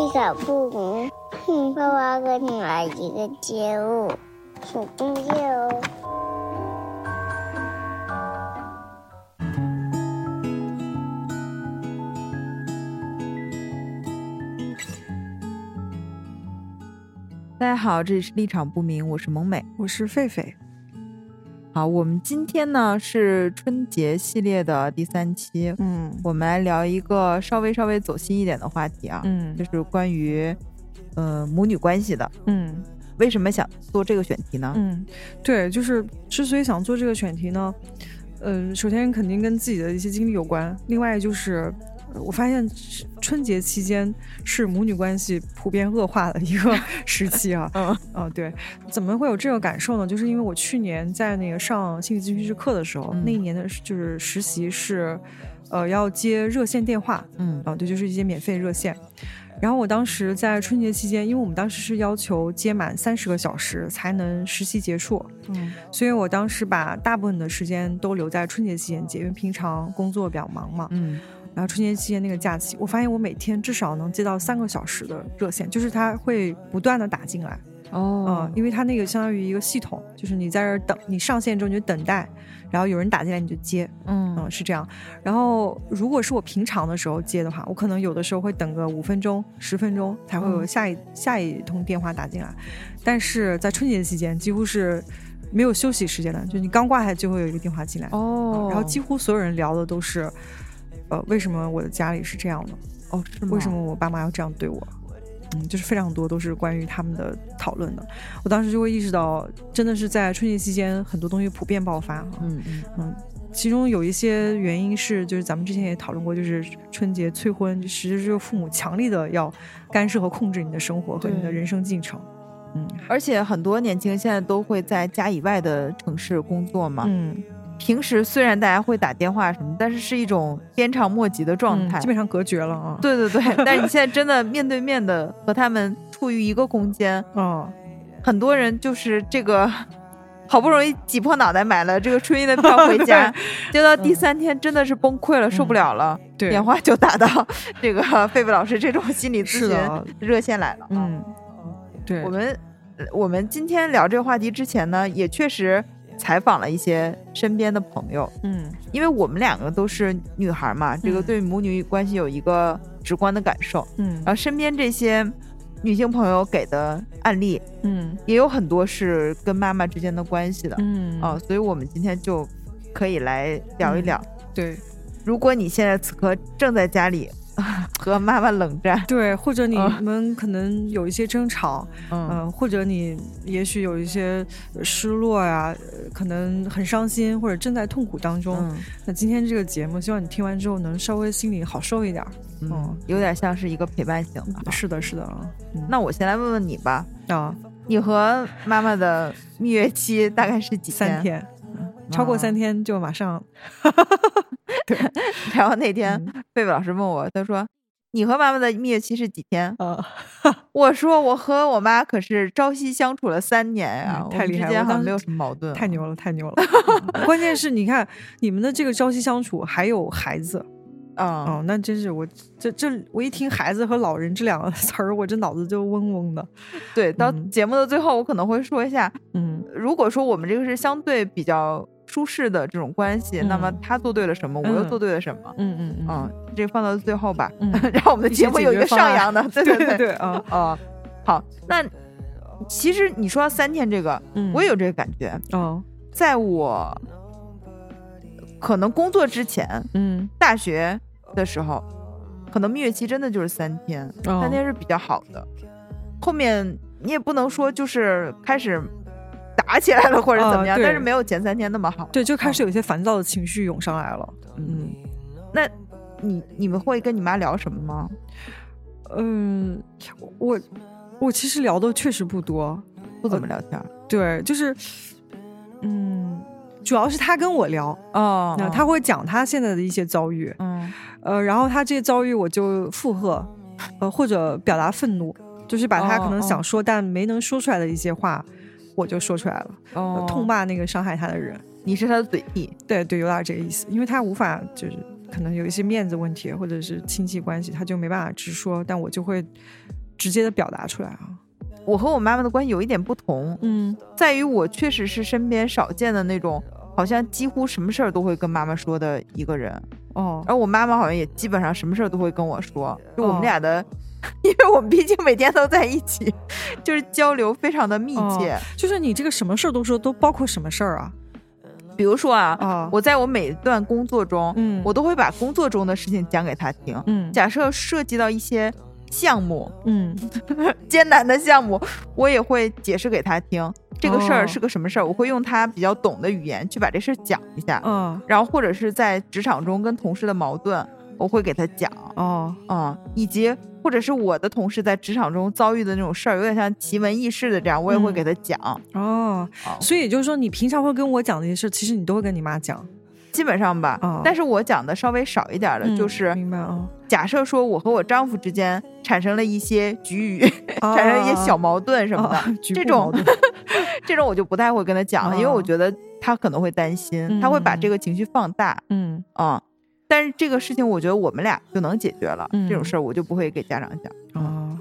立场不明。哼，爸爸给你来一个节目，请订阅哦。大家好，这里是立场不明，我是萌美。我是狒狒。好，我们今天呢是春节系列的第三期，嗯我们来聊一个稍微稍微走心一点的话题啊，嗯就是关于呃母女关系的。嗯为什么想做这个选题呢？嗯，对，就是之所以想做这个选题呢，嗯、首先肯定跟自己的一些经历有关，另外就是。呃我发现春节期间是母女关系普遍恶化的一个 时期啊，嗯哦，对，怎么会有这个感受呢？就是因为我去年在那个上心理咨询师课的时候，嗯那一年的就是实习是，呃，要接热线电话，嗯啊，对，就是一些免费热线。然后我当时在春节期间，因为我们当时是要求接满三十个小时才能实习结束，嗯所以我当时把大部分的时间都留在春节期间接，因为平常工作比较忙嘛。嗯然后春节期间那个假期，我发现我每天至少能接到三个小时的热线，就是它会不断的打进来。哦嗯，因为它那个相当于一个系统，就是你在这儿等，你上线之后你就等待，然后有人打进来你就接，嗯嗯，是这样。然后如果是我平常的时候接的话，我可能有的时候会等个五分钟、十分钟才会有嗯下一、下一通电话打进来。但是在春节期间，几乎是没有休息时间的，就你刚挂下就会有一个电话进来，哦，然后几乎所有人聊的都是，呃，为什么我的家里是这样的？哦？为什么我爸妈要这样对我？嗯，就是非常多都是关于他们的讨论的。我当时就会意识到，真的是在春节期间，很多东西普遍爆发。嗯嗯嗯，其中有一些原因是，就是咱们之前也讨论过，就是春节催婚，实际就是父母强力的要干涉和控制你的生活和你的人生进程。嗯而且很多年轻人现在都会在家以外的城市工作嘛。嗯，平时虽然大家会打电话什么，但是是一种鞭长莫及的状态。嗯基本上隔绝了啊。，对对对，但是你现在真的 面对面的和他们处于一个空间，嗯，很多人就是这个好不容易挤破脑袋买了这个春运的票回家，接到第三天真的是崩溃了，受不了了，对，电话就打到 这个狒狒老师这种心理咨询，热线来了。嗯，对，我们呃我们今天聊这个话题之前呢，也确实采访了一些身边的朋友，嗯。因为我们两个都是女孩嘛，这个嗯对母女关系有一个直观的感受。嗯。然后身边这些女性朋友给的案例，嗯。也有很多是跟妈妈之间的关系的。嗯。啊、所以我们今天就可以来聊一聊。对。如果你现在此刻正在家里 和妈妈冷战，对，或者你嗯。们可能有一些争吵，嗯。嗯、或者你也许有一些呃失落呀、呃可能很伤心，或者正在痛苦当中。嗯。那今天这个节目，希望你听完之后能稍微心里好受一点儿。嗯，有点像是一个陪伴型的。啊。是的，是的那我先来问问你吧，啊，你和妈妈的蜜月期大概是几三天，嗯超过啊三天就马上。对 然后那天嗯贝贝老师问我，他说：“你和妈妈的蜜月期是几天啊，？” 我说：“我和我妈可是朝夕相处了三年呀、嗯我们之太厉害了！我当时间好像没有什么矛盾。”太牛了，太牛了！嗯关键是你看你们的这个朝夕相处，还有孩子嗯，哦，那真是我这这我一听孩子和老人这两个词儿，我这脑子就嗡嗡的。对，到嗯节目的最后，我可能会说一下，嗯如果说我们这个是相对比较舒适的这种关系，那么嗯。他做对了什么，我又嗯。做对了什么。嗯嗯嗯。嗯，这个放到最后吧，嗯。让我们的节目有一个上扬的。对对对对啊，哦，好，那其实你说三天这个，嗯。我也有这个感觉，哦。在我可能工作之前，嗯。大学的时候，可能蜜月期真的就是三天，哦。三天是比较好的。后面你也不能说就是开始打起来了或者怎么样，啊但是没有前三天那么好。对，就开始有一些烦躁的情绪涌上来了。嗯，那你你们会跟你妈聊什么吗？嗯，我我其实聊的确实不多，不怎么聊天儿。对，就是嗯，主要是他跟我聊，哦那他会讲他现在的一些遭遇，嗯呃，然后他这些遭遇我就附和，呃，或者表达愤怒，就是把他可能想说但没能说出来的一些话，我就说出来了，呃哦，痛骂那个伤害他的人。你是他的嘴替。对对，有点这个意思，因为他无法就是可能有一些面子问题，或者是亲戚关系，他就没办法直说，但我就会直接的表达出来啊。我和我妈妈的关系有一点不同，嗯在于我确实是身边少见的那种，好像几乎什么事儿都会跟妈妈说的一个人。哦而我妈妈好像也基本上什么事儿都会跟我说，就我们哦俩的，因为我们毕竟每天都在一起，就是交流非常的密切。就是你这个什么事儿都说，都包括什么事儿啊？比如说啊，啊，我在我每一段工作中，嗯我都会把工作中的事情讲给他听。嗯假设涉及到一些项目，嗯 艰难的项目，我也会解释给他听。这个事哦儿是个什么事儿，我会用他比较懂的语言去把这事儿讲一下。嗯然后或者是在职场中跟同事的矛盾，我会给他讲。哦嗯，以及或者是我的同事在职场中遭遇的那种事儿，有点像奇闻异事的这样，我也会嗯给他讲。哦，哦所以也就是说，你平常会跟我讲这些事，其实你都会跟你妈讲，基本上吧，哦。但是我讲的稍微少一点的，嗯就是明白啊，假设说我和我丈夫之间产生了一些局域，产生一些小矛盾什么的，啊这种 这种我就不太会跟他讲了，因为我哦觉得他可能会担心，他会把嗯这个情绪放大。嗯。嗯，但是这个事情我觉得我们俩就能解决了，这种嗯事儿我就不会给家长讲。啊，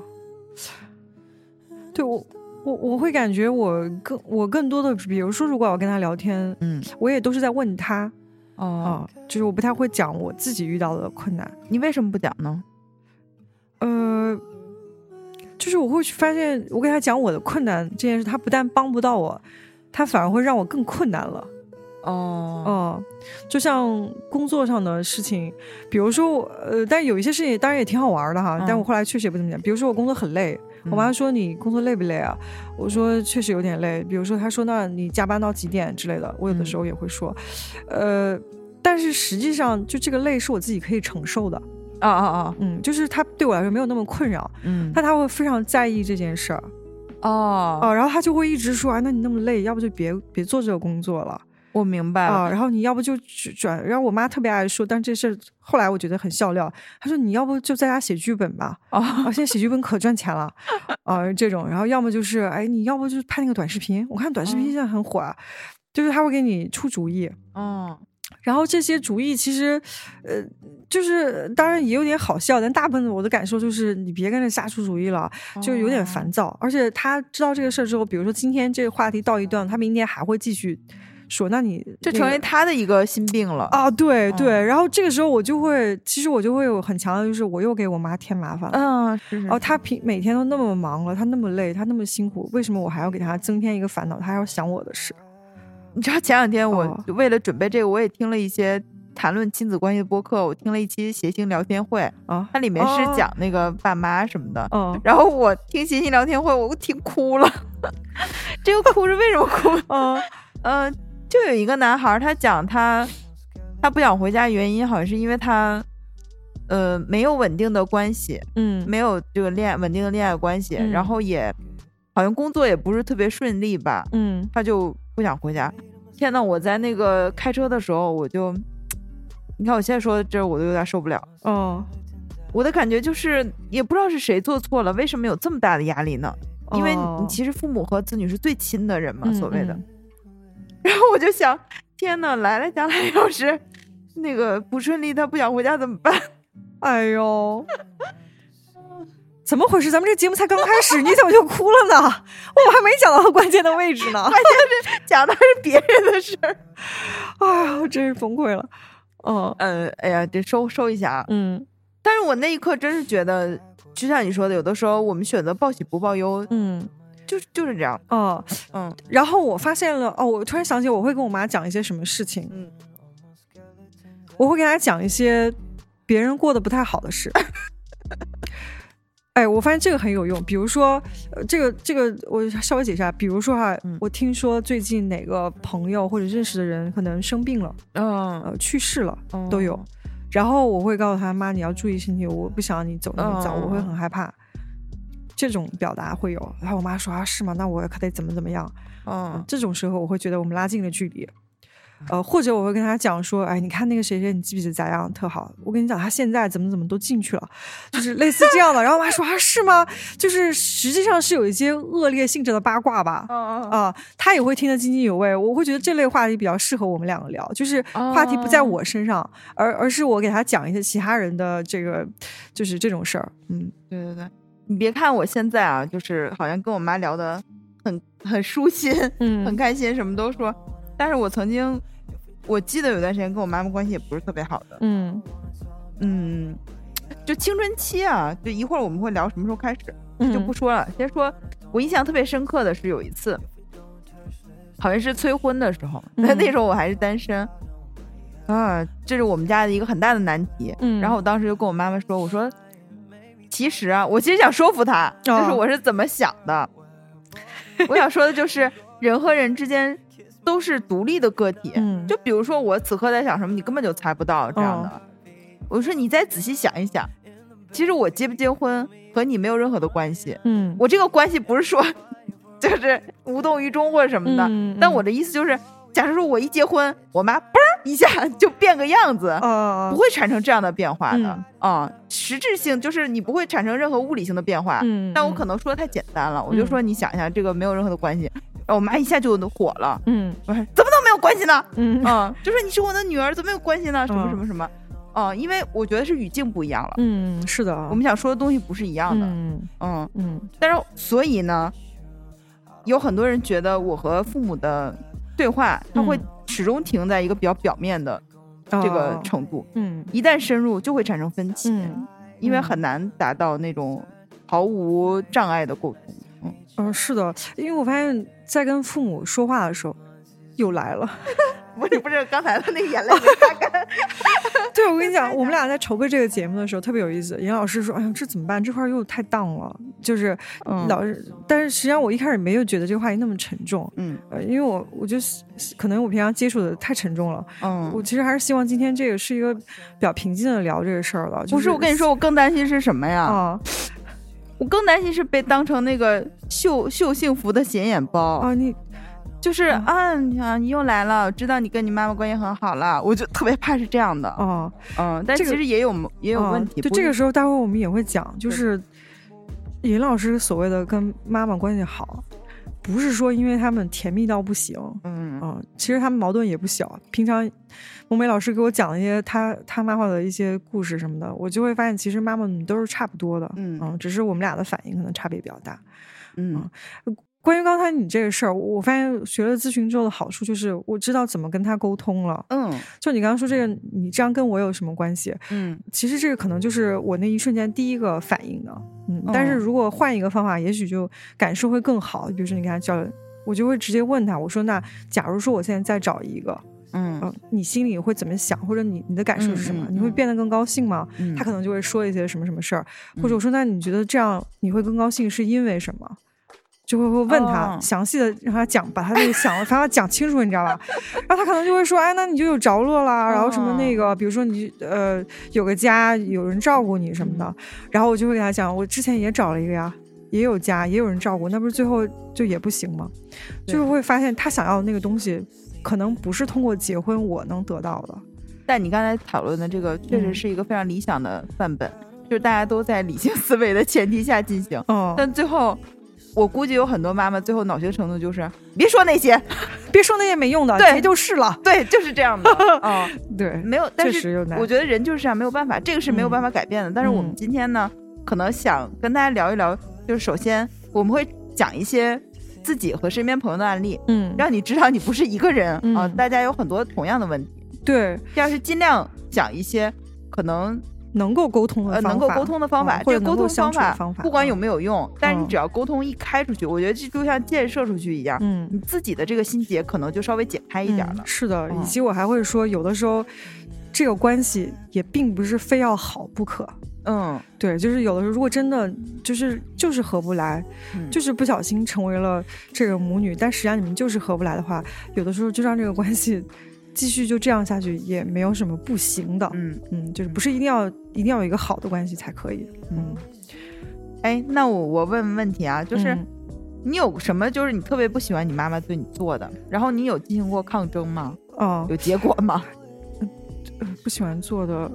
对我我我会感觉我更我更多的，比如说如果我跟他聊天，嗯，我也都是在问他哦，啊，就是我不太会讲我自己遇到的困难，你为什么不讲呢？呃，就是我会去发现，我给他讲我的困难这件事，他不但帮不到我，他反而会让我更困难了。哦，哦，就像工作上的事情，比如说我，呃，但是有一些事情当然也挺好玩的哈，但嗯我后来确实也不怎么讲。比如说我工作很累，我妈说你工作累不累啊？我说确实有点累。比如说她说那你加班到几点之类的，我有的时候也会说，呃，但是实际上就这个累是我自己可以承受的，啊啊啊，嗯，就是他对我来说没有那么困扰，嗯，但他会非常在意这件事儿哦，哦，然后他就会一直说啊，那你那么累，要不就别别做这个工作了。我明白啊，了，然后你要不就转转，然后我妈特别爱说，但这事儿后来我觉得很笑料。她说你要不就在家写剧本吧，哦，啊，现在写剧本可赚钱了，啊，这种，然后要么就是哎，你要不就拍那个短视频，我看短视频嗯。现在很火啊，就是他会给你出主意，嗯，然后这些主意其实，呃，就是当然也有点好笑，但大部分我的感受就是你别跟着瞎出主意了，就有点哦。烦躁。而且他知道这个事儿之后，比如说今天这个话题到一段，他明天还会继续说，那你这成为他的一个心病了。啊，对对。嗯然后这个时候我就会，其实我就会有很强的，就是我又给我妈添麻烦了。嗯，是是哦，她平每天都那么忙了，她那么累，她那么辛苦，为什么我还要给她增添一个烦恼？她还要想我的事？你知道前两天我哦为了准备这个，我也听了一些谈论亲子关系的播客，我听了一期谐星聊天会，啊，它里面是哦讲那个爸妈什么的。嗯然后我听谐星聊天会，我听哭了。这个哭是为什么哭？嗯嗯、就有一个男孩儿，他讲他他不想回家，原因好像是因为他呃没有稳定的关系，嗯没有这个恋爱稳定的恋爱关系，嗯然后也好像工作也不是特别顺利吧，嗯他就不想回家。天呐，我在那个开车的时候，我就，你看我现在说的这，我都有点受不了。哦，我的感觉就是，也不知道是谁做错了，为什么有这么大的压力呢？因为哦你其实父母和子女是最亲的人嘛，嗯所谓的。嗯然后我就想，天呐，来了将来要是那个不顺利，他不想回家怎么办？哎呦，怎么回事？咱们这节目才刚开始，你怎么就哭了呢？我们还没讲到关键的位置呢。关键是讲的是别人的事儿。哎呀，我真是崩溃了。嗯呃，哎呀，得收收一下啊。嗯但是我那一刻真是觉得，就像你说的，有的时候我们选择报喜不报忧，嗯就是就是这样。哦，嗯然后我发现了，哦，我突然想起我会跟我妈讲一些什么事情，嗯，我会跟她讲一些别人过得不太好的事。哎，我发现这个很有用。比如说，呃，这个这个，我稍微解释一下。比如说哈，嗯我听说最近哪个朋友或者认识的人可能生病了，嗯呃，去世了，都有。然后我会告诉他妈，你要注意身体，我不想你走那么早，嗯我会很害怕。这种表达会有。然后我妈说啊，是吗？那我可得怎么怎么样？嗯这种时候我会觉得我们拉近了距离。呃，或者我会跟他讲说，哎，你看那个谁谁，你记不记得咋样，特好。我跟你讲，他现在怎么怎么都进去了，就是类似这样的。然后我妈说啊，是吗？就是实际上是有一些恶劣性质的八卦吧。嗯嗯啊，他也会听得津津有味。我会觉得这类话题比较适合我们两个聊，就是话题不在我身上，而而是我给他讲一些其他人的这个，就是这种事儿。嗯，对对对，你别看我现在啊，就是好像跟我妈聊的很很舒心，嗯很开心，什么都说。但是我曾经，我记得有段时间跟我妈妈关系也不是特别好的。嗯嗯，就青春期啊，就一会儿我们会聊什么时候开始，嗯就不说了。先说，我印象特别深刻的是有一次，好像是催婚的时候，嗯但那时候我还是单身。啊，这是我们家的一个很大的难题。嗯然后我当时就跟我妈妈说：“我说，其实啊，我其实想说服他，就是我是怎么想的。我想说的就是，人和人之间都是独立的个体。嗯就比如说我此刻在想什么，你根本就猜不到这样的。我说你再仔细想一想，其实我结不结婚和你没有任何的关系。嗯，我这个关系不是说 就是无动于衷或者什么的，嗯嗯但我的意思就是，假如说我一结婚，我妈嘣儿一下就变个样子，呃不会产生这样的变化的嗯啊、实质性就是你不会产生任何物理性的变化。嗯但我可能说的太简单了，我就说你想一下，这个没有任何的关系。然后我妈一下就火了，嗯我说怎么都没有关系呢？嗯嗯，就说你是我的女儿，怎么没有关系呢？什么嗯什么什么？嗯，因为我觉得是语境不一样了，嗯，是的，我们想说的东西不是一样的。嗯嗯，嗯但是所以呢，有很多人觉得我和父母的对话，他会嗯。始终停在一个比较表面的这个哦。程度，嗯。一旦深入就会产生分歧，嗯。因为嗯。很难达到那种毫无障碍的沟通。嗯，嗯，是的，因为我发现，在跟父母说话的时候，又来了。不是不是，刚才的那个眼泪没擦干。对，我跟你讲，我们俩在筹备这个节目的时候特别有意思。严老师说：“哎呀，这怎么办？这块儿又太荡了。”就是嗯老是，但是实际上我一开始没有觉得这个话题那么沉重，嗯呃，因为我我就可能我平常接触的太沉重了。嗯，我其实还是希望今天这个是一个比较平静的聊这个事儿了。就不是，我跟你说，我更担心是什么呀？啊我更担心是被当成那个秀秀幸福的显眼包。啊，你就是啊，你又来了，我知道你跟你妈妈关系很好了，我就特别怕是这样的。哦嗯，但其实也有也有啊问题。就这个时候，待会儿我们也会讲，就是尹老师所谓的跟妈妈关系好，不是说因为他们甜蜜到不行，嗯嗯，其实他们矛盾也不小。平常孟梅老师给我讲一些他他妈妈的一些故事什么的，我就会发现其实妈妈们都是差不多的，嗯只是我们俩的反应可能差别比较大。嗯关于刚才你这个事儿，我我发现学了咨询之后的好处就是我知道怎么跟他沟通了。嗯就你刚刚说这个，你这样跟我有什么关系？嗯其实这个可能就是我那一瞬间第一个反应的，嗯，哦但是如果换一个方法，也许就感受会更好。比如说你跟他交流，我就会直接问他，我说那假如说我现在再找一个，嗯嗯，你心里会怎么想，或者你你的感受是什么？你会变得更高兴吗？嗯，他可能就会说一些什么什么事儿，或者我说那你觉得这样你会更高兴是因为什么？就会会问他、哦详细的让他讲，把他那个想的方法讲清楚，你知道吧？然后他可能就会说，哎，那你就有着落啦，然后什么那个，比如说你呃有个家，有人照顾你什么的，然后我就会给他讲，我之前也找了一个呀，也有家，也有人照顾，那不是最后就也不行吗？就是会发现他想要的那个东西，可能不是通过结婚我能得到的。但你刚才讨论的这个确实嗯是一个非常理想的范本，就是大家都在理性思维的前提下进行，嗯，但最后。我估计有很多妈妈最后恼羞成怒，就是别说那些，别说那些没用的，对就是了。对，就是这样的，啊，对，没有，但是。我觉得人就是这样，没有办法，这个是没有办法改变的。但是我们嗯今天呢，可能想跟大家聊一聊，就是首先我们会讲一些自己和身边朋友的案例，嗯，让你知道你不是一个人啊、嗯大家有很多同样的问题。对要是尽量讲一些可能能够沟通的呃方法，能够沟通的方法，嗯或者这个沟通的法方法，不管有嗯。没有用，但是你嗯。只要沟通一开出去，我觉得这就像箭射出去一样，嗯。你自己的这个心结可能就稍微解开一点了嗯。是的，嗯。以及我还会说，有的时候这个关系也并不是非要好不可。嗯。对，就是有的时候，如果真的就是就是合不来，嗯。就是不小心成为了这个母女，但实际上你们就是合不来的话，有的时候就让这个关系继续就这样下去，也没有什么不行的。嗯，嗯，就是不是一定要一定要有一个好的关系才可以。嗯，哎，那我我问问问题啊，就是。嗯你有什么就是你特别不喜欢你妈妈对你做的，然后你有进行过抗争吗？哦，有结果吗？不喜欢做的，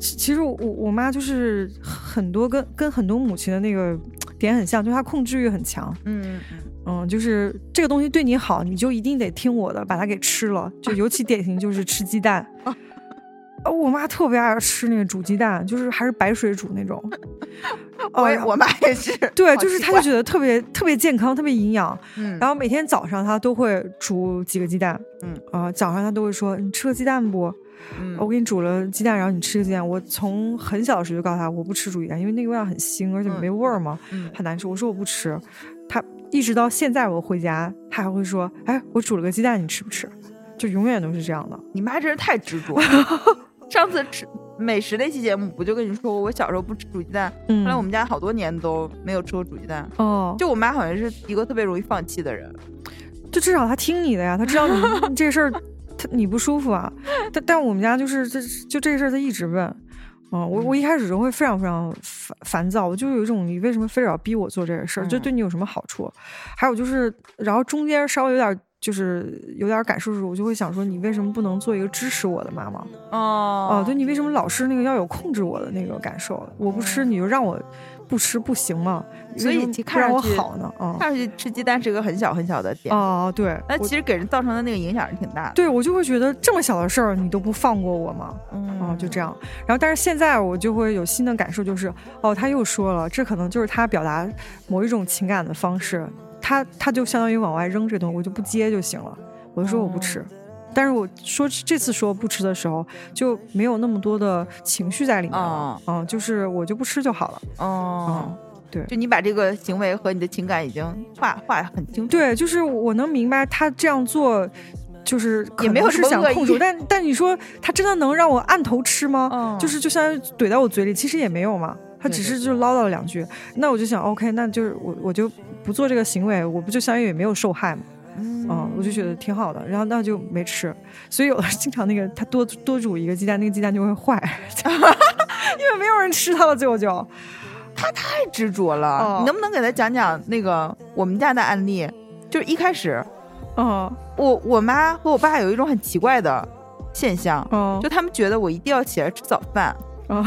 其其实我我妈就是很多跟跟很多母亲的那个点很像，就是她控制欲很强。嗯嗯嗯，就是这个东西对你好，你就一定得听我的，把它给吃了。就尤其典型就是吃鸡蛋。啊，我妈特别爱吃那个煮鸡蛋，就是还是白水煮那种。我我妈也是。对，就是她就觉得特别特别健康，特别营养。嗯。然后每天早上她都会煮几个鸡蛋。嗯。啊，早上她都会说：“你吃个鸡蛋不？”嗯。我给你煮了鸡蛋，然后你吃个鸡蛋。我从很小的时候就告诉她，我不吃煮鸡蛋，因为那个味道很腥，而且没味儿嘛，很难吃。我说我不吃。她一直到现在我回家，他还会说：“哎，我煮了个鸡蛋，你吃不吃？”就永远都是这样的。你妈真是太执着了。上次吃美食那期节目，不就跟你说我小时候不吃煮鸡蛋，后来我们家好多年都没有吃过煮鸡蛋。哦，就我妈好像是一个特别容易放弃的人，就至少她听你的呀，她知道你 这事儿，她你不舒服啊。但但我们家就是这就这事儿，她一直问。嗯，我我一开始就会非常非常烦烦躁，我就有一种你为什么非得要逼我做这个事儿？这对你有什么好处？还有就是，然后中间稍微有点。就是有点感受时，我就会想说，你为什么不能做一个支持我的妈妈？哦，哦，对你为什么老是那个要有控制我的那个感受？我不吃你就让我不吃不行吗？所以看让我好呢？啊，看上去吃鸡蛋是一个很小很小的点哦，对，那其实给人造成的那个影响是挺大的。对我就会觉得这么小的事儿你都不放过我吗？嗯，就这样。然后但是现在我就会有新的感受，就是哦，他又说了，这可能就是他表达某一种情感的方式。他他就相当于往外扔这东西，我就不接就行了。我就说我不吃，但是我说这次说不吃的时候，就没有那么多的情绪在里面了。嗯，就是我就不吃就好了。哦，对，就你把这个行为和你的情感已经画画很清楚。对，就是我能明白他这样做，就是也没有是想控制，但但你说他真的能让我按头吃吗？就是就相当于怼到我嘴里，其实也没有嘛。他只是就唠叨了两句，那我就想，OK，那就是我我就不做这个行为，我不就相当于也没有受害嘛？嗯，我就觉得挺好的，然后那就没吃。所以有的经常那个他多多煮一个鸡蛋，那个鸡蛋就会坏，因为没有人吃它了。最后就他太执着了，你能不能给他讲讲那个我们家的案例？就是一开始，嗯，我我妈和我爸有一种很奇怪的现象，嗯，就他们觉得我一定要起来吃早饭。啊，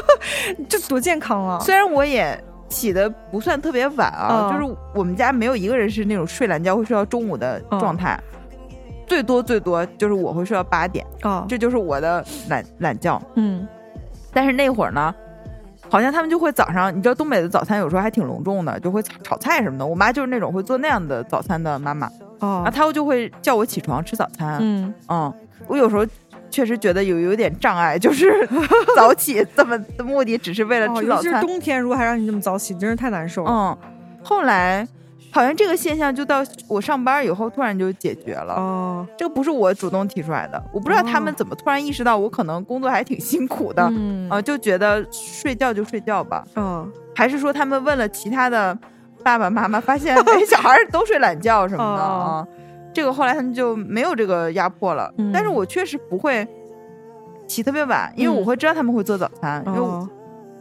这多健康啊！虽然我也起的不算特别晚啊，就是我们家没有一个人是那种睡懒觉会睡到中午的状态，最多最多就是我会睡到八点哦，这就是我的懒懒觉。嗯，但是那会儿呢，好像他们就会早上，你知道东北的早餐有时候还挺隆重的，就会炒菜什么的。我妈就是那种会做那样的早餐的妈妈然后，她就会叫我起床吃早餐。嗯嗯，我有时候。确实觉得有有点障碍，就是 早起这么的目的，只是为了吃早餐。冬天，如果还让你这么早起，真是太难受了。嗯，后来好像这个现象就到我上班以后突然就解决了。哦，这个不是我主动提出来的，我不知道他们怎么突然意识到我可能工作还挺辛苦的，啊，就觉得睡觉就睡觉吧。嗯，还是说他们问了其他的爸爸妈妈，发现哎小孩都睡懒觉什么的啊？这个后来他们就没有这个压迫了，但是我确实不会起特别晚，因为我会知道他们会做早餐，因为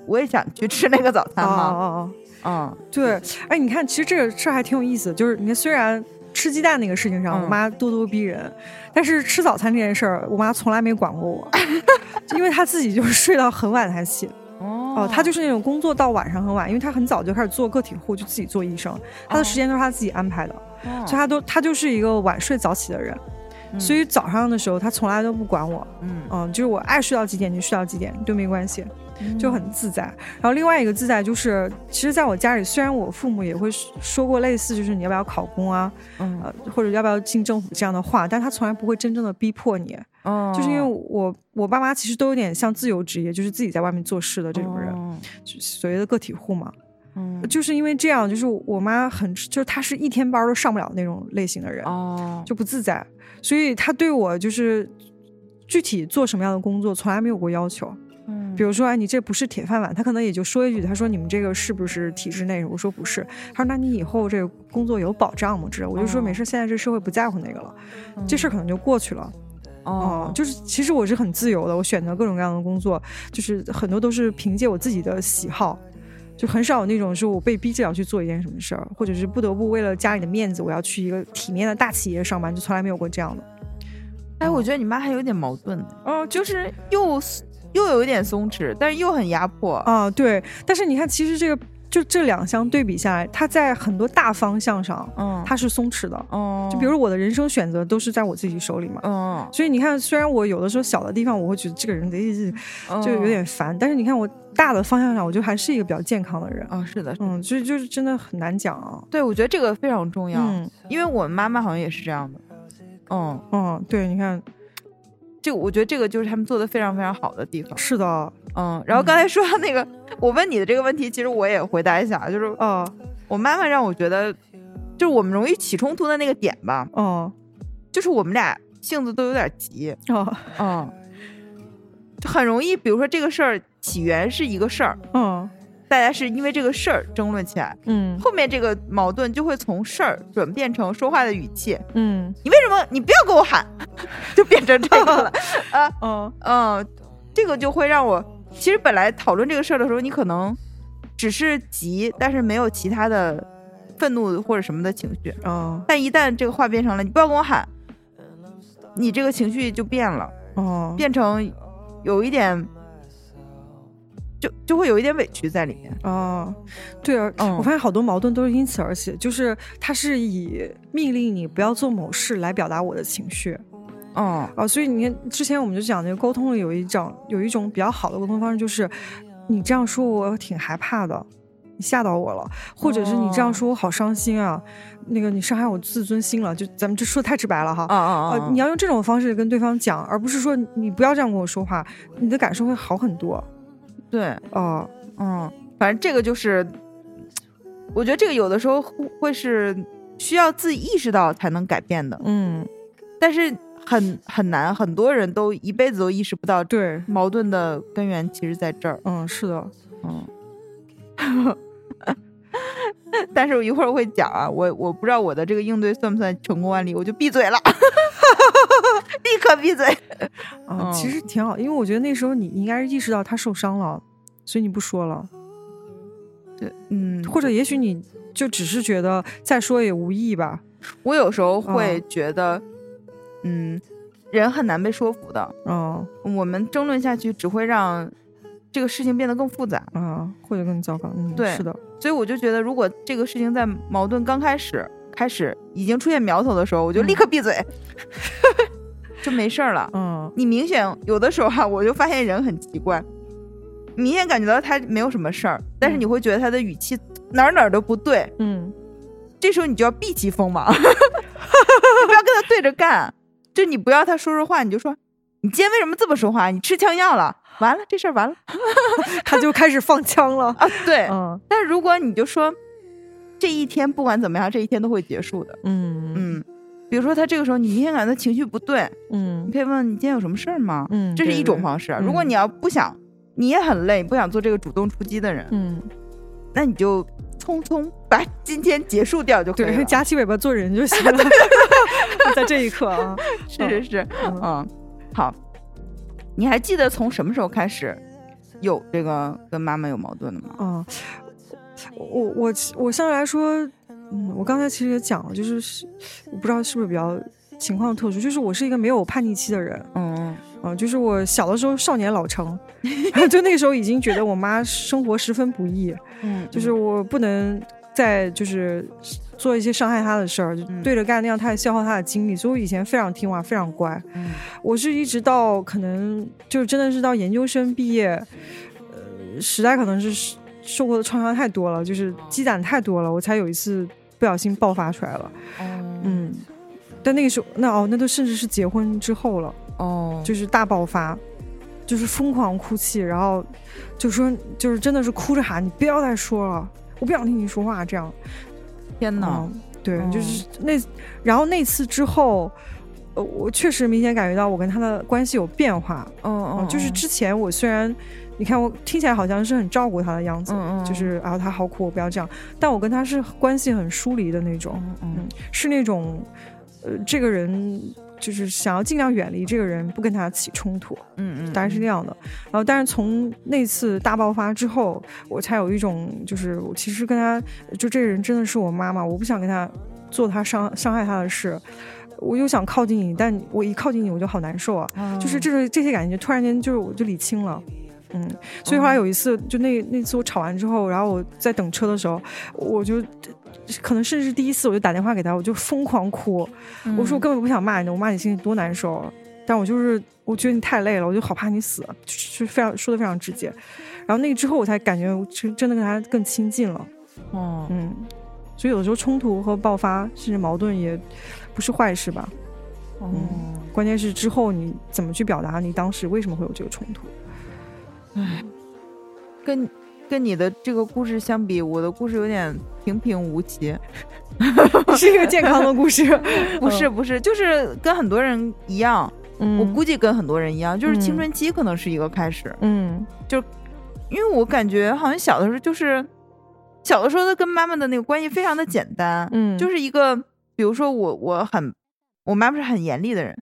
我也想去吃那个早餐嘛。哦哦嗯，对，哎，你看，其实这个事儿还挺有意思，就是你看，虽然吃鸡蛋那个事情上，我妈咄咄逼人，但是吃早餐这件事儿，我妈从来没管过我，因为她自己就是睡到很晚才起。哦，他就是那种工作到晚上很晚，因为他很早就开始做个体户，就自己做医生，他的时间都是他自己安排的。所以他都他就是一个晚睡早起的人，所以早上的时候他从来都不管我，嗯就是我爱睡到几点就睡到几点都没关系，就很自在。然后另外一个自在就是，其实在我家里，虽然我父母也会说过类似，就是你要不要考公啊，呃或者要不要进政府这样的话，但他从来不会真正的逼迫你，就是因为我我爸妈其实都有点像自由职业，就是自己在外面做事的这种人，所谓的个体户嘛。嗯，就是因为这样，就是我妈很，就是她是一天班都上不了那种类型的人，哦，就不自在，所以她对我就是具体做什么样的工作从来没有过要求，嗯，比如说，哎，你这不是铁饭碗，他可能也就说一句，他说你们这个是不是体制内？我说不是，他说那你以后这个工作有保障吗？之类，我就说没事，现在这社会不在乎那个了，这事儿可能就过去了，哦，就是其实我是很自由的，我选择各种各样的工作，就是很多都是凭借我自己的喜好。就很少有那种是我被逼着要去做一件什么事儿，或者是不得不为了家里的面子，我要去一个体面的大企业上班，就从来没有过这样的。哎，我觉得你妈还有点矛盾，哦，就是又又有一点松弛，但是又很压迫。啊。对，但是你看，其实这个。就这两相对比下来，它在很多大方向上，嗯，它是松弛的，哦，就比如我的人生选择都是在我自己手里嘛，嗯，所以你看，虽然我有的时候小的地方我会觉得这个人得就有点烦，但是你看我大的方向上，我就还是一个比较健康的人。啊，是的，嗯，所以就是真的很难讲啊，对，我觉得这个非常重要，嗯，因为我们妈妈好像也是这样的，嗯。嗯，对，你看。这我觉得这个就是他们做的非常非常好的地方。是的，嗯。然后刚才说那个，我问你的这个问题，其实我也回答一下，就是，呃，我妈妈让我觉得，就是我们容易起冲突的那个点吧，嗯，就是我们俩性子都有点急，哦，嗯，就很容易，比如说这个事儿起源是一个事儿，嗯。大家是因为这个事儿争论起来，嗯，后面这个矛盾就会从事儿转变成说话的语气，嗯，你为什么你不要给我喊，就变成这个了。啊，嗯嗯，这个就会让我，其实本来讨论这个事儿的时候，你可能只是急，但是没有其他的愤怒或者什么的情绪，嗯，但一旦这个话变成了你不要跟我喊，你这个情绪就变了，哦，变成有一点。就就会有一点委屈在里面。哦，对啊，我发现好多矛盾都是因此而起，就是他是以命令你不要做某事来表达我的情绪，哦啊，所以你看之前我们就讲那个沟通里有一种有一种比较好的沟通方式，就是你这样说我挺害怕的，你吓到我了，或者是你这样说我好伤心啊，那个你伤害我自尊心了，就咱们就说的太直白了哈，啊啊啊，你要用这种方式跟对方讲，而不是说你不要这样跟我说话，你的感受会好很多。对，哦，嗯，反正这个就是，我觉得这个有的时候会是需要自己意识到才能改变的，嗯，但是很很难，很多人都一辈子都意识不到，对，矛盾的根源其实在这儿，嗯，是的，嗯，但是我一会儿会讲啊，我我不知道我的这个应对算不算成功案例，我就闭嘴了，立刻闭嘴。啊，其实挺好，因为我觉得那时候你应该是意识到他受伤了，所以你不说了。对，嗯，或者也许你就只是觉得再说也无益吧。我有时候会觉得，嗯，人很难被说服的。嗯，我们争论下去只会让这个事情变得更复杂，啊，或者更糟糕。嗯，对，是的。所以我就觉得，如果这个事情在矛盾刚开始开始已经出现苗头的时候，我就立刻闭嘴。就没事儿了。嗯，你明显有的时候哈，我就发现人很奇怪，明显感觉到他没有什么事儿，但是你会觉得他的语气哪儿哪儿都不对。嗯，这时候你就要避其锋芒，你不要跟他对着干。就你不要他说说话，你就说你今天为什么这么说话？你吃枪药了？完了，这事儿完了，他就开始放枪了啊。对，嗯。但如果你就说这一天不管怎么样，这一天都会结束的。嗯嗯。比如说他这个时候，你明显感到情绪不对，嗯，你可以问你今天有什么事儿吗？嗯，这是一种方式。如果你要不想，你也很累，不想做这个主动出击的人，嗯，那你就匆匆把今天结束掉就可以了，夹起 尾巴做人就行了。在这一刻啊，是是是，嗯，好，你还记得从什么时候开始有这个跟妈妈有矛盾的吗？嗯，我我我相对来说。嗯，我刚才其实也讲了，就是我不知道是不是比较情况特殊，就是我是一个没有叛逆期的人，嗯。嗯，就是我小的时候少年老成，就那个时候已经觉得我妈生活十分不易，嗯，就是我不能再就是做一些伤害她的事儿，就对着干那样太消耗她的精力，所以我以前非常听话，非常乖，嗯，我是一直到可能就真的是到研究生毕业，呃，实在可能是受过的创伤太多了，就是积攒太多了，我才有一次。不小心爆发出来了，嗯，但那个时候，那哦，那都甚至是结婚之后了，哦，就是大爆发，就是疯狂哭泣，然后就说，就是真的是哭着喊，你不要再说了，我不想听你说话，这样，天哪，对，就是那，然后那次之后，呃，我确实明显感觉到我跟他的关系有变化，嗯嗯，就是之前我虽然。你看我听起来好像是很照顾他的样子，就是啊他好苦，我不要这样。但我跟他是关系很疏离的那种，嗯，是那种，呃，这个人就是想要尽量远离这个人，不跟他起冲突，嗯嗯，大概是那样的。然后，但是从那次大爆发之后，我才有一种，就是我其实跟他，就这个人真的是我妈妈，我不想跟他做他伤伤害他的事。我又想靠近你，但我一靠近你我就好难受啊，就是这个这些感觉突然间就是我就理清了，嗯，所以后来有一次就那那次我吵完之后，然后我在等车的时候，我就可能甚至是第一次我就打电话给他，我就疯狂哭，我说我根本不想骂你，我骂你心里多难受，但我就是我觉得你太累了，我就好怕你死，就非常说的非常直接，然后那个之后我才感觉真真的跟他更亲近了，哦，嗯。所以有的时候冲突和爆发甚至矛盾也不是坏事吧？嗯，关键是之后你怎么去表达你当时为什么会有这个冲突？唉，跟跟你的这个故事相比，我的故事有点平平无奇，是一个健康的故事。不是不是，就是跟很多人一样，我估计跟很多人一样，就是青春期可能是一个开始。嗯，就因为我感觉好像小的时候就是。小的时候，他跟妈妈的那个关系非常的简单，嗯，就是一个，比如说我我很，我妈妈是很严厉的人，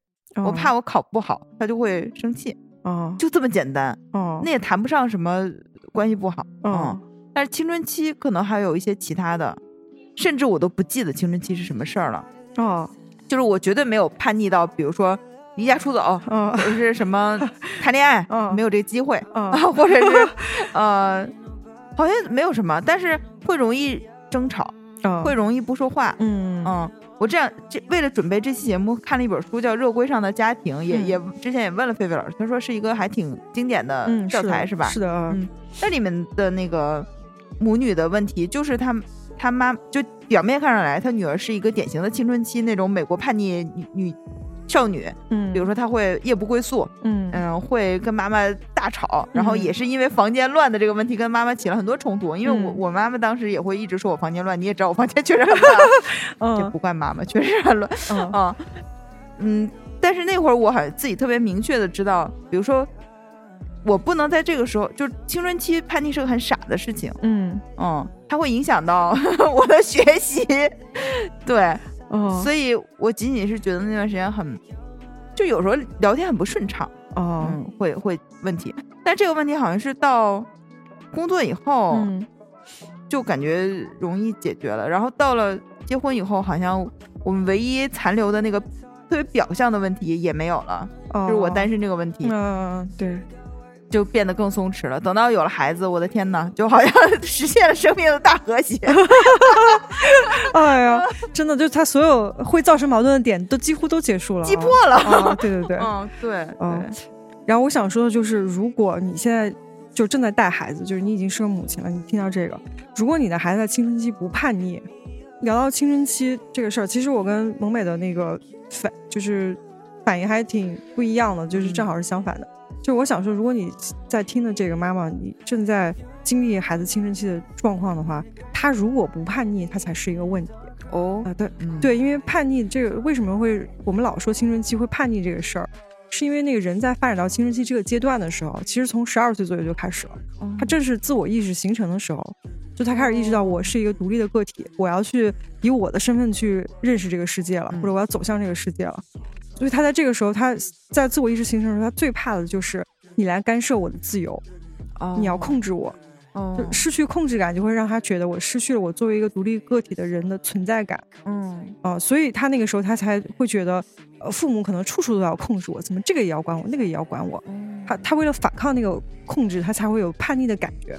我怕我考不好，她就会生气，哦，就这么简单，哦，那也谈不上什么关系不好，嗯，但是青春期可能还有一些其他的，甚至我都不记得青春期是什么事儿了，哦，就是我绝对没有叛逆到，比如说离家出走，嗯或者是什么 谈恋爱，嗯没有这个机会，啊，或者是 呃。好像没有什么，但是会容易争吵，会容易不说话。嗯嗯，我这样这为了准备这期节目，看了一本书叫《热归上的家庭》，也也之前也问了菲菲老师，他说是一个还挺经典的教材，是吧？是的，嗯。那里面的那个母女的问题，就是他他妈就表面看上来，他女儿是一个典型的青春期那种美国叛逆女女。少女，嗯，比如说她会夜不归宿，嗯。嗯，会跟妈妈大吵，然后也是因为房间乱的这个问题跟妈妈起了很多冲突。因为我我妈妈当时也会一直说我房间乱，你也知道我房间确实很乱，就不怪妈妈，确实很乱啊。嗯，但是那会儿我还自己特别明确的知道，比如说我不能在这个时候，就青春期叛逆是个很傻的事情，嗯。嗯，它会影响到 我的学习，对。所以，我仅仅是觉得那段时间很，就有时候聊天很不顺畅，嗯，会会问题。但这个问题好像是到工作以后，就感觉容易解决了。然后到了结婚以后，好像我们唯一残留的那个特别表象的问题也没有了，就是我单身这个问题。嗯，对。就变得更松弛了。等到有了孩子，我的天哪，就好像 实现了生命的大和谐。哎呀，真的，就他所有会造成矛盾的点都几乎都结束了，击破了。对对对，嗯，对，嗯。然后我想说的就是，如果你现在就正在带孩子，就是你已经是个母亲了，你听到这个，如果你的孩子在青春期不叛逆，聊到青春期这个事儿，其实我跟萌美的那个反就是反应还挺不一样的，就是正好是相反的。就我想说，如果你在听的这个妈妈，你正在经历孩子青春期的状况的话，他如果不叛逆，他才是一个问题哦。啊，对对，因为叛逆这个为什么会我们老说青春期会叛逆这个事儿，是因为那个人在发展到青春期这个阶段的时候，其实从十二岁左右就开始了，他正是自我意识形成的时候，就他开始意识到我是一个独立的个体，我要去以我的身份去认识这个世界了，或者我要走向这个世界了。所以他在这个时候，他在自我意识形成的时候，他最怕的就是你来干涉我的自由，你要控制我，就失去控制感，就会让他觉得我失去了我作为一个独立个体的人的存在感。嗯，啊，所以他那个时候他才会觉得，呃，父母可能处处都要控制我，怎么这个也要管我，那个也要管我。他他为了反抗那个控制，他才会有叛逆的感觉。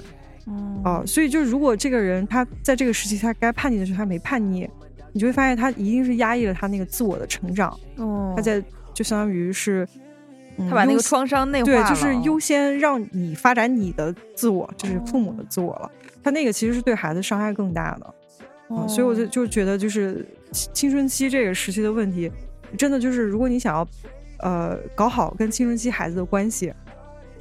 哦，所以就如果这个人他在这个时期他该叛逆的时候他没叛逆。你就会发现，他一定是压抑了他那个自我的成长。哦，他在就相当于是，他把那个创伤内化对，就是优先让你发展你的自我，就是父母的自我了。他那个其实是对孩子伤害更大的。哦，所以我就就觉得，就是青春期这个时期的问题，真的就是如果你想要呃搞好跟青春期孩子的关系。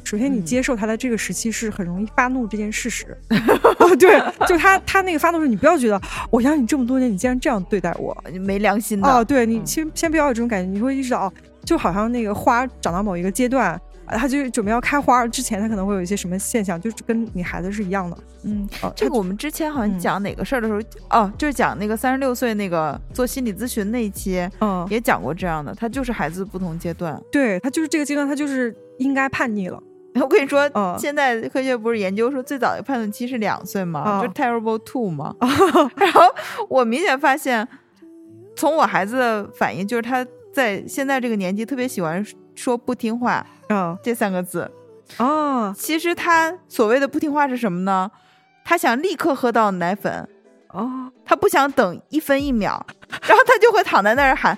首先，你接受他在这个时期是很容易发怒这件事实。对，就他他那个发怒时，你不要觉得我养你这么多年，你竟然这样对待我，没良心的。哦，对你先先不要有这种感觉，你会意识到哦，就好像那个花长到某一个阶段，它就准备要开花之前，它可能会有一些什么现象，就是跟你孩子是一样的。嗯，这个我们之前好像讲哪个事儿的时候，哦，就是讲那个三十六岁那个做心理咨询那一期，嗯，也讲过这样的，他就是孩子不同阶段，对他就是这个阶段，他就是应该叛逆了。我跟你说，现在科学不是研究说最早的判断期是两岁吗？就 terrible two 吗？然后我明显发现，从我孩子的反应，就是他在现在这个年纪特别喜欢说不听话嗯这三个字。哦，其实他所谓的不听话是什么呢？他想立刻喝到奶粉，哦，他不想等一分一秒，然后他就会躺在那儿喊：“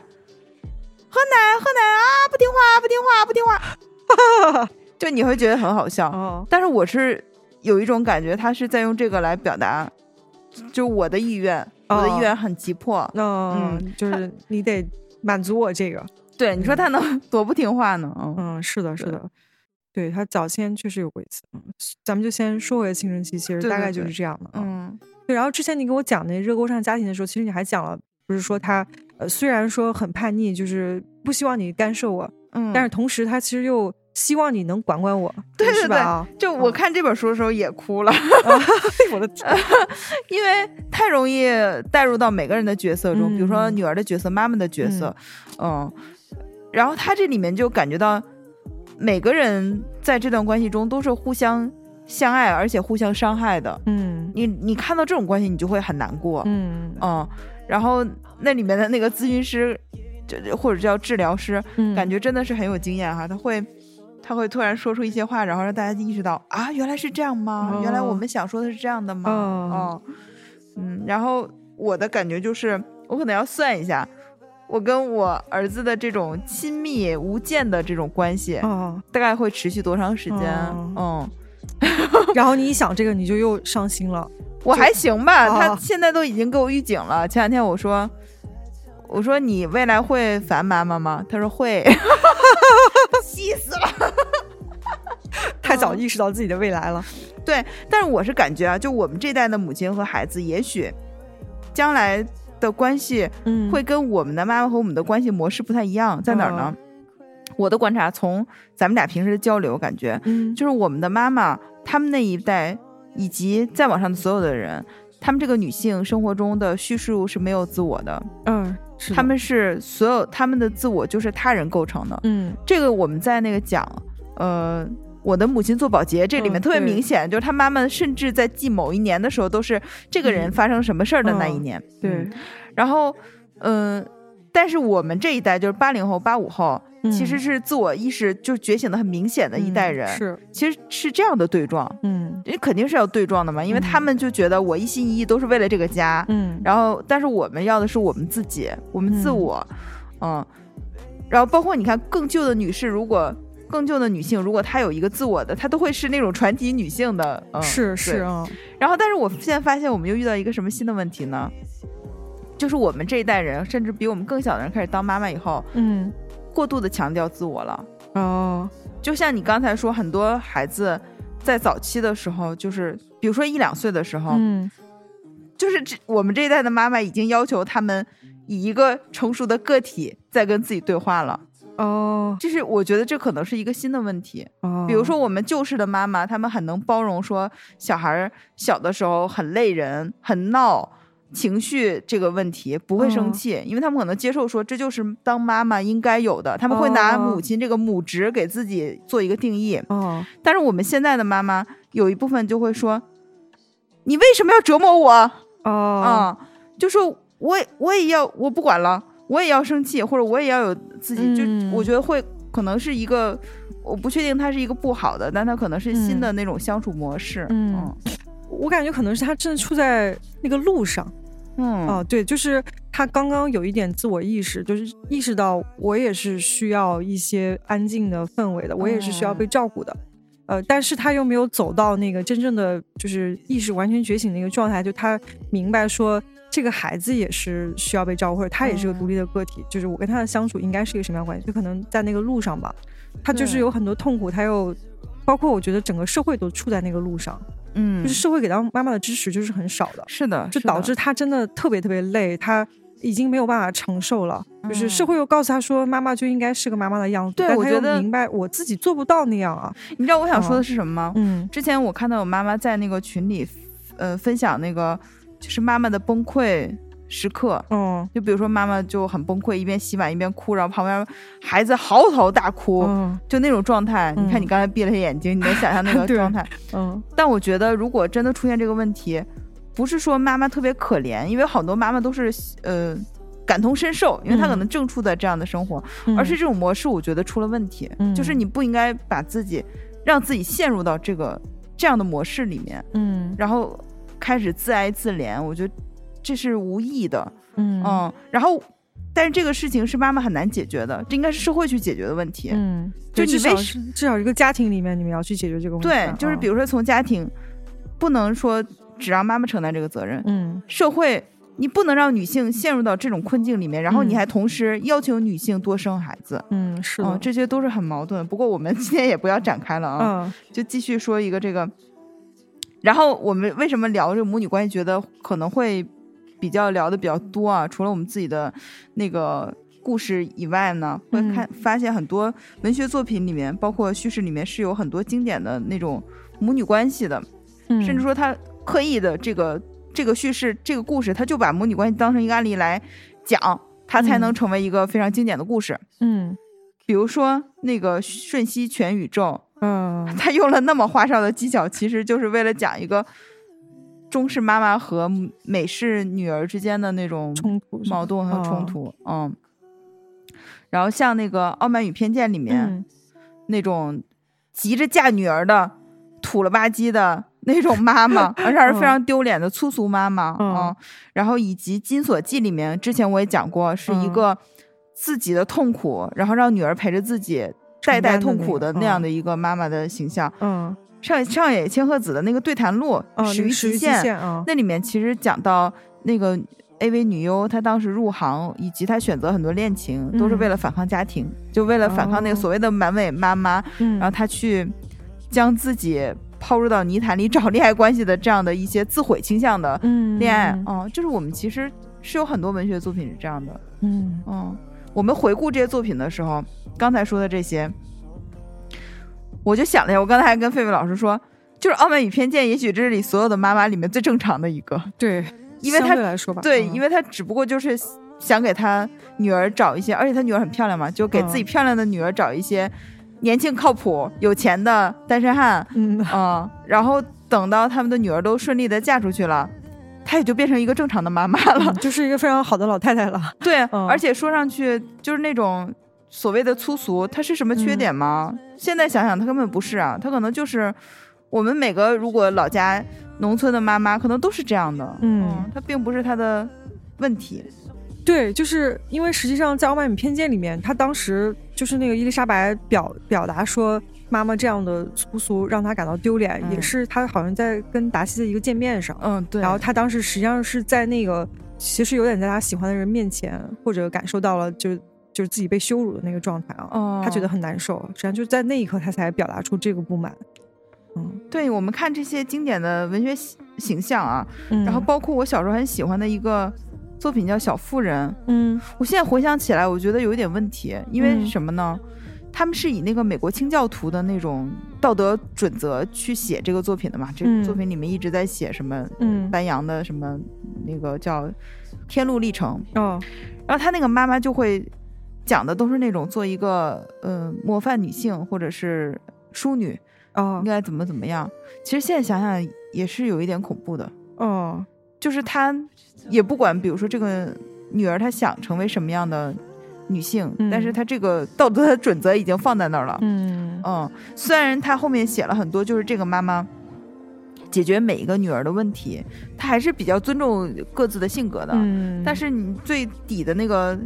喝奶，喝奶啊！不听话，不听话，不听话。”就你会觉得很好笑。哦，但是我是有一种感觉，他是在用这个来表达，就我的意愿，我的意愿很急迫。嗯，就是你得满足我这个。对，你说他能 多不听话呢？嗯，是的，是的。对他早先确实有过一次，嗯，咱们就先说回青春期，其实大概就是这样的，嗯，对。然后之前你给我讲那热锅上家庭的时候，其实你还讲了，不是说他呃虽然说很叛逆，就是不希望你干涉我，嗯，但是同时他其实又希望你能管管我，对对对，就我看这本书的时候也哭了，我的天，因为太容易带入到每个人的角色中，比如说女儿的角色、妈妈的角色，嗯，然后他这里面就感觉到。每个人在这段关系中都是互相相爱，而且互相伤害的。嗯，你你看到这种关系，你就会很难过。嗯嗯，然后那里面的那个咨询师，就或者叫治疗师，感觉真的是很有经验哈。他会他会突然说出一些话，然后让大家意识到啊，原来是这样吗？原来我们想说的是这样的吗？哦，嗯，然后我的感觉就是，我可能要算一下。我跟我儿子的这种亲密无间的这种关系，大概会持续多长时间？嗯，然后你一想这个，你就又伤心了。我还行吧，他现在都已经给我预警了。前两天我说，我说你未来会烦妈妈吗？他说会，气死了，太早意识到自己的未来了。对，但是我是感觉啊，就我们这代的母亲和孩子，也许将来。的关系会跟我们的妈妈和我们的关系模式不太一样，在哪儿呢？我的观察，从咱们俩平时的交流感觉，嗯，就是我们的妈妈，他们那一代以及再往上的所有的人，他们这个女性生活中的叙述是没有自我的，嗯，他们是所有他们的自我就是他人构成的，嗯，这个我们在那个讲，呃。我的母亲做保洁，这里面特别明显，就是他妈妈甚至在记某一年的时候，都是这个人发生什么事儿的那一年。对，然后，嗯，但是我们这一代就是八零后、八五后，其实是自我意识就觉醒的很明显的一代人。是，其实是这样的对撞。嗯，人肯定是要对撞的嘛，因为他们就觉得我一心一意都是为了这个家。嗯，然后，但是我们要的是我们自己，我们自我。嗯，然后包括你看更旧的女士，如果。更旧的女性，如果她有一个自我的，她都会是那种传奇女性的，嗯，是是啊。然后，但是我现在发现，我们又遇到一个什么新的问题呢？就是我们这一代人，甚至比我们更小的人开始当妈妈以后，嗯，过度的强调自我了。哦，就像你刚才说，很多孩子在早期的时候，就是比如说一两岁的时候，嗯，就是这我们这一代的妈妈已经要求他们以一个成熟的个体在跟自己对话了。哦，就是我觉得这可能是一个新的问题。哦，比如说我们旧式的妈妈，他们很能包容，说小孩小的时候很累人、很闹，情绪这个问题不会生气，因为他们可能接受说这就是当妈妈应该有的，他们会拿母亲这个母职给自己做一个定义。哦，但是我们现在的妈妈有一部分就会说，你为什么要折磨我？哦，啊，就说我我也要，我不管了。我也要生气，或者我也要有自己，就我觉得会可能是一个，我不确定它是一个不好的，但它可能是新的那种相处模式。嗯，我感觉可能是他正处在那个路上。嗯，哦，对，就是他刚刚有一点自我意识，就是意识到我也是需要一些安静的氛围的，我也是需要被照顾的。呃，但是他又没有走到那个真正的就是意识完全觉醒的一个状态，就他明白说。这个孩子也是需要被照顾，或者他也是个独立的个体。就是我跟他的相处应该是一个什么样关系？就可能在那个路上吧，他就是有很多痛苦，他又包括我觉得整个社会都处在那个路上，嗯，就是社会给到妈妈的支持就是很少的，是的，就导致她真的特别特别累，她已经没有办法承受了。就是社会又告诉他说，妈妈就应该是个妈妈的样子，对我觉得明白我自己做不到那样啊。你知道我想说的是什么吗？嗯，之前我看到我妈妈在那个群里，呃，分享那个。就是妈妈的崩溃时刻，嗯，就比如说妈妈就很崩溃，一边洗碗一边哭，然后旁边孩子嚎啕大哭，就那种状态。你看你刚才闭了眼睛，你能想象那 个状态？嗯。但我觉得，如果真的出现这个问题，不是说妈妈特别可怜，因为好多妈妈都是呃感同身受，因为她可能正处在这样的生活，而是这种模式，我觉得出了问题，就是你不应该把自己让自己陷入到这个这样的模式里面，嗯，然后开始自哀自怜，我觉得这是无意的，嗯嗯，然后但是这个事情是妈妈很难解决的，这应该是社会去解决的问题，嗯，就你为至少一个家庭里面你们要去解决这个问题，对，就是比如说从家庭不能说只让妈妈承担这个责任，嗯，社会。你不能让女性陷入到这种困境里面，然后你还同时要求女性多生孩子，嗯，是的，这些都是很矛盾。不过我们今天也不要展开了啊，就继续说一个这个。然后我们为什么聊这个母女关系，觉得可能会比较聊的比较多啊？除了我们自己的那个故事以外呢，会看发现很多文学作品里面，包括叙事里面是有很多经典的那种母女关系的，甚至说他刻意的这个。这个叙事，这个故事，他就把母女关系当成一个案例来讲，它才能成为一个非常经典的故事。嗯，比如说那个《瞬息全宇宙》，嗯，他用了那么花哨的技巧，其实就是为了讲一个中式妈妈和美式女儿之间的那种冲突、矛盾和冲突。嗯，然后像那个《傲慢与偏见》里面那种急着嫁女儿的土了吧唧的。那种妈妈，而且是非常丢脸的粗俗妈妈嗯。然后以及《金锁记》里面，之前我也讲过，是一个自己的痛苦，然后让女儿陪着自己代代痛苦的那样的一个妈妈的形象。嗯，上上野千鹤子的那个对谈录《始于极限》，那里面其实讲到那个 AV 女优，她当时入行以及她选择很多恋情，都是为了反抗家庭，就为了反抗那个所谓的满尾妈妈。然后她去将自己。抛入到泥潭里 找恋爱关系的这样的一些自毁倾向的恋爱，嗯，就是我们其实是有很多文学作品是这样的，嗯嗯，我们回顾这些作品的时候，刚才说的这些，我就想了一下，我刚才还跟费费老师说，就是《傲慢与偏见》，也许这是里所有的妈妈里面最正常的一个，对，因为他来说吧，对，因为他只不过就是想给他女儿找一些，而且他女儿很漂亮嘛，就给自己漂亮的女儿找一些。年轻靠谱、有钱的单身汉，嗯啊，然后等到他们的女儿都顺利的嫁出去了，她也就变成一个正常的妈妈了，就是一个非常好的老太太了。对，而且说上去就是那种所谓的粗俗，她是什么缺点吗？现在想想，他根本不是啊，他可能就是我们每个如果老家农村的妈妈，可能都是这样的。嗯，她并不是他的问题。对，就是因为实际上在《傲慢与偏见》里面，他当时就是那个伊丽莎白表表达说妈妈这样的粗俗让他感到丢脸，也是他好像在跟达西的一个见面上，嗯，对。然后他当时实际上是在那个其实有点在他喜欢的人面前，或者感受到了就就是自己被羞辱的那个状态啊，他觉得很难受。实际上就在那一刻他才表达出这个不满。嗯，对我们看这些经典的文学形象啊，然后包括我小时候很喜欢的一个。作品叫《小妇人》，嗯，我现在回想起来，我觉得有一点问题，因为什么呢？他们是以那个美国清教徒的那种道德准则去写这个作品的嘛？这个作品里面一直在写什么？嗯，班扬的什么那个叫《天路历程》哦，然后他那个妈妈就会讲的都是那种做一个呃模范女性或者是淑女哦，应该怎么怎么样？其实现在想想也是有一点恐怖的哦，就是她。也不管，比如说这个女儿她想成为什么样的女性，但是她这个道德的准则已经放在那儿了。嗯嗯，虽然她后面写了很多，就是这个妈妈解决每一个女儿的问题，他还是比较尊重各自的性格的。嗯，但是你最底的那个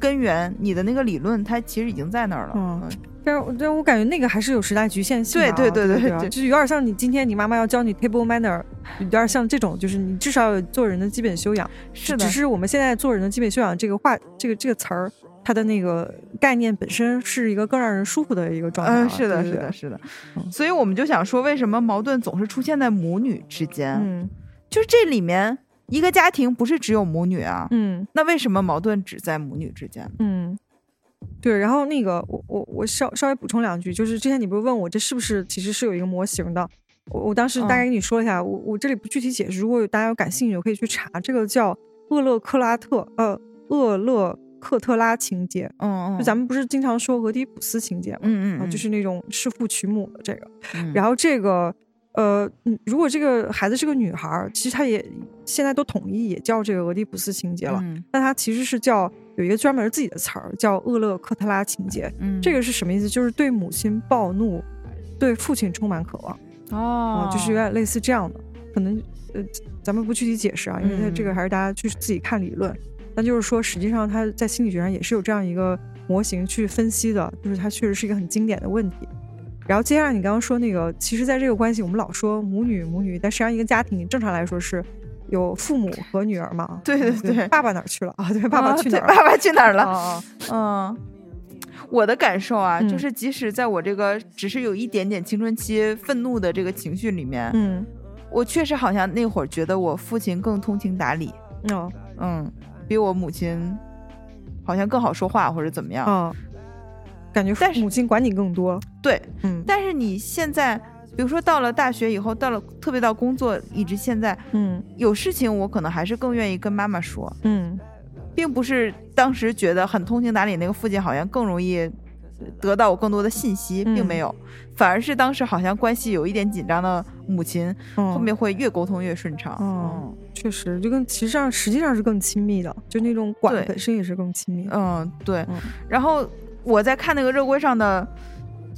根源，你的那个理论，它其实已经在那儿了。嗯。但是，但我感觉那个还是有时代局限性。对对对对对，就是有点像你今天你妈妈要教你 table manner，有点像这种，就是你至少有做人的基本修养。是的。只是我们现在做人的基本修养这个话，这个这个词儿，它的那个概念本身是一个更让人舒服的一个状态。嗯，是的，是的，是的。所以我们就想说，为什么矛盾总是出现在母女之间？嗯，就是这里面一个家庭不是只有母女啊。嗯。那为什么矛盾只在母女之间？嗯。对，然后那个我我我稍稍微补充两句，就是之前你不是问我这是不是其实是有一个模型的，我我当时大概跟你说一下，我我这里不具体解释，如果大家有感兴趣，可以去查，这个叫厄勒克拉特呃厄勒克特拉情节，嗯嗯，就。咱们不是经常说俄狄浦斯情节嘛，嗯嗯，就是那种弑父娶母的这个，然后这个呃，如果这个孩子是个女孩，其实她也现在都统一也叫这个俄狄浦斯情节了，但她其实是叫有一个专门自己的词儿，叫厄勒克特拉情节。嗯，这个是什么意思？就是对母亲暴怒，对父亲充满渴望。哦，就是有点类似这样的。可能呃，咱们不具体解释啊，因为这个还是大家去自己看理论。那就是说，实际上他在心理学上也是有这样一个模型去分析的，就是它确实是一个很经典的问题。然后接下来你刚刚说那个，其实，在这个关系，我们老说母女母女，但实际上一个家庭正常来说是有父母和女儿嘛？对对对，爸爸哪儿去了啊？对，爸爸去哪儿？爸爸去哪儿了？嗯，我的感受啊，就是即使在我这个只是有一点点青春期愤怒的这个情绪里面，嗯，我确实好像那会儿觉得我父亲更通情达理，哦，嗯，比我母亲好像更好说话或者怎么样，嗯。感觉母亲管你更多，对，嗯，但是你现在，比如说到了大学以后，到了特别到工作，以及现在，嗯，有事情我可能还是更愿意跟妈妈说，嗯，并不是当时觉得很通情达理那个父亲好像更容易得到我更多的信息，并没有，反而是当时好像关系有一点紧张的母亲，后面会越沟通越顺畅，嗯，确实就跟其实上实际上是更亲密的，就那种管本身也是更亲密，嗯，对，然后。我在看那个热锅上的，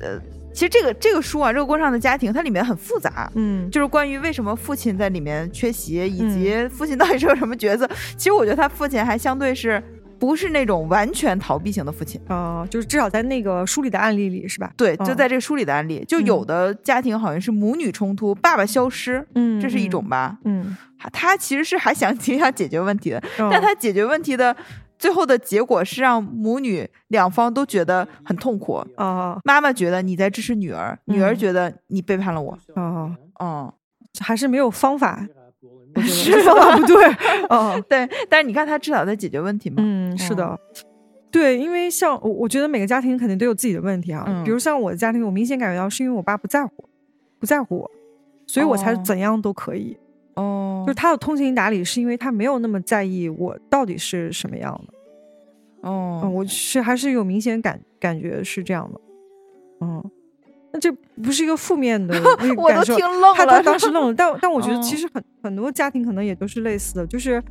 呃，其实这个这个书啊，热锅上的家庭，它里面很复杂，嗯，就是关于为什么父亲在里面缺席，以及父亲到底是个什么角色。其实我觉得他父亲还相对是不是那种完全逃避型的父亲。啊，就是至少在那个书里的案例里是吧？对，就在这个书里的案例，就有的家庭好像是母女冲突，爸爸消失，嗯，这是一种吧，嗯，他其实是还想 挺想解决问题的，但他解决问题的。最后的结果是让母女两方都觉得很痛苦啊！妈妈觉得你在支持女儿，女儿觉得你背叛了我啊！嗯，还是没有方法，是方法不对啊！对，但是你看他至少在解决问题嘛。嗯，是的，对，因为像我，我觉得每个家庭肯定都有自己的问题啊。比如像我的家庭，我明显感觉到是因为我爸不在乎，不在乎我，所以我才怎样都可以。哦，就是他的通情达理，是因为他没有那么在意我到底是什么样的。哦，我是还是有明显感感觉是这样的。嗯，那这不是一个负面的 我都听愣了。他当时愣了，但但我觉得其实很很多家庭可能也都是类似的，就是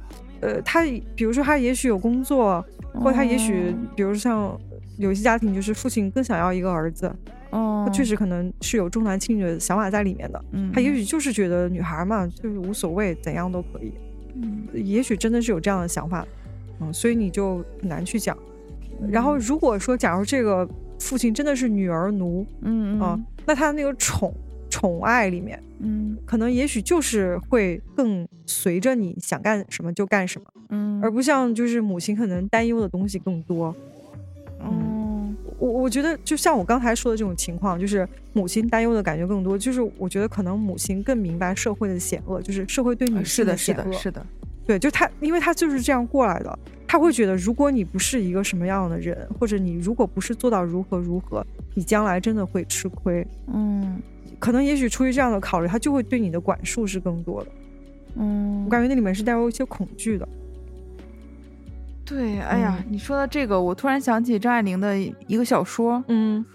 呃，他比如说他也许有工作，或者他也许比如像有一些家庭，就是父亲更想要一个儿子。哦，他确实可能是有重男轻女的想法在里面的。嗯，他也许就是觉得女孩嘛，就是无所谓，怎样都可以。嗯，也许真的是有这样的想法。嗯，所以你就很难去讲。然后如果说，假如这个父亲真的是女儿奴，嗯啊，那他那个宠宠爱里面，嗯，可能也许就是会更随着你想干什么就干什么，嗯，而不像就是母亲可能担忧的东西更多。我我觉得就像我刚才说的这种情况，就是母亲担忧的感觉更多。就是我觉得可能母亲更明白社会的险恶，就是社会对女性的险恶。是的，是的，对，就她，因为她就是这样过来的。她会觉得，如果你不是一个什么样的人，或者你如果不是做到如何如何，你将来真的会吃亏。嗯，可能也许出于这样的考虑，她就会对你的管束是更多的。嗯，我感觉那里面是带有一些恐惧的。对，哎呀，你说到这个，我突然想起张爱玲的一个小说，嗯，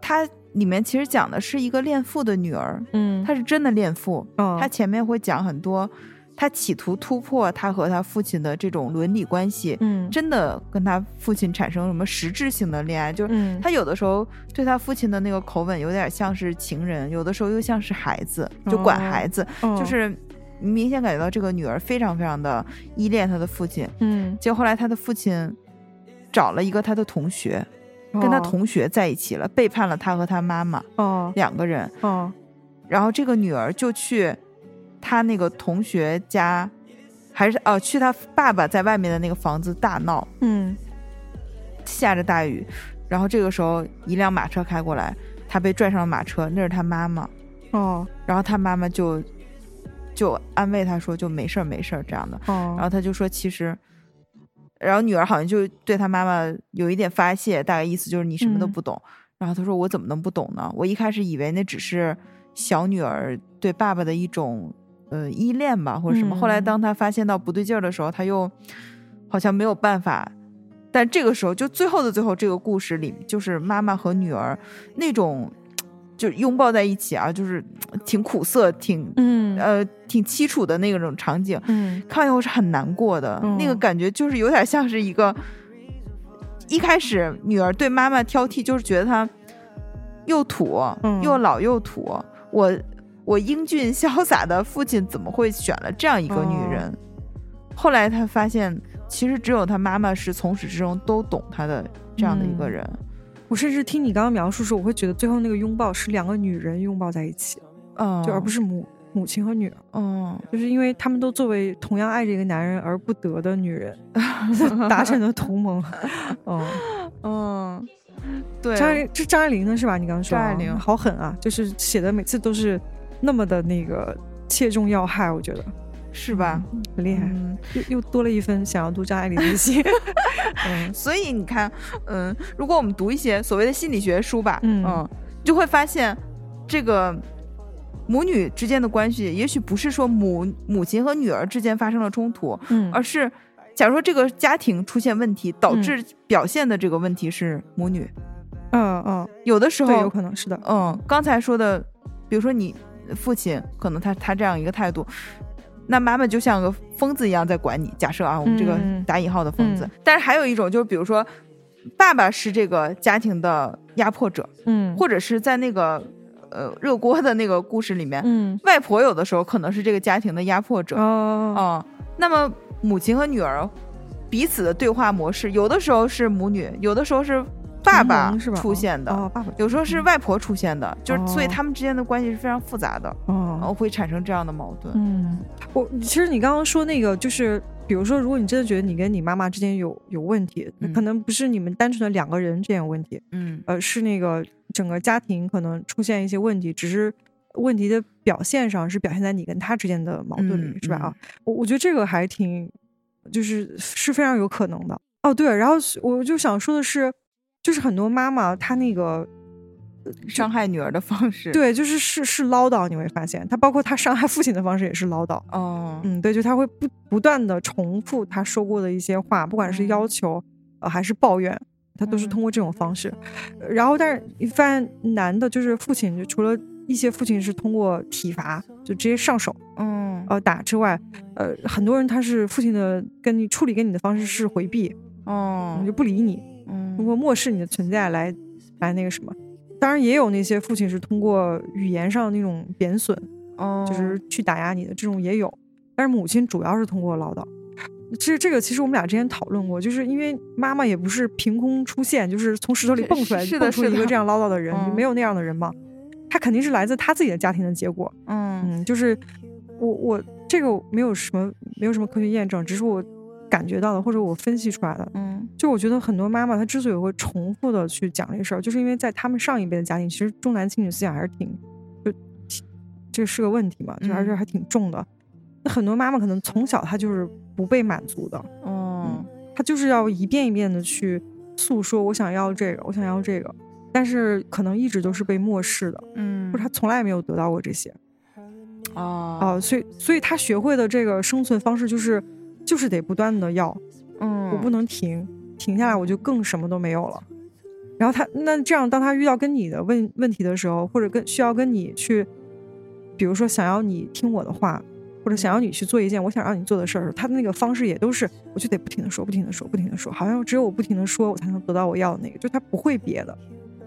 它里面其实讲的是一个恋父的女儿，嗯，她是真的恋父，她前面会讲很多，她企图突破她和她父亲的这种伦理关系，嗯，真的跟她父亲产生什么实质性的恋爱，就是她有的时候对她父亲的那个口吻有点像是情人，有的时候又像是孩子，就管孩子，就是。明显感觉到这个女儿非常非常的依恋她的父亲，嗯，结果后来她的父亲找了一个她的同学，跟她同学在一起了，背叛了她和她妈妈，哦，两个人，哦，然后这个女儿就去她那个同学家，还是哦，去她爸爸在外面的那个房子大闹，嗯，下着大雨，然后这个时候一辆马车开过来，她被拽上了马车，那是她妈妈，哦，然后她妈妈就。就安慰他说：“就没事儿，没事儿这样的。”然后他就说：“其实，然后女儿好像就对他妈妈有一点发泄，大概意思就是你什么都不懂。”然后他说：“我怎么能不懂呢？我一开始以为那只是小女儿对爸爸的一种呃依恋吧，或者什么。后来当他发现到不对劲儿的时候，他又好像没有办法。但这个时候，就最后的最后，这个故事里就是妈妈和女儿那种。”就拥抱在一起啊，就是挺苦涩、挺嗯。呃挺凄楚的那种场景，嗯。看完以后是很难过的，那个感觉就是有点像是一个一开始女儿对妈妈挑剔，就是觉得她又土又老又土，我我英俊潇洒的父亲怎么会选了这样一个女人？后来他发现，其实只有他妈妈是从始至终都懂他的这样的一个人。我甚至听你刚刚描述时，我会觉得最后那个拥抱是两个女人拥抱在一起，嗯，就而不是母母亲和女儿，嗯，就是因为他们都作为同样爱着一个男人而不得的女人 达成了同盟，嗯嗯，对，张爱玲这张爱玲呢是吧？你刚刚说张爱玲好狠啊，就是写的每次都是那么的那个切中要害，我觉得是吧？很厉害，又又多了一分想要读张爱玲的心。嗯，所以你看，嗯，如果我们读一些所谓的心理学书吧，嗯嗯，就会发现这个母女之间的关系，也许不是说母母亲和女儿之间发生了冲突，嗯，而是假如说这个家庭出现问题，导致表现的这个问题是母女，嗯嗯，有的时候有可能是的，嗯，刚才说的，比如说你父亲可能他他这样一个态度。那妈妈就像个疯子一样在管你。假设啊，我们这个打引号的疯子。嗯、但是还有一种，就是比如说，爸爸是这个家庭的压迫者，嗯，或者是在那个呃热锅的那个故事里面，嗯，外婆有的时候可能是这个家庭的压迫者。哦，嗯，那么母亲和女儿彼此的对话模式，有的时候是母女，有的时候是爸爸出现的，哦，爸爸，有时候是外婆出现的，就是所以他们之间的关系是非常复杂的，哦，会产生这样的矛盾。嗯。我其实你刚刚说那个，就是比如说，如果你真的觉得你跟你妈妈之间有有问题，嗯、可能不是你们单纯的两个人之间有问题，嗯，呃，是那个整个家庭可能出现一些问题，只是问题的表现上是表现在你跟他之间的矛盾里，嗯、是吧？啊，我我觉得这个还挺，就是是非常有可能的。哦，对，然后我就想说的是，就是很多妈妈她那个。伤害女儿的方式，对，就是是是唠叨，你会发现，她包括她伤害父亲的方式也是唠叨。哦，嗯，对，就她会不不断的重复她说过的一些话，不管是要求，呃，还是抱怨，他都是通过这种方式。然后，但是你发现男的，就是父亲，就除了一些父亲是通过体罚，就直接上手，嗯，呃，打之外，呃，很多人他是父亲的跟你处理跟你的方式是回避，哦，就不理你，嗯，通过漠视你的存在来来那个什么。当然也有那些父亲是通过语言上那种贬损，哦，就是去打压你的这种也有，但是母亲主要是通过唠叨。其实这个其实我们俩之前讨论过，就是因为妈妈也不是凭空出现，就是从石头里蹦出来蹦出一个这样唠叨的人，嗯、没有那样的人嘛。他肯定是来自他自己的家庭的结果。嗯嗯，就是我我这个没有什么没有什么科学验证，只是我感觉到的或者我分析出来的。嗯。就我觉得很多妈妈她之所以会重复的去讲这事儿，就是因为在他们上一辈的家庭，其实重男轻女思想还是挺，就这是个问题嘛，就而且还挺重的。那、嗯、很多妈妈可能从小她就是不被满足的，哦、嗯，她就是要一遍一遍的去诉说我想要这个，我想要这个，但是可能一直都是被漠视的，嗯，或者她从来没有得到过这些，哦，所以所以她学会的这个生存方式就是就是得不断的要，嗯，我不能停。停下来，我就更什么都没有了。然后他那这样，当他遇到跟你的问问题的时候，或者跟需要跟你去，比如说想要你听我的话，或者想要你去做一件我想让你做的事儿，他的那个方式也都是，我就得不停的说，不停的说，不停的说，好像只有我不停的说，我才能得到我要的那个，就他不会别的。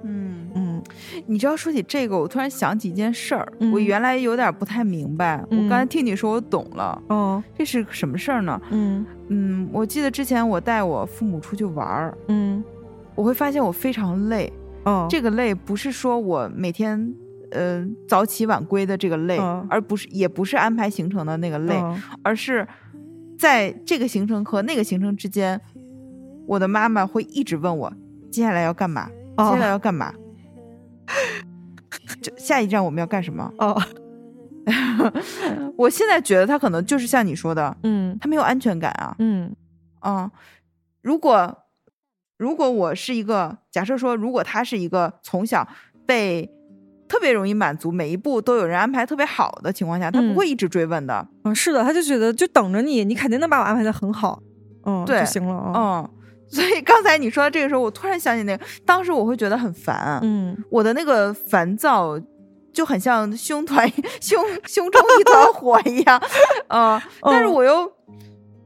嗯嗯，你知道说起这个，我突然想起一件事儿，嗯、我原来有点不太明白，嗯、我刚才听你说，我懂了。哦，这是什么事儿呢？嗯嗯，我记得之前我带我父母出去玩儿，嗯，我会发现我非常累。哦，这个累不是说我每天呃早起晚归的这个累，哦、而不是也不是安排行程的那个累，哦、而是在这个行程和那个行程之间，我的妈妈会一直问我接下来要干嘛，哦、接下来要干嘛。就下一站我们要干什么？哦，我现在觉得他可能就是像你说的，嗯，他没有安全感啊，嗯。啊、嗯，如果如果我是一个假设说，如果他是一个从小被特别容易满足，每一步都有人安排特别好的情况下，他不会一直追问的。嗯，是的，他就觉得就等着你，你肯定能把我安排的很好，嗯，对就行了，嗯，所以刚才你说到这个时候，我突然想起那个，当时我会觉得很烦，嗯，我的那个烦躁就很像胸团胸胸中一团火一样，啊，但是我又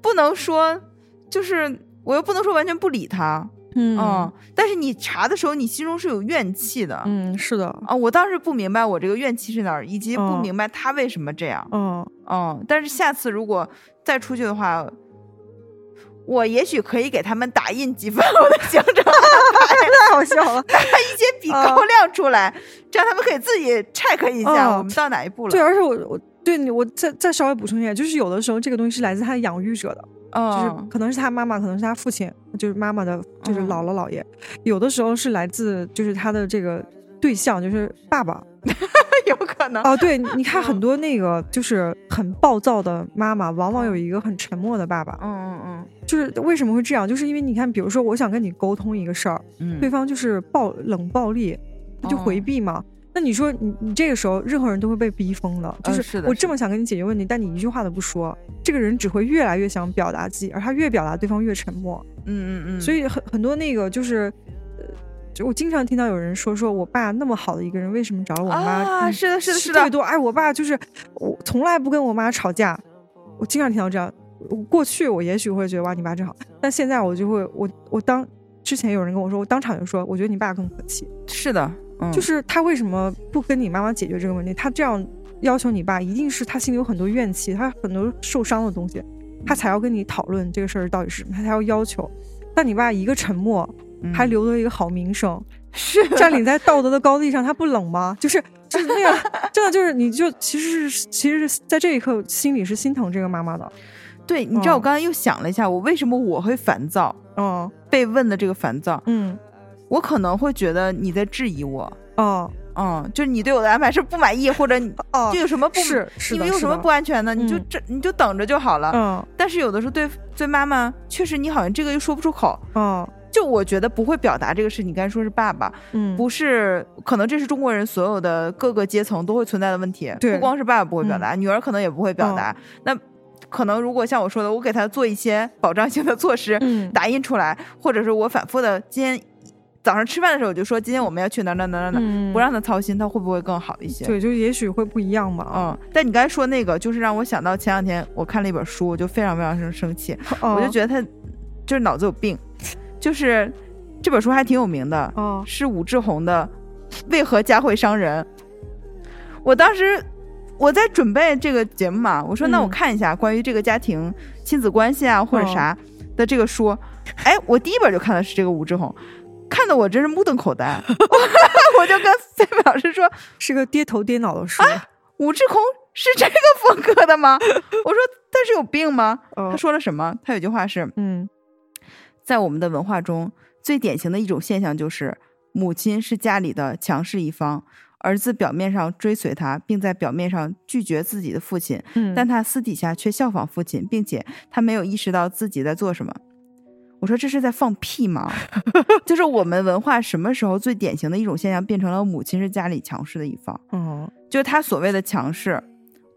不能说，就是我又不能说完全不理他，嗯，但是你查的时候，你心中是有怨气的，嗯，是的，啊，我当时不明白我这个怨气是哪儿，以及不明白他为什么这样，嗯嗯，但是下次如果再出去的话。我也许可以给他们打印几份我的行程，太好笑了，打一些笔高亮出来，这样他们可以自己 check 一下我们到哪一步了。对，而且我我对你我再再稍微补充一点，就是有的时候这个东西是来自他的养育者的，就是可能是他妈妈，可能是他父亲，就是妈妈的，就是姥姥姥爷，有的时候是来自就是他的这个对象，就是爸爸。有可能哦，对，你看很多那个就是很暴躁的妈妈，往往有一个很沉默的爸爸。嗯嗯嗯，就是为什么会这样？就是因为你看，比如说我想跟你沟通一个事儿，对方就是暴冷暴力，他就回避嘛。那你说你你这个时候，任何人都会被逼疯的。就是我这么想跟你解决问题，但你一句话都不说，这个人只会越来越想表达自己，而他越表达，对方越沉默。嗯嗯嗯。所以很很多那个就是。就我经常听到有人说，说我爸那么好的一个人，为什么找了我妈？啊，是的，是的，是的。多哎，我爸就是我从来不跟我妈吵架。我经常听到这样。过去我也许会觉得哇，你爸真好，但现在我就会我我当之前有人跟我说，我当场就说，我觉得你爸更可气。是的，嗯就是他为什么不跟你妈妈解决这个问题？他这样要求你爸，一定是他心里有很多怨气，他很多受伤的东西，他才要跟你讨论这个事儿到底是什么，他才要要求。但你爸一个沉默。还留了一个好名声，是 占领在道德的高地上，他不冷吗？就是就是那个，真的就是，你就其实是其实是在这一刻心里是心疼这个妈妈的。对，你知道我刚才又想了一下，我为什么我会烦躁？嗯，被问的这个烦躁，嗯，我可能会觉得你在质疑我。哦，嗯，就是你对我的安排是不满意，或者你就有什么不，是你们有什么不安全的，你就这你就等着就好了。嗯，但是有的时候对对妈妈，确实你好像这个又说不出口。嗯。就我觉得不会表达这个事，你刚才说是爸爸，嗯，不是，可能这是中国人所有的各个阶层都会存在的问题，对，不光是爸爸不会表达，女儿可能也不会表达。那可能如果像我说的，我给他做一些保障性的措施，打印出来，或者是我反复的，今天早上吃饭的时候我就说，今天我们要去哪哪哪哪哪，不让他操心，他会不会更好一些？对，就也许会不一样吧。嗯，但你刚才说那个，就是让我想到前两天我看了一本书，我就非常非常生生气，我就觉得他就是脑子有病，就是。这本书还挺有名的，哦，是武志红的《为何家会伤人》。我当时我在准备这个节目嘛，我说那我看一下关于这个家庭亲子关系啊或者啥的这个书。哎，我第一本就看的是这个武志红，看的我真是目瞪口呆。我就跟飞老师说，是个跌头跌脑的书。武志红是这个风格的吗？我说他是有病吗？他说了什么？他有句话是，嗯，在我们的文化中。最典型的一种现象就是，母亲是家里的强势一方，儿子表面上追随他，并在表面上拒绝自己的父亲，但他私底下却效仿父亲，并且他没有意识到自己在做什么。我说这是在放屁吗？就是我们文化什么时候最典型的一种现象变成了母亲是家里强势的一方？嗯，就是他所谓的强势。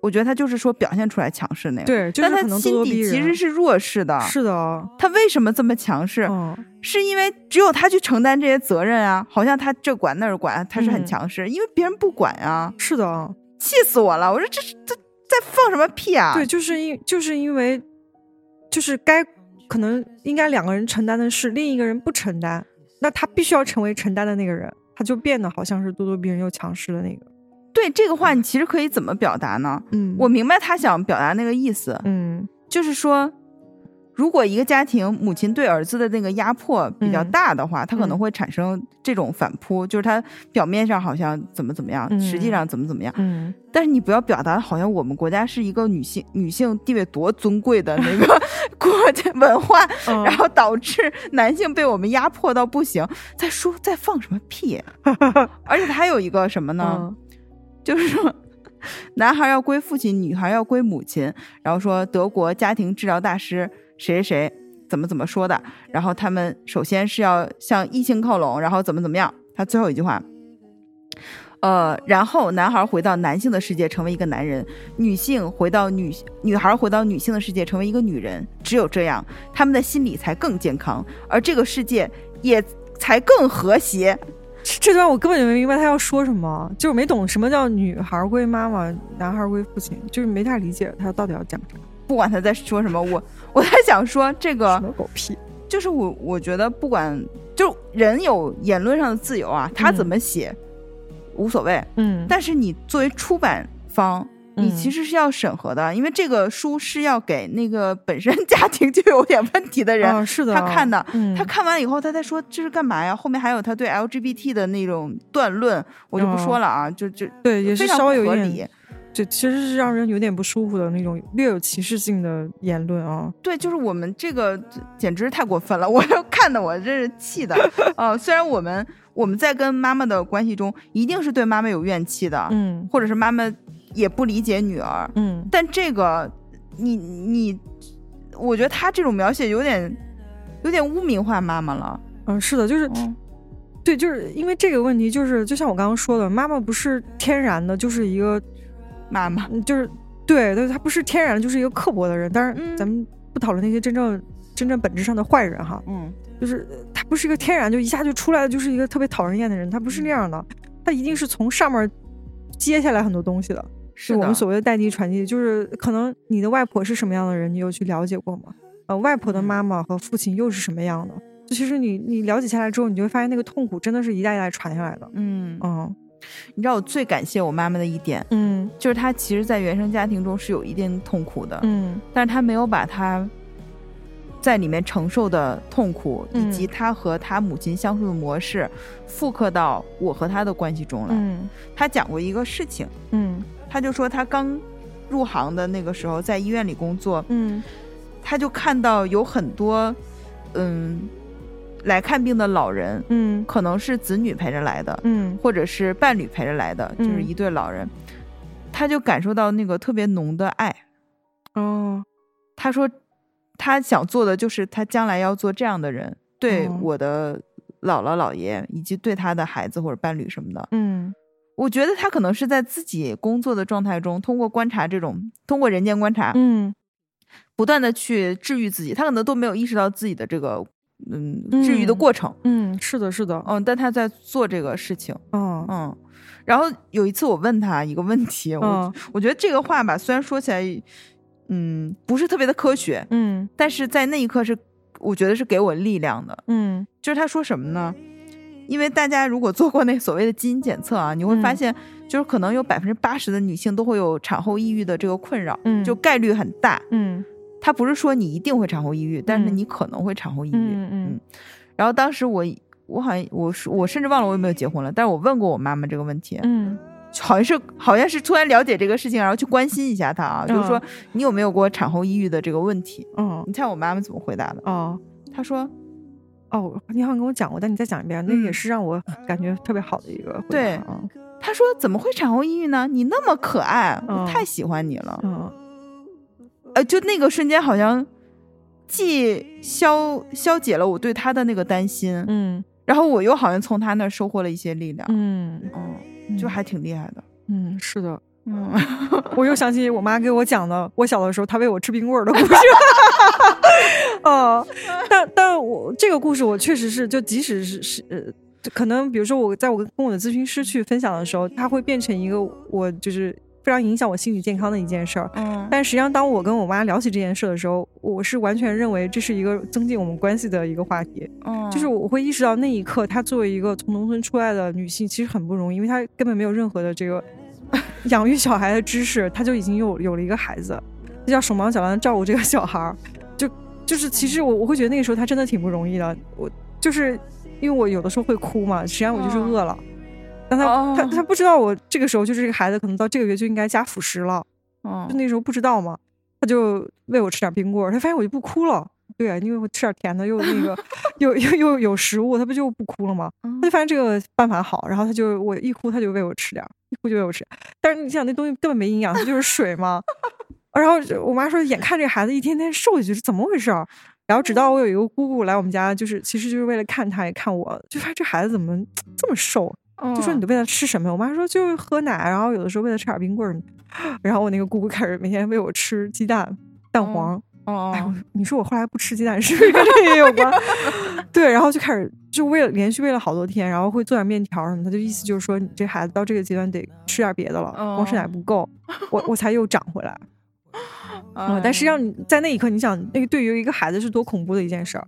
我觉得他就是说表现出来强势那样，对，但他心底其实是弱势的。是的，他为什么这么强势？是因为只有他去承担这些责任啊，好像他这管那儿管，他是很强势，因为别人不管啊。是的，气死我了！我说这是这在放什么屁啊？对，就是因就是因为就是该可能应该两个人承担的事，另一个人不承担，那他必须要成为承担的那个人，他就变得好像是咄咄逼人又强势的那个。对这个话，你其实可以怎么表达呢？嗯，我明白他想表达那个意思。嗯，就是说，如果一个家庭母亲对儿子的那个压迫比较大的话，他可能会产生这种反扑，就是他表面上好像怎么怎么样，实际上怎么怎么样。嗯，但是你不要表达好像我们国家是一个女性女性地位多尊贵的那个 国家文化，然后导致男性被我们压迫到不行。在说在放什么屁？而且他还有一个什么呢？就是说，男孩要归父亲，女孩要归母亲。然后说德国家庭治疗大师谁谁谁怎么怎么说的。然后他们首先是要向异性靠拢，然后怎么怎么样。他最后一句话，呃，然后男孩回到男性的世界成为一个男人，女性回到女女孩回到女性的世界成为一个女人。只有这样，他们的心理才更健康，而这个世界也才更和谐。这段我根本就没明白他要说什么，就是没懂什么叫女孩归妈妈，男孩归父亲，就是没太理解他到底要讲什么。不管他在说什么，我我在想说这个什么狗屁，就是我我觉得不管就人有言论上的自由啊，他怎么写。无所谓，嗯，但是你作为出版方，你其实是要审核的，因为这个书是要给那个本身 家庭就有点问题的人，是的，他看的，他看完以后，他再说这是干嘛呀？后面还有他对 LGBT 的那种断论，我就不说了啊，就就对，也是稍微有一点，就其实是让人有点不舒服的那种略有歧视性的言论啊。对，就是我们这个简直是太过分了，我要看的我真是气的啊！虽然我们。我们在跟妈妈的关系中，一定是对妈妈有怨气的，嗯，或者是妈妈也不理解女儿，嗯，但这个，你你，我觉得他这种描写有点，有点污名化妈妈了，嗯，是的，就是，对，就是因为这个问题，就是就像我刚刚说的，妈妈不是天然的，就是一个妈妈，就是对，对，她不是天然的，就是一个刻薄的人，当然，咱们不讨论那些真正真正本质上的坏人哈，嗯。就是她不是一个天然就一下就出来的，就是一个特别讨人厌的人。她不是那样的，她一定是从上面接下来很多东西的。是我们所谓的代际传递，就是可能你的外婆是什么样的人，你有去了解过吗？呃，外婆的妈妈和父亲又是什么样的？就其实你你了解下来之后，你就会发现那个痛苦真的是一代一代传下来的。嗯嗯，你知道我最感谢我妈妈的一点，嗯，就是她其实，在原生家庭中是有一定痛苦的，嗯，但是她没有把她。在里面承受的痛苦，以及她和她母亲相处的模式，复刻到我和她的关系中来。嗯，她讲过一个事情，嗯，他就说他刚入行的那个时候，在医院里工作，嗯，他就看到有很多，嗯，来看病的老人，嗯，可能是子女陪着来的，嗯，或者是伴侣陪着来的，就是一对老人，他就感受到那个特别浓的爱。哦，他说。他想做的就是他将来要做这样的人，对我的姥姥姥爷以及对他的孩子或者伴侣什么的。嗯，我觉得他可能是在自己工作的状态中，通过观察这种，通过人间观察，嗯，不断的去治愈自己。他可能都没有意识到自己的这个，嗯，治愈的过程。嗯，是的，是的，嗯，但他在做这个事情。嗯嗯，然后有一次我问他一个问题，我我觉得这个话吧，虽然说起来。嗯，不是特别的科学，嗯，但是在那一刻是，我觉得是给我力量的，嗯，就是他说什么呢？因为大家如果做过那所谓的基因检测啊，你会发现，就是可能有百分之八十的女性都会有产后抑郁的这个困扰，嗯，就概率很大，嗯，他不是说你一定会产后抑郁，但是你可能会产后抑郁，嗯嗯，然后当时我，我好像我我甚至忘了我有没有结婚了，但是我问过我妈妈这个问题，嗯。好像是好像是突然了解这个事情，然后去关心一下他啊，就是说你有没有过产后抑郁的这个问题？嗯，你猜我妈妈怎么回答的？哦，她说：“哦，你好像跟我讲过，但你再讲一遍，那也是让我感觉特别好的一个。”对，他说：“怎么会产后抑郁呢？你那么可爱，我太喜欢你了。”嗯，呃，就那个瞬间，好像既消消解了我对他的那个担心，嗯，然后我又好像从他那收获了一些力量，嗯嗯。就还挺厉害的，嗯，是的，嗯，我又想起我妈给我讲的我小的时候她喂我吃冰棍的故事，哦，但但我这个故事我确实是，就即使是是呃，可能比如说我在我跟我的咨询师去分享的时候，它会变成一个我就是。非常影响我心理健康的一件事儿，嗯，但实际上当我跟我妈聊起这件事的时候，我是完全认为这是一个增进我们关系的一个话题，嗯，就是我会意识到那一刻，她作为一个从农村出来的女性，其实很不容易，因为她根本没有任何的这个养育小孩的知识，他就已经有有了一个孩子，就要手忙脚乱的照顾这个小孩儿，就就是其实我我会觉得那个时候他真的挺不容易的，我就是因为我有的时候会哭嘛，实际上我就是饿了。但他他他不知道我这个时候就是这个孩子可能到这个月就应该加辅食了，就那时候不知道嘛，他就喂我吃点冰棍他发现我就不哭了，对啊，因为我吃点甜的又那个 又又又有食物，他不就不哭了吗？他就发现这个办法好，然后他就我一哭他就喂我吃点，一哭就喂我吃，但是你想那东西根本没营养，它就是水嘛。然后我妈说，眼看这个孩子一天天瘦下去是怎么回事？然后直到我有一个姑姑来我们家，就是其实就是为了看他也看我，就发现这孩子怎么 这么瘦。就说你都喂他吃什么？我妈说就是喝奶，然后有的时候喂他吃点冰棍儿。然后我那个姑姑开始每天喂我吃鸡蛋、蛋黄。哦，哎，你说我后来不吃鸡蛋是不是跟这个也有关？对，然后就开始就喂了，连续喂了好多天，然后会做点面条什么，他就意思就是说你这孩子到这个阶段得吃点别的了，光吃奶不够，我我才又长回来。啊！但实际上你在那一刻，你想那个对于一个孩子是多恐怖的一件事儿，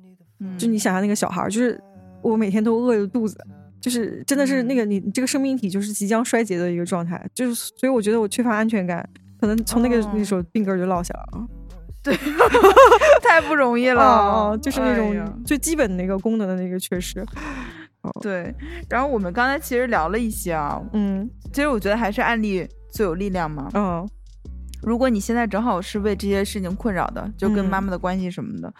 就你想象那个小孩，就是我每天都饿着肚子，就是真的是那个你这个生命体就是即将衰竭的一个状态，就是所以我觉得我缺乏安全感，可能从那个那时候病根就落下了啊。对，太不容易了，就是那种最基本那个功能的那个缺失。对，然后我们刚才其实聊了一些啊，嗯，其实我觉得还是案例最有力量嘛。嗯，如果你现在正好是为这些事情困扰的，就跟妈妈的关系什么的，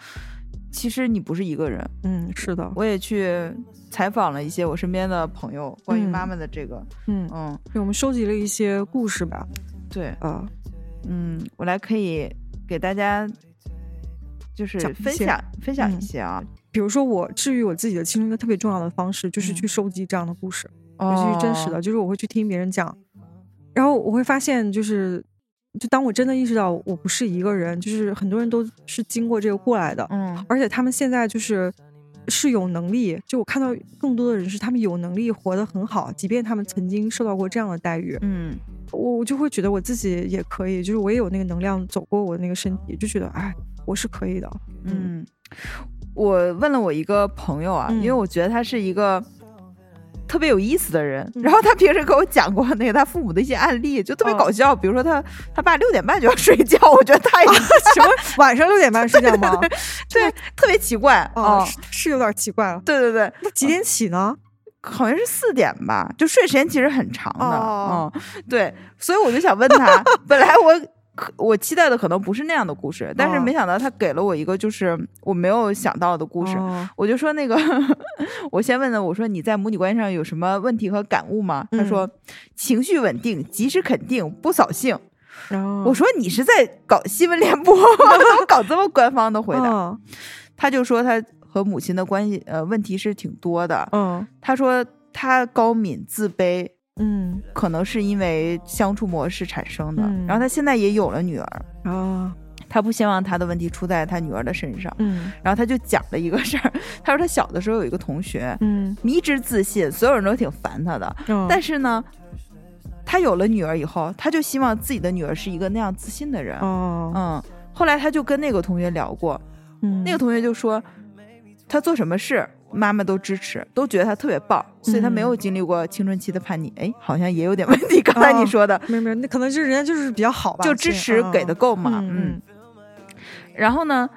其实你不是一个人。嗯，是的，我也去采访了一些我身边的朋友，关于妈妈的这个，嗯嗯，我们收集了一些故事吧。对，啊，嗯，我来可以。给大家就是分享分享一些啊，比如说我治愈我自己的其中一个特别重要的方式，就是去收集这样的故事，尤其是真实的，就是我会去听别人讲，然后我会发现，就是就当我真的意识到我不是一个人，就是很多人都是经过这个过来的，嗯，而且他们现在就是是有能力，就我看到更多的人是他们有能力活得很好，即便他们曾经受到过这样的待遇，嗯。我我就会觉得我自己也可以，就是我也有那个能量走过我那个身体，就觉得哎，我是可以的。嗯，我问了我一个朋友啊，因为我觉得他是一个特别有意思的人，然后他平时给我讲过那个他父母的一些案例，就特别搞笑。比如说他他爸六点半就要睡觉，我觉得太 什么晚上六点半睡觉吗？对，特别奇怪啊，是有点奇怪了。对对对，那几点起呢？好像是四点吧，就睡时间其实很长的，嗯，对，所以我就想问他，本来我我期待的可能不是那样的故事，但是没想到他给了我一个就是我没有想到的故事，我就说那个，我先问了，我说你在母女关系上有什么问题和感悟吗？他说情绪稳定，及时肯定，不扫兴。我说你是在搞新闻联播，怎么搞这么官方的回答？他就说他。和母亲的关系，呃，问题是挺多的。嗯，他说他高敏自卑，嗯，可能是因为相处模式产生的。然后他现在也有了女儿，啊，他不希望他的问题出在他女儿的身上。嗯，然后他就讲了一个事儿，他说他小的时候有一个同学，嗯，迷之自信，所有人都挺烦他的。但是呢，他有了女儿以后，他就希望自己的女儿是一个那样自信的人。哦，嗯，后来他就跟那个同学聊过，那个同学就说。他做什么事，妈妈都支持，都觉得他特别棒，所以他没有经历过青春期的叛逆。哎，好像也有点问题。刚才你说的，没有没有，那可能就是人家就是比较好吧，就支持给的够嘛。嗯。然后呢，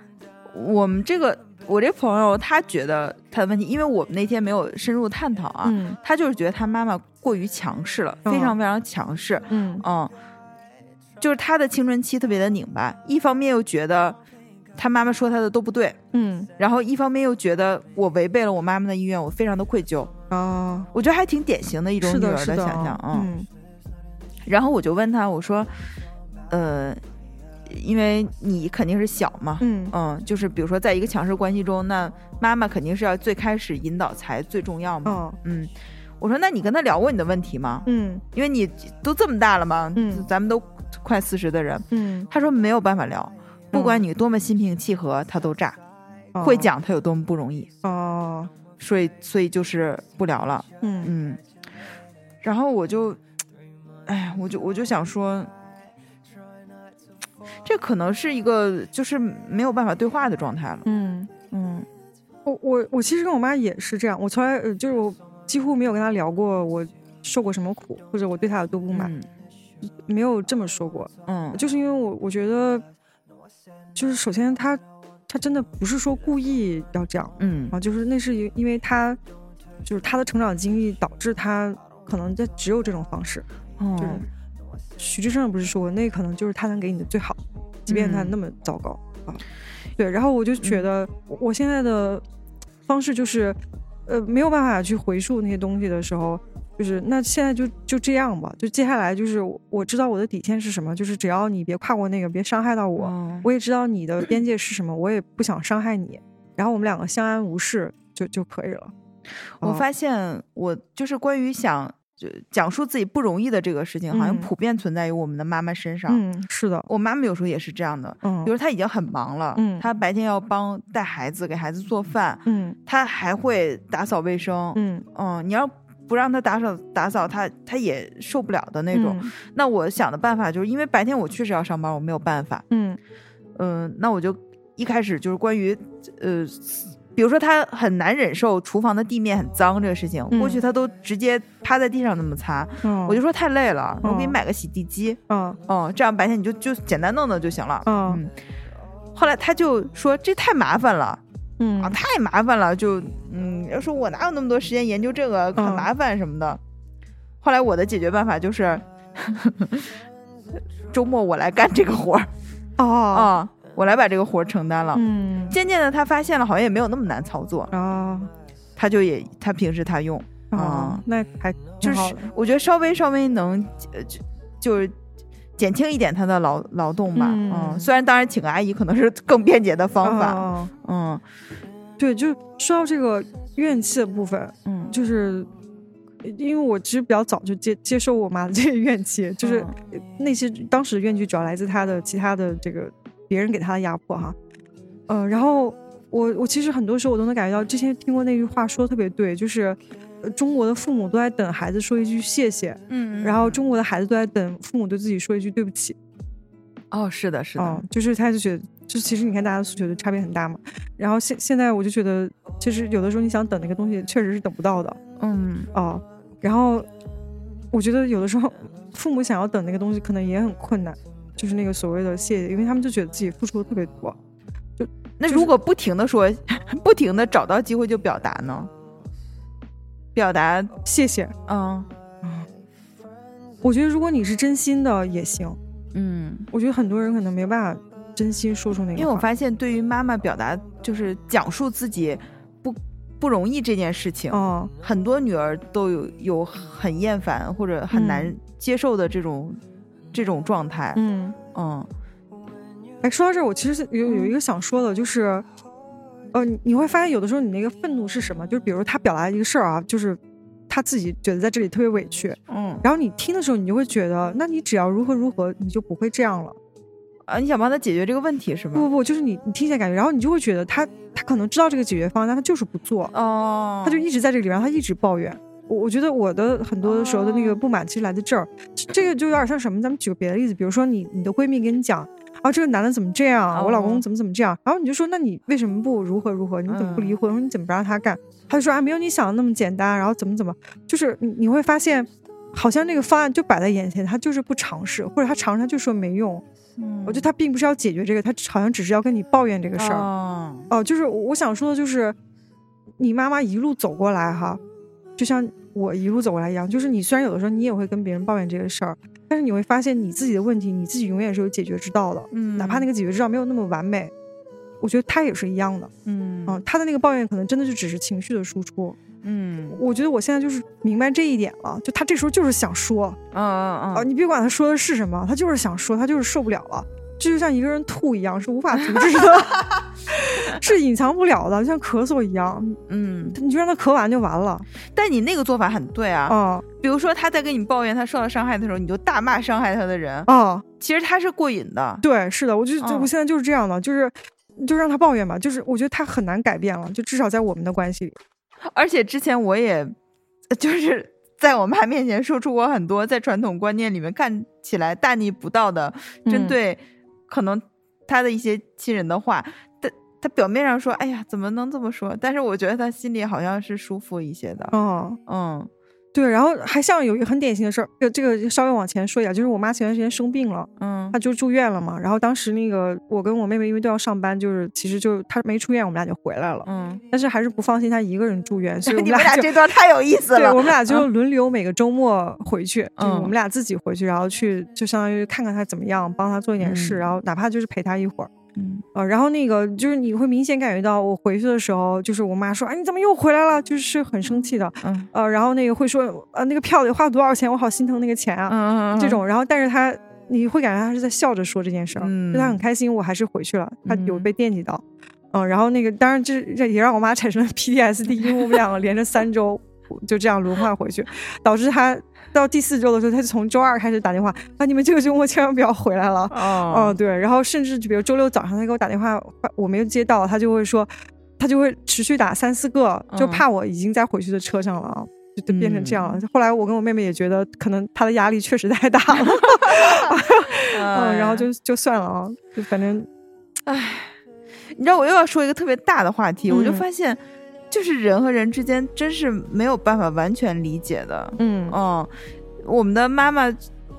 我们这个我这朋友他觉得他的问题，因为我们那天没有深入探讨啊，他就是觉得他妈妈过于强势了，非常非常强势。嗯嗯，就是他的青春期特别的拧巴，一方面又觉得。他妈妈说他的都不对，嗯，然后一方面又觉得我违背了我妈妈的意愿，我非常的愧疚。啊，我觉得还挺典型的一种女儿的想象啊。然后我就问他，我说，呃，因为你肯定是小嘛，嗯。嗯，就是比如说在一个强势关系中，那妈妈肯定是要最开始引导才最重要嘛，嗯，我说那你跟他聊过你的问题吗？嗯，因为你都这么大了嘛，嗯，咱们都快四十的人，嗯，他说没有办法聊。不管你多么心平气和，他都炸。会讲他有多么不容易哦，所以所以就是不聊了。嗯嗯，然后我就，哎，我就我就想说，这可能是一个就是没有办法对话的状态了。嗯嗯，我我我其实跟我妈也是这样，我从来就是我几乎没有跟她聊过我受过什么苦，或者我对她有多不满，没有这么说过。嗯，就是因为我我觉得。就是首先他，他真的不是说故意要这样，嗯。啊，就是那是因因为他，就是他的成长经历导致他可能在只有这种方式，就是徐志胜不是说过，那可能就是他能给你的最好，即便他那么糟糕啊，对，然后我就觉得我现在的方式就是，呃，没有办法去回溯那些东西的时候。就是那现在就就这样吧，就接下来就是我知道我的底线是什么，就是只要你别跨过那个，别伤害到我，我也知道你的边界是什么，我也不想伤害你，然后我们两个相安无事就就可以了。我发现我就是关于想就讲述自己不容易的这个事情，好像普遍存在于我们的妈妈身上。嗯，是的，我妈妈有时候也是这样的。嗯，比如她已经很忙了，嗯，她白天要帮带孩子，给孩子做饭，嗯，她还会打扫卫生，嗯嗯，你要不让他打扫打扫，他他也受不了的那种。那我想的办法就是因为白天我确实要上班，我没有办法，嗯嗯，那我就一开始就是关于呃。比如说，他很难忍受厨房的地面很脏这个事情，过去他都直接趴在地上那么擦。我就说太累了，我给你买个洗地机。嗯，哦，这样白天你就就简单弄弄就行了。嗯，后来他就说这太麻烦了。嗯啊，太麻烦了，就嗯，要说我哪有那么多时间研究这个，很麻烦什么的。后来我的解决办法就是，周末我来干这个活儿。哦啊。我来把这个活儿承担了。嗯，渐渐的他发现了，好像也没有那么难操作啊。他就也他平时他用啊，那还就是我觉得稍微稍微能就就是减轻一点他的劳劳动吧。嗯，虽然当然请个阿姨可能是更便捷的方法。嗯，对，就说到这个怨气的部分，嗯，就是因为我其实比较早就接接受我妈的这些怨气，就是那些当时的怨气主要来自她的其他的这个。别人给他的压迫哈，嗯，然后我我其实很多时候我都能感觉到，之前听过那句话说的特别对，就是中国的父母都在等孩子说一句谢谢，嗯，然后中国的孩子都在等父母对自己说一句对不起。哦，是的，是的，就是他就觉得，就其实你看大家诉求的差别很大嘛。然后现现在我就觉得，其实有的时候你想等那个东西，确实是等不到的。嗯，哦，然后我觉得有的时候父母想要等那个东西，可能也很困难。就是那个所谓的谢谢，因为他们就觉得自己付出的特别多。就那如果不停的说，不停的找到机会就表达呢？表达谢谢，嗯嗯。我觉得如果你是真心的也行，嗯。我觉得很多人可能没办法真心说出那个。因为我发现，对于妈妈表达就是讲述自己不不容易这件事情，嗯，很多女儿都有有很厌烦或者很难接受的这种。这种状态，嗯嗯，哎，说到这儿，我其实有有一个想说的，就是，呃，你会发现有的时候你那个愤怒是什么？就是比如他表达一个事儿啊，就是他自己觉得在这里特别委屈，嗯，然后你听的时候，你就会觉得，那你只要如何如何，你就不会这样了，啊，你想帮他解决这个问题是吗？不不不，就是你你听起来感觉，然后你就会觉得他他可能知道这个解决方案，但他就是不做，哦，他就一直在这里，然后他一直抱怨。我我觉得我的很多的时候的那个不满，其实来自这儿。这个就有点像什么？咱们举个别的例子，比如说你你的闺蜜跟你讲，啊，这个男的怎么这样？我老公怎么怎么这样？然后你就说，那你为什么不如何如何？你怎么不离婚？说你怎么不让他干？他就说啊，没有你想的那么简单。然后怎么怎么，就是你你会发现，好像那个方案就摆在眼前，他就是不尝试，或者他尝试他就说没用。嗯，我觉得他并不是要解决这个，他好像只是要跟你抱怨这个事儿。哦，就是我想说的就是，你妈妈一路走过来哈。就像我一路走过来一样，就是你虽然有的时候你也会跟别人抱怨这个事儿，但是你会发现你自己的问题，你自己永远是有解决之道的。嗯，哪怕那个解决之道没有那么完美，我觉得他也是一样的。嗯，啊，他的那个抱怨可能真的就只是情绪的输出。嗯，我觉得我现在就是明白这一点了，就他这时候就是想说，嗯嗯嗯，啊，你别管他说的是什么，他就是想说，他就是受不了了。这就像一个人吐一样，是无法阻止的，是隐藏不了的，就像咳嗽一样。嗯，你就让他咳完就完了。但你那个做法很对啊。嗯，比如说他在跟你抱怨他受到伤害的时候，你就大骂伤害他的人。啊，其实他是过瘾的。对，是的，我就就我现在就是这样的，就是就让他抱怨吧。就是我觉得他很难改变了，就至少在我们的关系里。而且之前我也就是在我妈面前说出过很多在传统观念里面看起来大逆不道的针对。可能他的一些亲人的话，表面上说，哎呀，怎么能这么说？但是我觉得他心里好像是舒服一些的。嗯嗯。对，然后还像有一个很典型的事儿，这个稍微往前说一下，就是我妈前段时间生病了，嗯，她就住院了嘛。然后当时那个我跟我妹妹因为都要上班，就是其实就她没出院，我们俩就回来了，嗯。但是还是不放心她一个人住院，所以 你们俩这段太有意思了。对，我们俩 就轮流每个周末回去，就是我们俩自己回去，然后去就相当于看看她怎么样，帮她做一点事，然后哪怕就是陪她一会儿。嗯呃，然后那个就是你会明显感觉到，我回去的时候，就是我妈说，哎，你怎么又回来了？就是很生气的。嗯呃，然后那个会说，呃，那个票得花多少钱？我好心疼那个钱啊。嗯嗯这种，然后但是他你会感觉他是在笑着说这件事儿，就他很开心，我还是回去了，他有被惦记到。嗯，然后那个当然这这也让我妈产生了 PTSD，因为我们两个连着三周就这样轮换回去，导致她到第四周的时候，他就从周二开始打电话啊，你们这个周末千万不要回来了。哦，对，然后甚至就比如周六早上他给我打电话，我没有接到，他就会说，他就会持续打三四个，就怕我已经在回去的车上了。就变成这样了。后来我跟我妹妹也觉得，可能她的压力确实太大了，嗯，然后就就算了啊，就反正，唉，你知道我又要说一个特别大的话题，我就发现，就是人和人之间真是没有办法完全理解的，嗯。嗯，我们的妈妈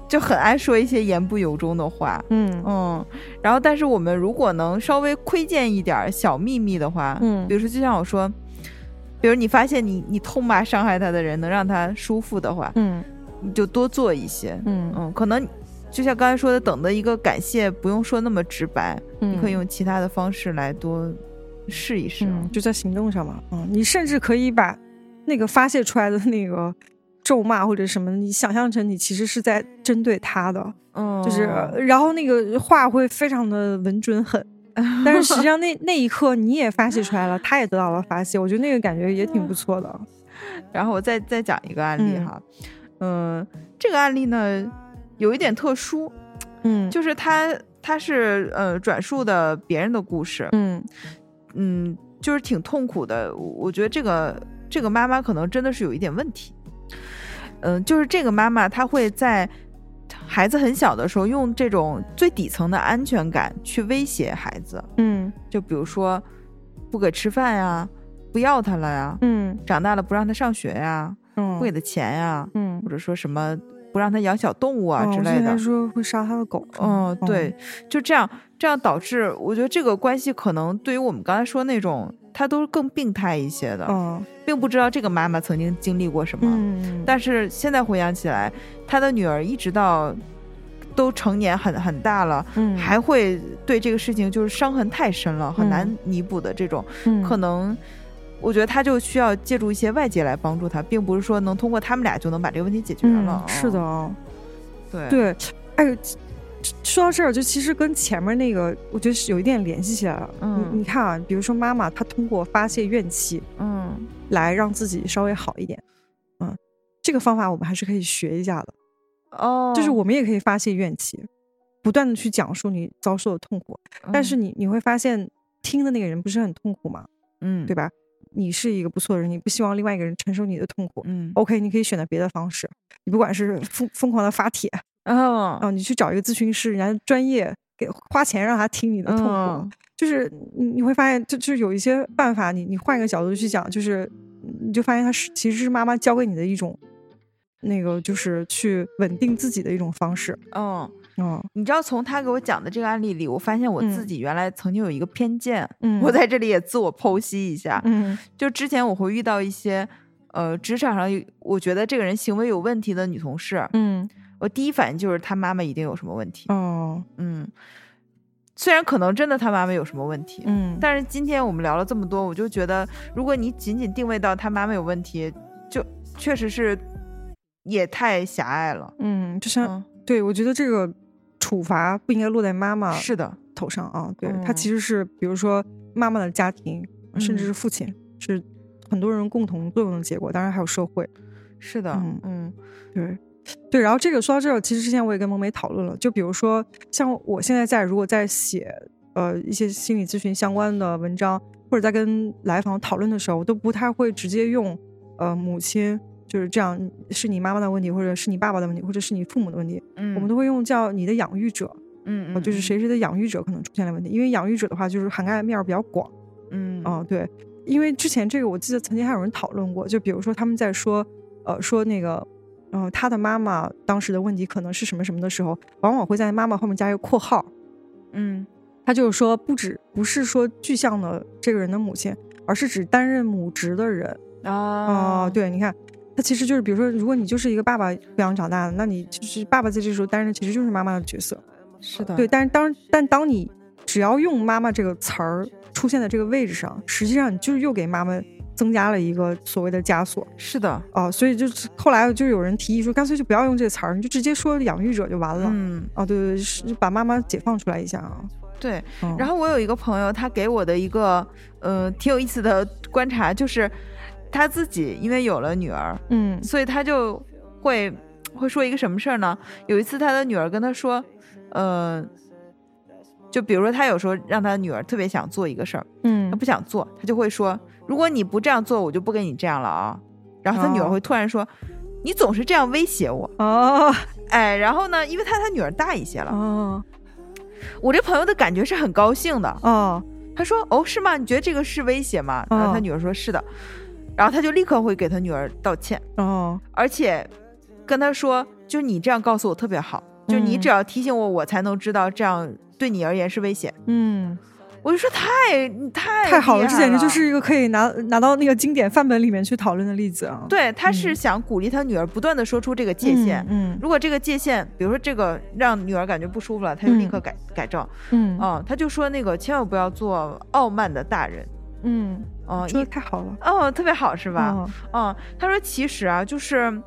就很爱说一些言不由衷的话，嗯。嗯，然后但是我们如果能稍微窥见一点小秘密的话，嗯，比如说就像我说。比如你发现你你痛骂伤害他的人能让他舒服的话，嗯，你就多做一些，嗯。嗯，可能就像刚才说的，等的一个感谢不用说那么直白，你可以用其他的方式来多试一试，就在行动上嘛，嗯，你甚至可以把那个发泄出来的那个咒骂或者什么，你想象成你其实是在针对他的，嗯，就是然后那个话会非常的稳准狠。但是实际上，那那一刻你也发泄出来了，他也得到了发泄，我觉得那个感觉也挺不错的。然后我再再讲一个案例哈，嗯，这个案例呢有一点特殊，嗯，就是他他是呃转述的别人的故事，嗯嗯，就是挺痛苦的。我觉得这个这个妈妈可能真的是有一点问题，嗯，就是这个妈妈她会在。孩子很小的时候，用这种最底层的安全感去威胁孩子，嗯，就比如说不给吃饭呀，不要他了呀，嗯，长大了不让他上学呀，嗯，不给他钱呀，嗯，或者说什么不让他养小动物啊之类的，说会杀他的狗，嗯，对，就这样，这样导致我觉得这个关系可能对于我们刚才说那种。他都是更病态一些的，嗯并不知道这个妈妈曾经经历过什么。但是现在回想起来，他的女儿一直到都成年很很大了，还会对这个事情就是伤痕太深了，很难弥补的这种。可能我觉得他就需要借助一些外界来帮助他，并不是说能通过他们俩就能把这个问题解决了。是的，对对，哎。说到这儿，就其实跟前面那个，我觉得是有一点联系起来了。嗯，你看啊，比如说妈妈，她通过发泄怨气，嗯，来让自己稍微好一点。嗯，这个方法我们还是可以学一下的。哦，就是我们也可以发泄怨气，不断的去讲述你遭受的痛苦。但是你你会发现，听的那个人不是很痛苦吗？嗯，对吧？你是一个不错的人，你不希望另外一个人承受你的痛苦。嗯，OK，你可以选择别的方式，你不管是疯疯狂的发帖。哦，哦，你去找一个咨询师，人家专业给花钱让他听你的痛苦，就是你你会发现，就就是有一些办法，你你换一个角度去讲，就是你就发现他是其实是妈妈教给你的一种，那个就是去稳定自己的一种方式。嗯嗯，你知道从他给我讲的这个案例里，我发现我自己原来曾经有一个偏见，嗯，我在这里也自我剖析一下，嗯，就之前我会遇到一些呃职场上我觉得这个人行为有问题的女同事，嗯。我第一反应就是她妈妈一定有什么问题。哦，嗯，虽然可能真的她妈妈有什么问题，嗯，但是今天我们聊了这么多，我就觉得，如果你仅仅定位到她妈妈有问题，就确实是也太狭隘了。嗯，就。像对我觉得这个处罚不应该落在妈妈是的头上啊。对他其实是比如说妈妈的家庭，甚至是父亲，是很多人共同作用的结果。当然还有社会。是的，嗯嗯，对。对，然后这个说到这儿，其实之前我也跟萌梅讨论了，就比如说像我现在在如果在写呃一些心理咨询相关的文章，或者在跟来访讨论的时候，我都不太会直接用呃母亲就是这样是你妈妈的问题，或者是你爸爸的问题，或者是你父母的问题，嗯，我们都会用叫你的养育者，嗯，就是谁谁的养育者可能出现了问题，因为养育者的话就是涵盖面比较广，嗯，哦对，因为之前这个我记得曾经还有人讨论过，就比如说他们在说呃说那个。嗯，他的妈妈当时的问题可能是什么什么的时候，往往会在妈妈后面加一个括号。嗯，他就是说，不止不是说具象的这个人的母亲，而是指担任母职的人啊。对，你看，他其实就是，比如说，如果你就是一个爸爸抚养长大的，那你就是爸爸在这时候担任的其实就是妈妈的角色。是的，对。但是当但当你只要用“妈妈”这个词儿出现在这个位置上，实际上你就是又给妈妈增加了一个所谓的枷锁。是的，哦，所以就是后来就有人提议说，干脆就不要用这个词儿，你就直接说养育者就完了。嗯，哦，对对，是把妈妈解放出来一下啊。对，然后我有一个朋友，他给我的一个呃挺有意思的观察，就是他自己因为有了女儿，嗯，所以他就会会说一个什么事儿呢？有一次他的女儿跟他说，呃。就比如说，他有时候让他女儿特别想做一个事儿，嗯，他不想做，他就会说：“如果你不这样做，我就不跟你这样了啊。”然后他女儿会突然说：“你总是这样威胁我。”哦，哎，然后呢，因为他他女儿大一些了，哦，我这朋友的感觉是很高兴的，哦，他说：“哦，是吗？你觉得这个是威胁吗？”然后他女儿说：“是的。”然后他就立刻会给他女儿道歉，哦，而且跟他说：“就你这样告诉我特别好，就你只要提醒我，我才能知道这样。”对你而言是危险，嗯，我就说太太太好了，这简直就是一个可以拿拿到那个经典范本里面去讨论的例子啊。对，他是想鼓励他女儿不断的说出这个界限，嗯，如果这个界限，比如说这个让女儿感觉不舒服了，他就立刻改改正，嗯，啊，他就说那个千万不要做傲慢的大人，嗯，哦，说的太好了，哦，特别好是吧？嗯，他说其实啊，就是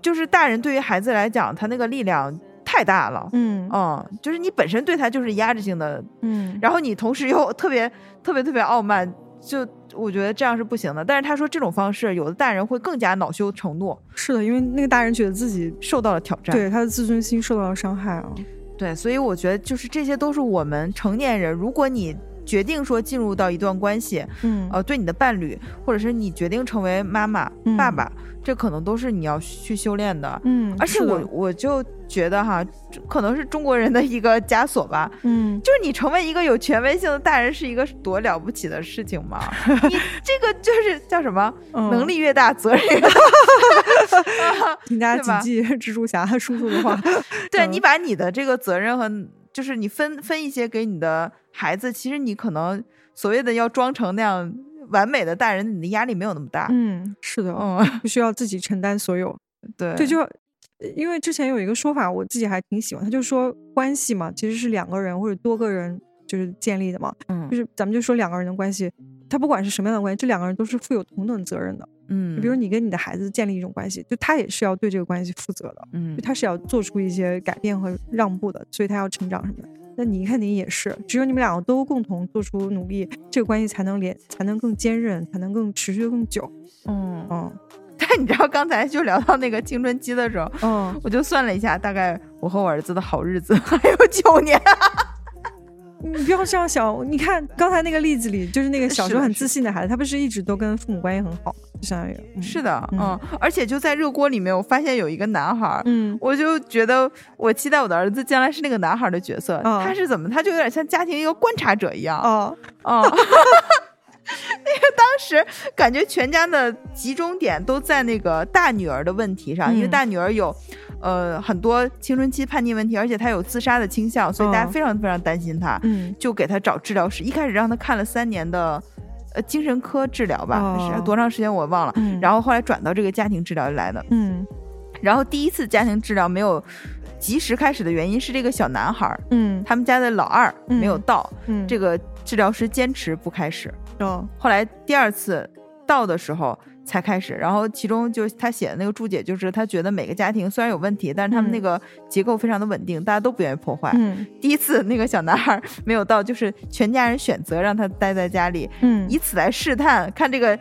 就是大人对于孩子来讲，他那个力量。太大了，嗯嗯，就是你本身对他就是压制性的，嗯，然后你同时又 特别特别特别傲慢，就我觉得这样是不行的。但是他说这种方式，有的大人会更加恼羞成怒。是的，因为那个大人觉得自己受到了挑战，对他的自尊心受到了伤害啊。对，所以我觉得就是这些都是我们成年人，如果你决定说进入到一段关系，嗯，呃，对你的伴侣，或者是你决定成为妈妈、爸爸。这可能都是你要去修炼的，嗯，而且我我就觉得哈，可能是中国人的一个枷锁吧，嗯，就是你成为一个有权威性的大人是一个多了不起的事情吗？你这个就是叫什么？能力越大，责任越大。请大家谨记蜘蛛侠叔叔的话，对你把你的这个责任和就是你分分一些给你的孩子，其实你可能所谓的要装成那样。完美的大人，你的压力没有那么大。嗯，是的，嗯，不需要自己承担所有。对，这就因为之前有一个说法，我自己还挺喜欢，他就说关系嘛，其实是两个人或者多个人就是建立的嘛。嗯，就是咱们就说两个人的关系，他不管是什么样的关系，这两个人都是负有同等责任的。嗯，比如你跟你的孩子建立一种关系，就他也是要对这个关系负责的。嗯，他是要做出一些改变和让步的，所以他要成长什么的。那你肯定也是，只有你们两个都共同做出努力，这个关系才能连，才能更坚韧，才能更持续更久。嗯嗯。但你知道刚才就聊到那个青春期的时候，嗯，我就算了一下，大概我和我儿子的好日子还有九年。你不要这样想，你看刚才那个例子里，就是那个小时候很自信的孩子，他不是一直都跟父母关系很好，就相当于是的，嗯，而且就在热锅里面，我发现有一个男孩，嗯，我就觉得我期待我的儿子将来是那个男孩的角色，他是怎么，他就有点像家庭一个观察者一样，哦，哦，那个当时感觉全家的集中点都在那个大女儿的问题上，因为大女儿有。呃，很多青春期叛逆问题，而且她有自杀的倾向，所以大家非常非常担心她，嗯，就给她找治疗师。一开始让她看了三年的，呃，精神科治疗吧，是多长时间我忘了。然后后来转到这个家庭治疗来的，嗯。然后第一次家庭治疗没有及时开始的原因是这个小男孩，嗯，他们家的老二没有到，嗯，这个治疗师坚持不开始。哦，后来第二次到的时候。才开始，然后其中就他写的那个注解，就是他觉得每个家庭虽然有问题，但是他们那个结构非常的稳定，大家都不愿意破坏。嗯，第一次那个小男孩 没有到，就是全家人选择让他待在家里，嗯，以此来试探看这个，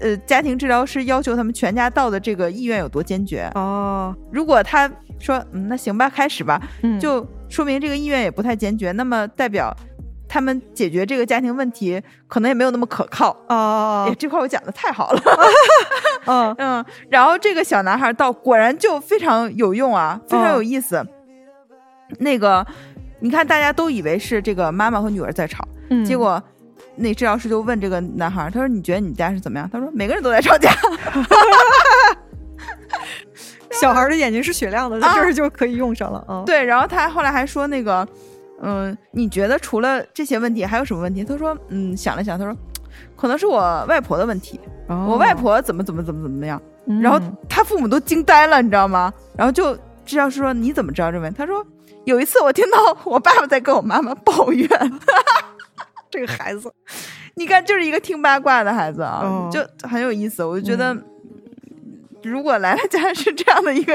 呃，家庭治疗师要求他们全家到的这个意愿有多坚决。哦，如果他说嗯那行吧，开始吧，嗯，就说明这个意愿也不太坚决，那么代表。他们解决这个家庭问题可能也没有那么可靠。哦，这块我讲的太好了，嗯 嗯，然后这个小男孩到果然就非常有用啊，非常有意思。那个，你看大家都以为是这个妈妈和女儿在吵，结果那治疗师就问这个男孩，他说：“你觉得你家是怎么样？”他说：“每个人都在吵架。”小孩的眼睛是雪亮的，在这儿就可以用上了啊。对，然后他后来还说那个。嗯，你觉得除了这些问题还有什么问题？他说，嗯，想了想，他说，可能是我外婆的问题。我外婆怎么怎么怎么怎么样？然后他父母都惊呆了，你知道吗？然后就治疗师说，你怎么知道这问题？他说，有一次我听到我爸爸在跟我妈妈抱怨。这个孩子，你看，就是一个听八卦的孩子啊，就很有意思。我就觉得，如果来了家是这样的一个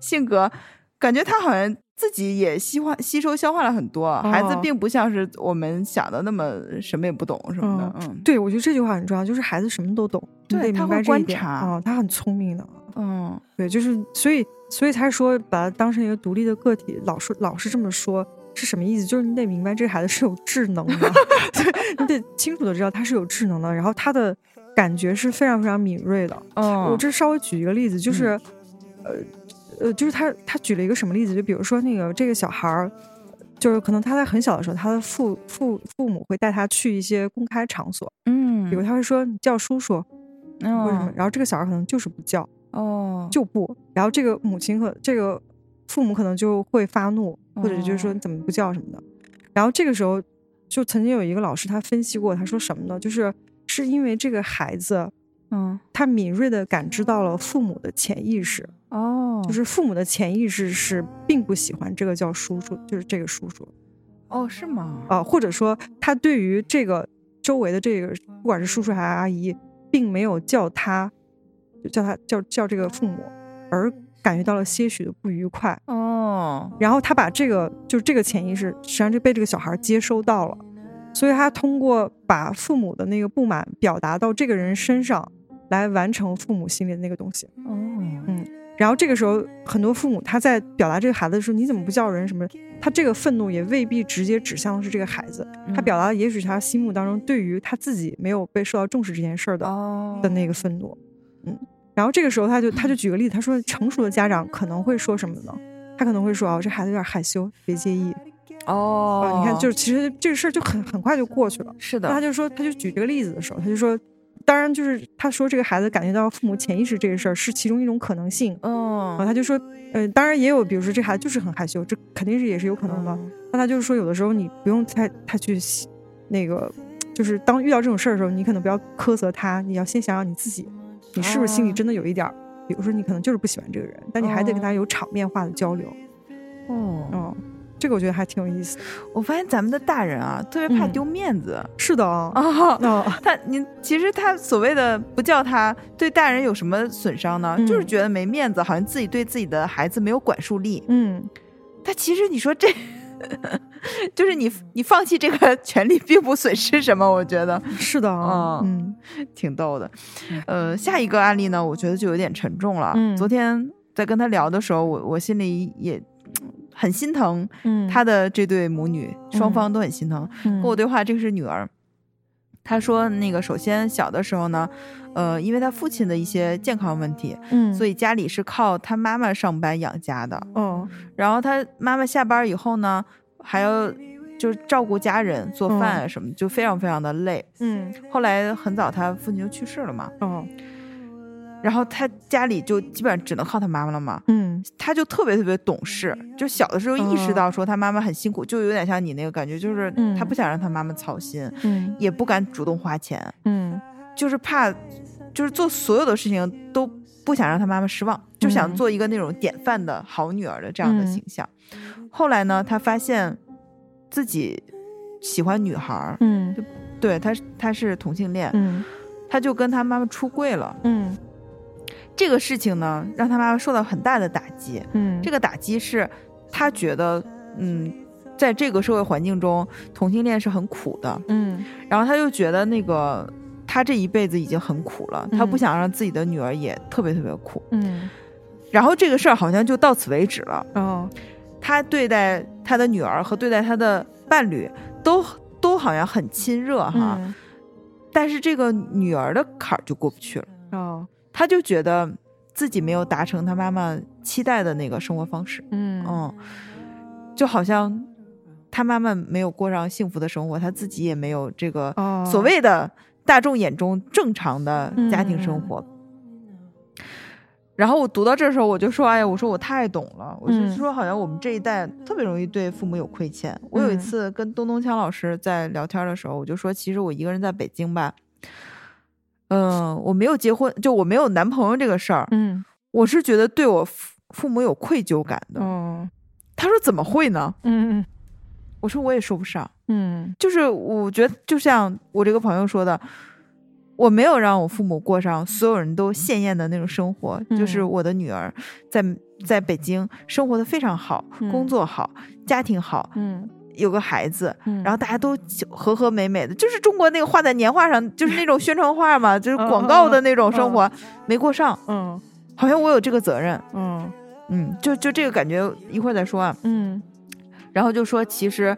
性格，感觉他好像自己也吸化、吸收、消化了很多。孩子并不像是我们想的那么什么也不懂什么的。嗯，对，我觉得这句话很重要，就是孩子什么都懂，对，他会观察啊，他很聪明的。嗯，对，就是所以，所以他说把他当成一个独立的个体，老是老是这么说。是什么意思？就是你得明白这个孩子是有智能的，你得清楚的知道他是有智能的，然后他的感觉是非常非常敏锐的。嗯，我这稍微举一个例子，就是，呃，呃，就是他他举了一个什么例子？就比如说那个这个小孩儿，就是可能他在很小的时候，他的父父父母会带他去一些公开场所，嗯，比如他会说你叫叔叔，为什么？然后这个小孩可能就是不叫，哦，就不，然后这个母亲和这个父母可能就会发怒。或者就是说你怎么不叫什么的，然后这个时候就曾经有一个老师他分析过，他说什么呢？就是是因为这个孩子，嗯，他敏锐的感知到了父母的潜意识，哦，就是父母的潜意识是并不喜欢这个叫叔叔，就是这个叔叔，哦，是吗？啊，或者说他对于这个周围的这个不管是叔叔还是阿姨，并没有叫他，就叫他叫叫这个父母，而。感觉到了些许的不愉快哦，然后他把这个就是这个潜意识，实际上就被这个小孩接收到了，所以他通过把父母的那个不满表达到这个人身上，来完成父母心里的那个东西。哦，嗯，然后这个时候很多父母他在表达这个孩子的时候，你怎么不叫人什么？他这个愤怒也未必直接指向的是这个孩子，他表达的也许是他心目当中对于他自己没有被受到重视这件事儿的的那个愤怒，嗯。然后这个时候，他就他就举个例子，他说成熟的家长可能会说什么呢？他可能会说哦，这孩子有点害羞，别介意。哦，你看，就是其实这个事儿就很很快就过去了。是的。他就说，他就举这个例子的时候，他就说，当然就是他说这个孩子感觉到父母潜意识这个事儿是其中一种可能性。嗯。他就说，呃，当然也有，比如说这孩子就是很害羞，这肯定是也是有可能的。那他就是说，有的时候你不用太太去那个，就是当遇到这种事儿的时候，你可能不要苛责他，你要先想想你自己。你是不是心里真的有一点儿？比如说，你可能就是不喜欢这个人，但你还得跟他有场面化的交流。哦，哦，这个我觉得还挺有意思。我发现咱们的大人啊，特别怕丢面子。是的啊，他你其实他所谓的不叫他，对大人有什么损伤呢？就是觉得没面子，好像自己对自己的孩子没有管束力。嗯，他其实你说这。就是你，你放弃这个 权利并不损失什么，我觉得 是的啊，嗯，挺逗的。呃，下一个案例呢，我觉得就有点沉重了。嗯，昨天在跟他聊的时候，我我心里也很心疼。嗯，他的这对母女双方都很心疼。跟我对话，这个是女儿。她说，那个首先小的时候呢，呃，因为他父亲的一些健康问题，嗯，所以家里是靠他妈妈上班养家的。哦，然后他妈妈下班以后呢，还要就是照顾家人、做饭啊什么，就非常非常的累。嗯，后来很早他父亲就去世了嘛。嗯。然后他家里就基本上只能靠他妈妈了嘛，嗯，他就特别特别懂事，就小的时候意识到说他妈妈很辛苦，就有点像你那个感觉，就是他不想让他妈妈操心，嗯，也不敢主动花钱，嗯，就是怕，就是做所有的事情都不想让他妈妈失望，就想做一个那种典范的好女儿的这样的形象。后来呢，他发现自己喜欢女孩，嗯，对他他是同性恋，嗯，他就跟他妈妈出柜了，嗯。这个事情呢，让他妈妈受到很大的打击。嗯，这个打击是，他觉得，嗯，在这个社会环境中，同性恋是很苦的。嗯，然后他就觉得，那个他这一辈子已经很苦了，他不想让自己的女儿也特别特别苦。嗯，然后这个事儿好像就到此为止了。哦，他对待他的女儿和对待他的伴侣都都好像很亲热哈，但是这个女儿的坎儿就过不去了。哦。他就觉得自己没有达成他妈妈期待的那个生活方式，嗯嗯，就好像他妈妈没有过上幸福的生活，他自己也没有这个所谓的大众眼中正常的家庭生活。然后我读到这时候，我就说：“哎呀，我说我太懂了。”我就说，好像我们这一代特别容易对父母有亏欠。我有一次跟东东锵老师在聊天的时候，我就说：“其实我一个人在北京吧。”嗯，我没有结婚，就我没有男朋友这个事儿。嗯，我是觉得对我父父母有愧疚感的。哦，他说怎么会呢？嗯嗯，我说我也说不上，嗯，就是我觉得就像我这个朋友说的，我没有让我父母过上所有人都羡艳的那种生活，就是我的女儿在在北京生活的非常好，工作好，家庭好，嗯。有个孩子，然后大家都和和美美的，就是中国那个画在年画上，就是那种宣传画嘛，就是广告的那种生活，没过上。嗯，好像我有这个责任。嗯嗯，就就这个感觉，一会儿再说啊。嗯，然后就说其实，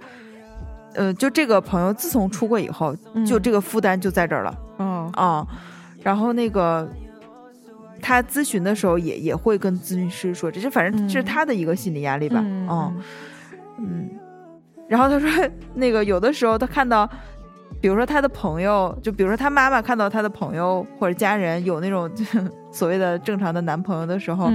呃，就这个朋友自从出柜以后，就这个负担就在这儿了。嗯啊，然后那个他咨询的时候也也会跟咨询师说，这是反正这是他的一个心理压力吧。嗯嗯。然后他说，那个有的时候他看到，比如说他的朋友，就比如说他妈妈看到他的朋友或者家人有那种 所谓的正常的男朋友的时候，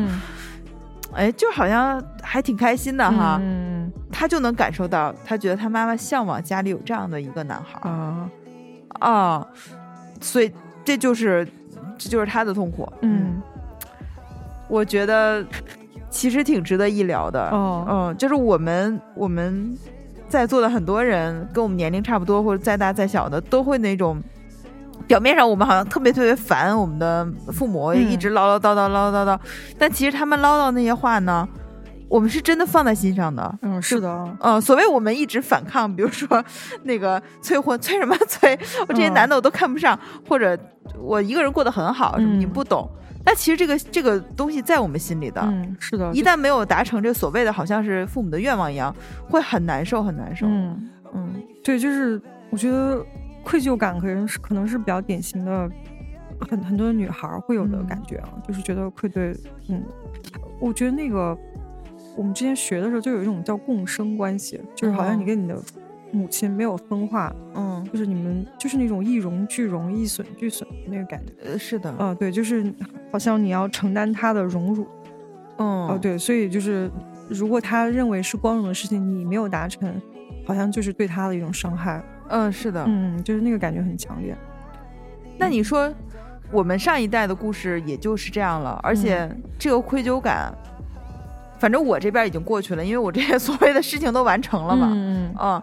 哎，就好像还挺开心的哈。嗯，他就能感受到，他觉得他妈妈向往家里有这样的一个男孩啊啊，所以这就是这就是他的痛苦。嗯，我觉得其实挺值得一聊的。哦，嗯，就是我们我们。在座的很多人跟我们年龄差不多，或者再大再小的，都会那种表面上我们好像特别特别烦我们的父母，一直唠唠叨叨唠唠叨叨，但其实他们唠叨那些话呢，我们是真的放在心上的。嗯，是的。嗯，所谓我们一直反抗，比如说 那个催婚，催什么 催？我这些男的我都看不上，或者我一个人过得很好，什么你不懂。但其实这个这个东西在我们心里的，嗯，是的，一旦没有达成这所谓的好像是父母的愿望一样，会很难受，很难受。嗯嗯，对，就是我觉得愧疚感可能是可能是比较典型的，很很多女孩会有的感觉啊，就是觉得愧对，嗯，我觉得那个我们之前学的时候就有一种叫共生关系，就是好像你跟你的。母亲没有分化，嗯，就是你们就是那种一荣俱荣、一损俱损的那个感觉，呃，是的，嗯，对，就是好像你要承担她的荣辱，嗯，哦，对，所以就是如果他认为是光荣的事情，你没有达成，好像就是对他的一种伤害，嗯，是的，嗯，就是那个感觉很强烈。那你说，我们上一代的故事也就是这样了，而且这个愧疚感。反正我这边已经过去了，因为我这些 所谓的事情都完成了嘛。嗯嗯。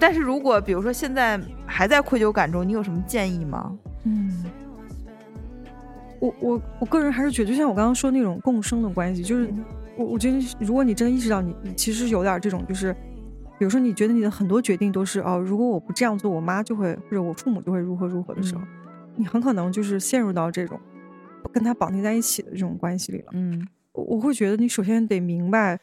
但是如果比如说现在还在愧疚感中，你有什么建议吗？嗯。我我我个人还是觉得，就像我刚刚说那种共生的关系，就是我我觉得，如果你真的意识到你你其实有点这种，就是比如说你觉得你的很多决定都是哦，如果我不这样做，我妈就会或者我父母就会如何如何的时候，你很可能就是陷入到这种跟他绑定在一起的这种关系里了。嗯。我会觉得你首先得明白，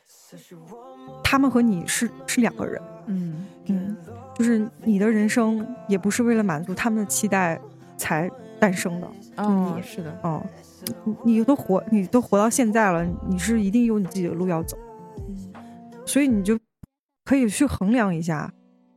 他们和你是是两个人，嗯嗯，就是你的人生也不是为了满足他们的期待才诞生的，哦，是的，哦，你你都活你都活到现在了，你是一定有你自己的路要走，所以你就可以去衡量一下，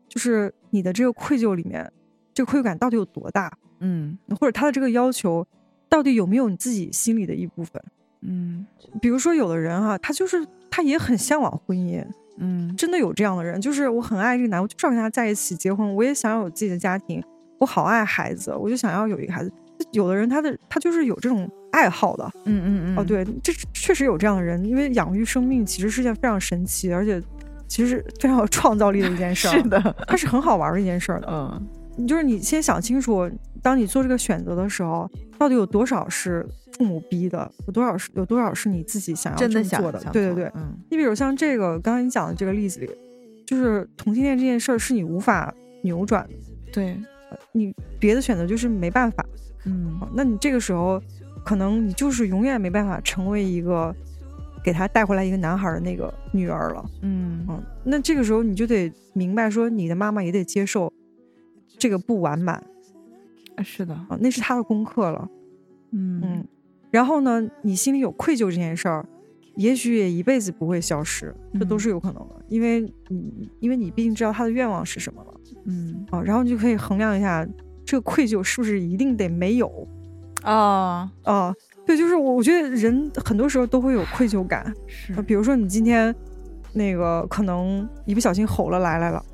就是你的这个愧疚里面，这个愧疚感到底有多大，嗯，或者他的这个要求到底有没有你自己心里的一部分。嗯，比如说有的人哈，他就是他也很向往婚姻，嗯，真的有这样的人，就是我很爱这个男，我就是要跟他在一起结婚，我也想要有自己的家庭，我好爱孩子，我就想要有一个孩子。有的人他的他就是有这种爱好的，嗯嗯嗯，哦对，这确实有这样的人，因为养育生命其实是件非常神奇，而且其实非常有创造力的一件事儿，是的，它是很好玩的一件事儿的，嗯，你就是你先想清楚，当你做这个选择的时候，到底有多少是。父母逼的有多少是有多少是你自己想要真的做的？对对对，嗯。你比如像这个刚才你讲的这个例子里，就是同性恋这件事儿是你无法扭转的，对，你别的选择就是没办法，嗯。那你这个时候可能你就是永远没办法成为一个给他带回来一个男孩的那个女儿了，嗯。嗯。那这个时候你就得明白说，你的妈妈也得接受这个不完满，是的。啊，那是他的功课了，嗯。嗯。然后呢，你心里有愧疚这件事儿，也许也一辈子不会消失，这都是有可能的，因为你因为你毕竟知道他的愿望是什么了，嗯。啊，然后你就可以衡量一下这个愧疚是不是一定得没有，啊啊，对，就是我我觉得人很多时候都会有愧疚感，是，比如说你今天那个可能一不小心吼了来来了，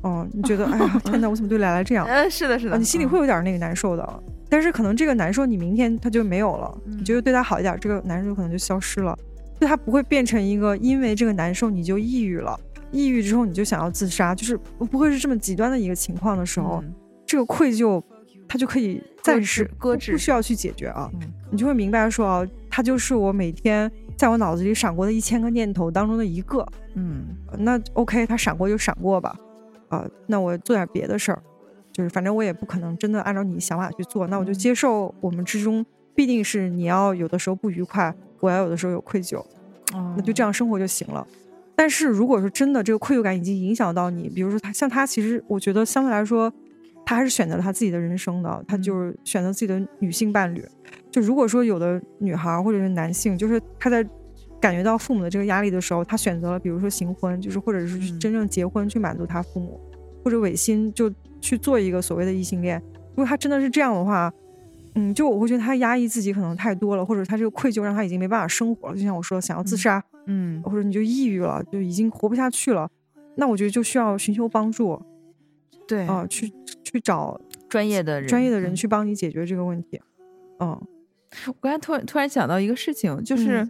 哦，你觉得 哎呀天哪，我怎么对来来这样？嗯，是的，是的，你心里会有点那个难受的。但是可能这个难受，你明天他就没有了。你觉得对他好一点，这个难受可能就消失了。就他不会变成一个因为这个难受你就抑郁了，抑郁之后你就想要自杀，就是不会是这么极端的一个情况的时候，这个愧疚它就可以暂时搁置，不需要去解决啊。你就会明白说啊，它就是我每天在我脑子里闪过的一千个念头当中的一个。嗯，那 OK，它闪过就闪过吧。啊，那我做点别的事儿，就是反正我也不可能真的按照你想法去做，那我就接受我们之中必定是你要有的时候不愉快，我要有的时候有愧疚，那就这样生活就行了。但是如果说真的这个愧疚感已经影响到你，比如说他像他，其实我觉得相对来说，他还是选择了他自己的人生的，他就是选择自己的女性伴侣。就如果说有的女孩或者是男性，就是他在感觉到父母的这个压力的时候，他选择了比如说行婚，就是或者是真正结婚去满足他父母，或者违心就去做一个所谓的异性恋。如果他真的是这样的话，嗯，就我会觉得他压抑自己可能太多了，或者他这个愧疚让他已经没办法生活了。就像我说，想要自杀。嗯，或者你就抑郁了，就已经活不下去了，那我觉得就需要寻求帮助，对哦，去去找专业的人，专业的人去帮你解决这个问题。嗯，我刚才突然突然想到一个事情，就是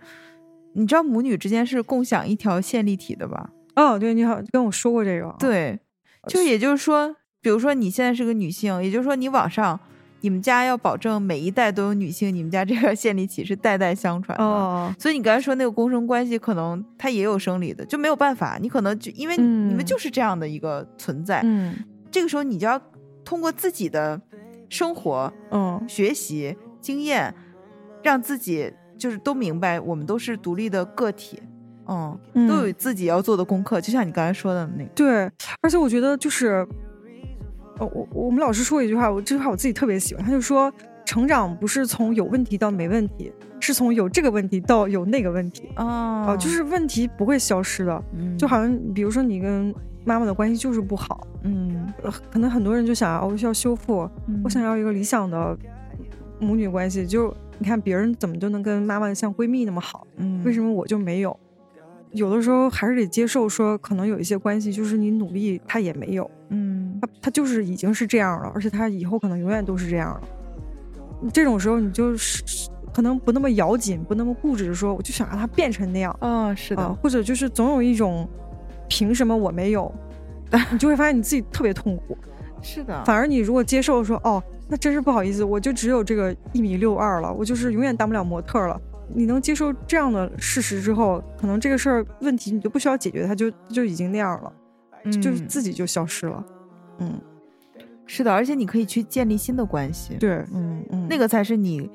你知道母女之间是共享一条线粒体的吧？哦，对，你好，跟我说过这个。对，就也就是说，比如说你现在是个女性，也就是说你往上。你们家要保证每一代都有女性，你们家这个线粒体是代代相传的，所以你刚才说那个共生关系，可能它也有生理的，就没有办法，你可能就因为你们就是这样的一个存在，嗯，这个时候你就要通过自己的生活，嗯，学习经验，让自己就是都明白，我们都是独立的个体，嗯，都有自己要做的功课，就像你刚才说的那个，对，而且我觉得就是。哦，我我们老师说过一句话，我这句话我自己特别喜欢。他就说，成长不是从有问题到没问题，是从有这个问题到有那个问题。哦，就是问题不会消失的。嗯，就好像比如说你跟妈妈的关系就是不好。嗯，可能很多人就想要，我需要修复，我想要一个理想的母女关系。就你看别人怎么就能跟妈妈像闺蜜那么好？嗯，为什么我就没有？有的时候还是得接受，说可能有一些关系，就是你努力他也没有，嗯，他他就是已经是这样了，而且他以后可能永远都是这样了。这种时候你就是可能不那么咬紧，不那么固执，说我就想让他变成那样啊，是的，或者就是总有一种凭什么我没有，你就会发现你自己特别痛苦。是的，反而你如果接受说，哦，那真是不好意思，我就只有这个一米六二了，我就是永远当不了模特了。你能接受这样的事实之后，可能这个事儿问题你就不需要解决，它就就已经那样了，就是自己就消失了。嗯，是的，而且你可以去建立新的关系。对，嗯嗯，那个才是你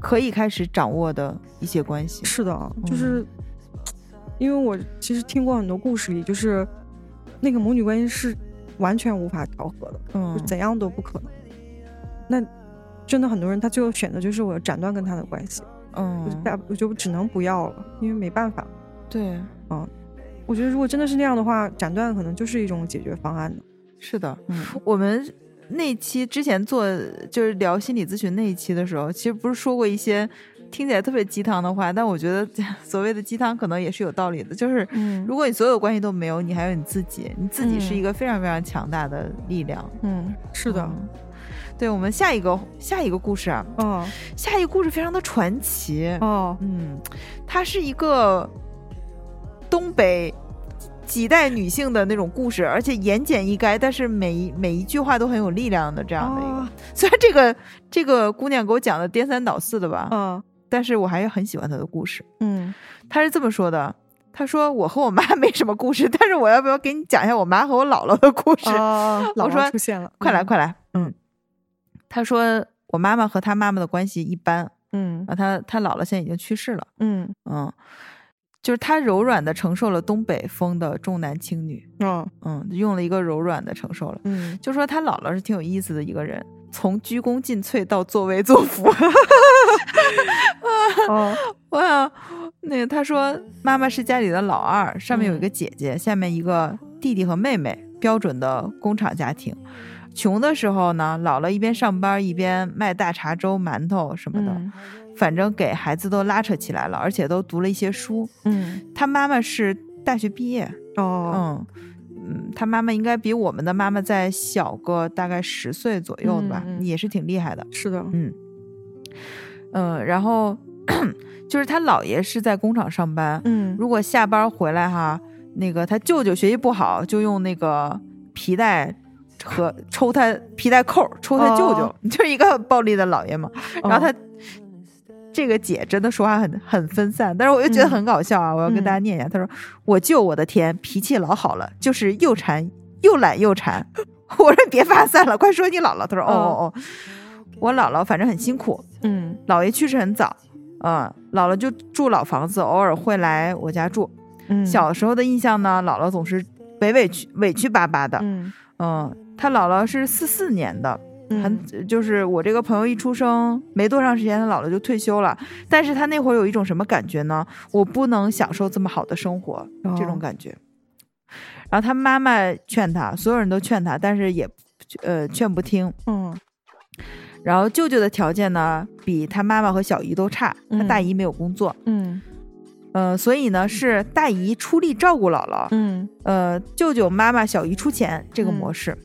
可以开始掌握的一些关系。是的，就是因为我其实听过很多故事里，就是那个母女关系是完全无法调和的，嗯，怎样都不可能。那真的很多人他最后选择就是我斩断跟他的关系。嗯，大我就只能不要了，因为没办法。对，嗯，我觉得如果真的是那样的话，斩断可能就是一种解决方案是的，嗯，我们那期之前做就是聊心理咨询那一期的时候，其实不是说过一些听起来特别鸡汤的话，但我觉得 所谓的鸡汤可能也是有道理的。就是，如果你所有关系都没有，你还有你自己，你自己是一个非常非常强大的力量。嗯，是的。对我们下一个下一个故事啊，嗯，下一个故事非常的传奇哦，嗯，它是一个东北几代女性的那种故事，而且言简意赅，但是每一每一句话都很有力量的这样的一个。虽然这个这个姑娘给我讲的颠三倒四的吧，嗯，但是我还是很喜欢她的故事。嗯，她是这么说的：“她说我和我妈 没什么故事，但是我要不要给你讲一下我妈和我姥姥的故事？”姥姥出现了，快来快来，嗯。他说：“我妈妈和他妈妈的关系一般，嗯，啊，他他姥姥现在已经去世了，嗯嗯，就是他柔软的承受了东北风的重男轻女，嗯嗯，用了一个柔软的承受了，嗯，就说他姥姥是挺有意思的一个人，从鞠躬尽瘁到作威作福，啊，哇，那个他说妈妈是家里的老二，上面有一个姐姐，下面一个弟弟和妹妹，标准的工厂家庭。”穷的时候呢，姥姥一边上班一边卖大碴粥、馒头什么的，反正给孩子都拉扯起来了，而且都读了一些书。嗯，他妈妈是大学毕业。哦，嗯嗯，他妈妈应该比我们的妈妈再小个大概十岁左右的吧，也是挺厉害的。是的，嗯嗯，然后 就是他姥爷是在工厂上班。嗯，如果下班回来哈，那个他舅舅学习不好，就用那个皮带和抽他皮带扣抽他舅舅，就是一个暴力的老爷嘛。然后他这个姐真的说话很很分散，但是我又觉得很搞笑啊！我要跟大家念一下，他说：“我舅，我的天，脾气老好了，就是又馋又懒又馋。”我说：“别发散了，快说你姥姥。”他说：“哦哦哦，我姥姥反正很辛苦，嗯，姥爷去世很早，嗯，姥姥就住老房子，偶尔会来我家住。小时候的印象呢，姥姥总是委委屈委屈巴巴的，嗯嗯，他姥姥是四四年的。”很就是我这个朋友一出生没多长时间，他姥姥就退休了。但是他那会儿有一种什么感觉呢？我不能享受这么好的生活，这种感觉。然后他妈妈劝他，所有人都劝他，但是也呃劝不听。嗯。然后舅舅的条件呢，比他妈妈和小姨都差。他大姨没有工作。嗯。呃，所以呢是大姨出力照顾姥姥。嗯。呃，舅舅妈妈小姨出钱这个模式。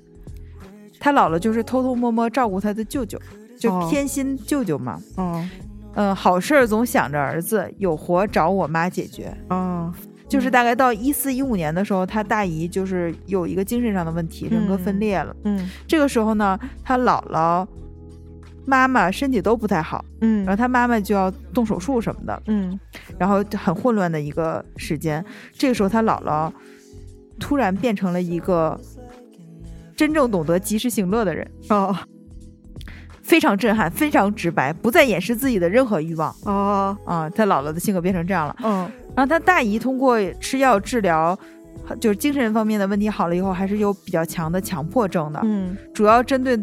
他姥姥就是偷偷摸摸照顾他的舅舅，就偏心舅舅嘛。哦，嗯，好事儿总想着儿子，有活找我妈解决。哦，就是大概到一四一五年的时候，他大姨就是有一个精神上的问题，人格分裂了。嗯，这个时候呢，他姥姥、妈妈身体都不太好。嗯，然后他妈妈就要动手术什么的。嗯，然后很混乱的一个时间。这个时候，他姥姥突然变成了一个。真正懂得及时行乐的人。哦，非常震撼，非常直白，不再掩饰自己的任何欲望。哦。啊！他姥姥的性格变成这样了，嗯，然后他大姨通过吃药治疗，就是精神方面的问题好了以后，还是有比较强的强迫症的，嗯，主要针对，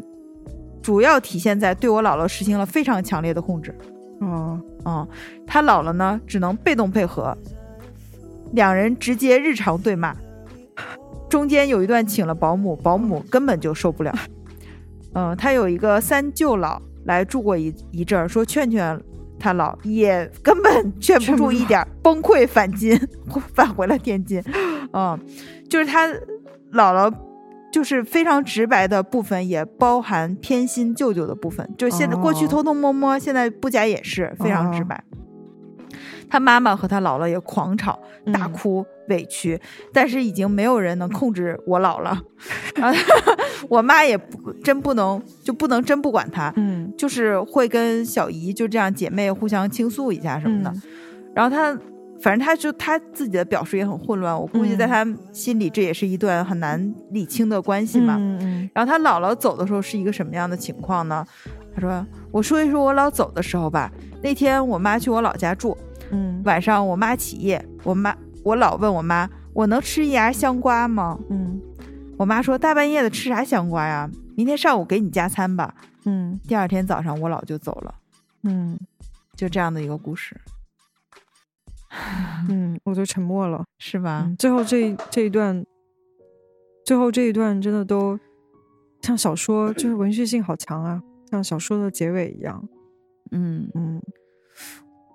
主要体现在对我姥姥实行了非常强烈的控制，哦，嗯，他姥姥呢只能被动配合，两人直接日常对骂。中间有一段请了保姆，保姆根本就受不了。嗯，他有一个三舅姥来住过一一阵儿，说劝劝他姥，也根本劝不住一点，崩溃返京，返回了天津。嗯，就是他姥姥，就是非常直白的部分，也包含偏心舅舅的部分。就现在过去偷偷摸摸，现在不假掩饰，非常直白。他妈妈和他姥姥也狂吵大哭。委屈，但是已经没有人能控制我姥了，我妈也不真不能就不能真不管她，嗯，就是会跟小姨就这样姐妹互相倾诉一下什么的，然后她反正她就她自己的表述也很混乱，我估计在她心里这也是一段很难理清的关系嘛，嗯，然后她姥姥走的时候是一个什么样的情况呢？她说：“我说一说我姥走的时候吧，那天我妈去我老家住，嗯，晚上我妈起夜，我妈。”我老问我妈：“我能吃一芽香瓜吗？”嗯，我妈说：“大半夜的吃啥香瓜呀？明天上午给你加餐吧。”嗯，第二天早上我姥就走了。嗯，就这样的一个故事。嗯，我就沉默了，是吧？最后这这一段，最后这一段真的都像小说，就是文学性好强啊，像小说的结尾一样。嗯嗯。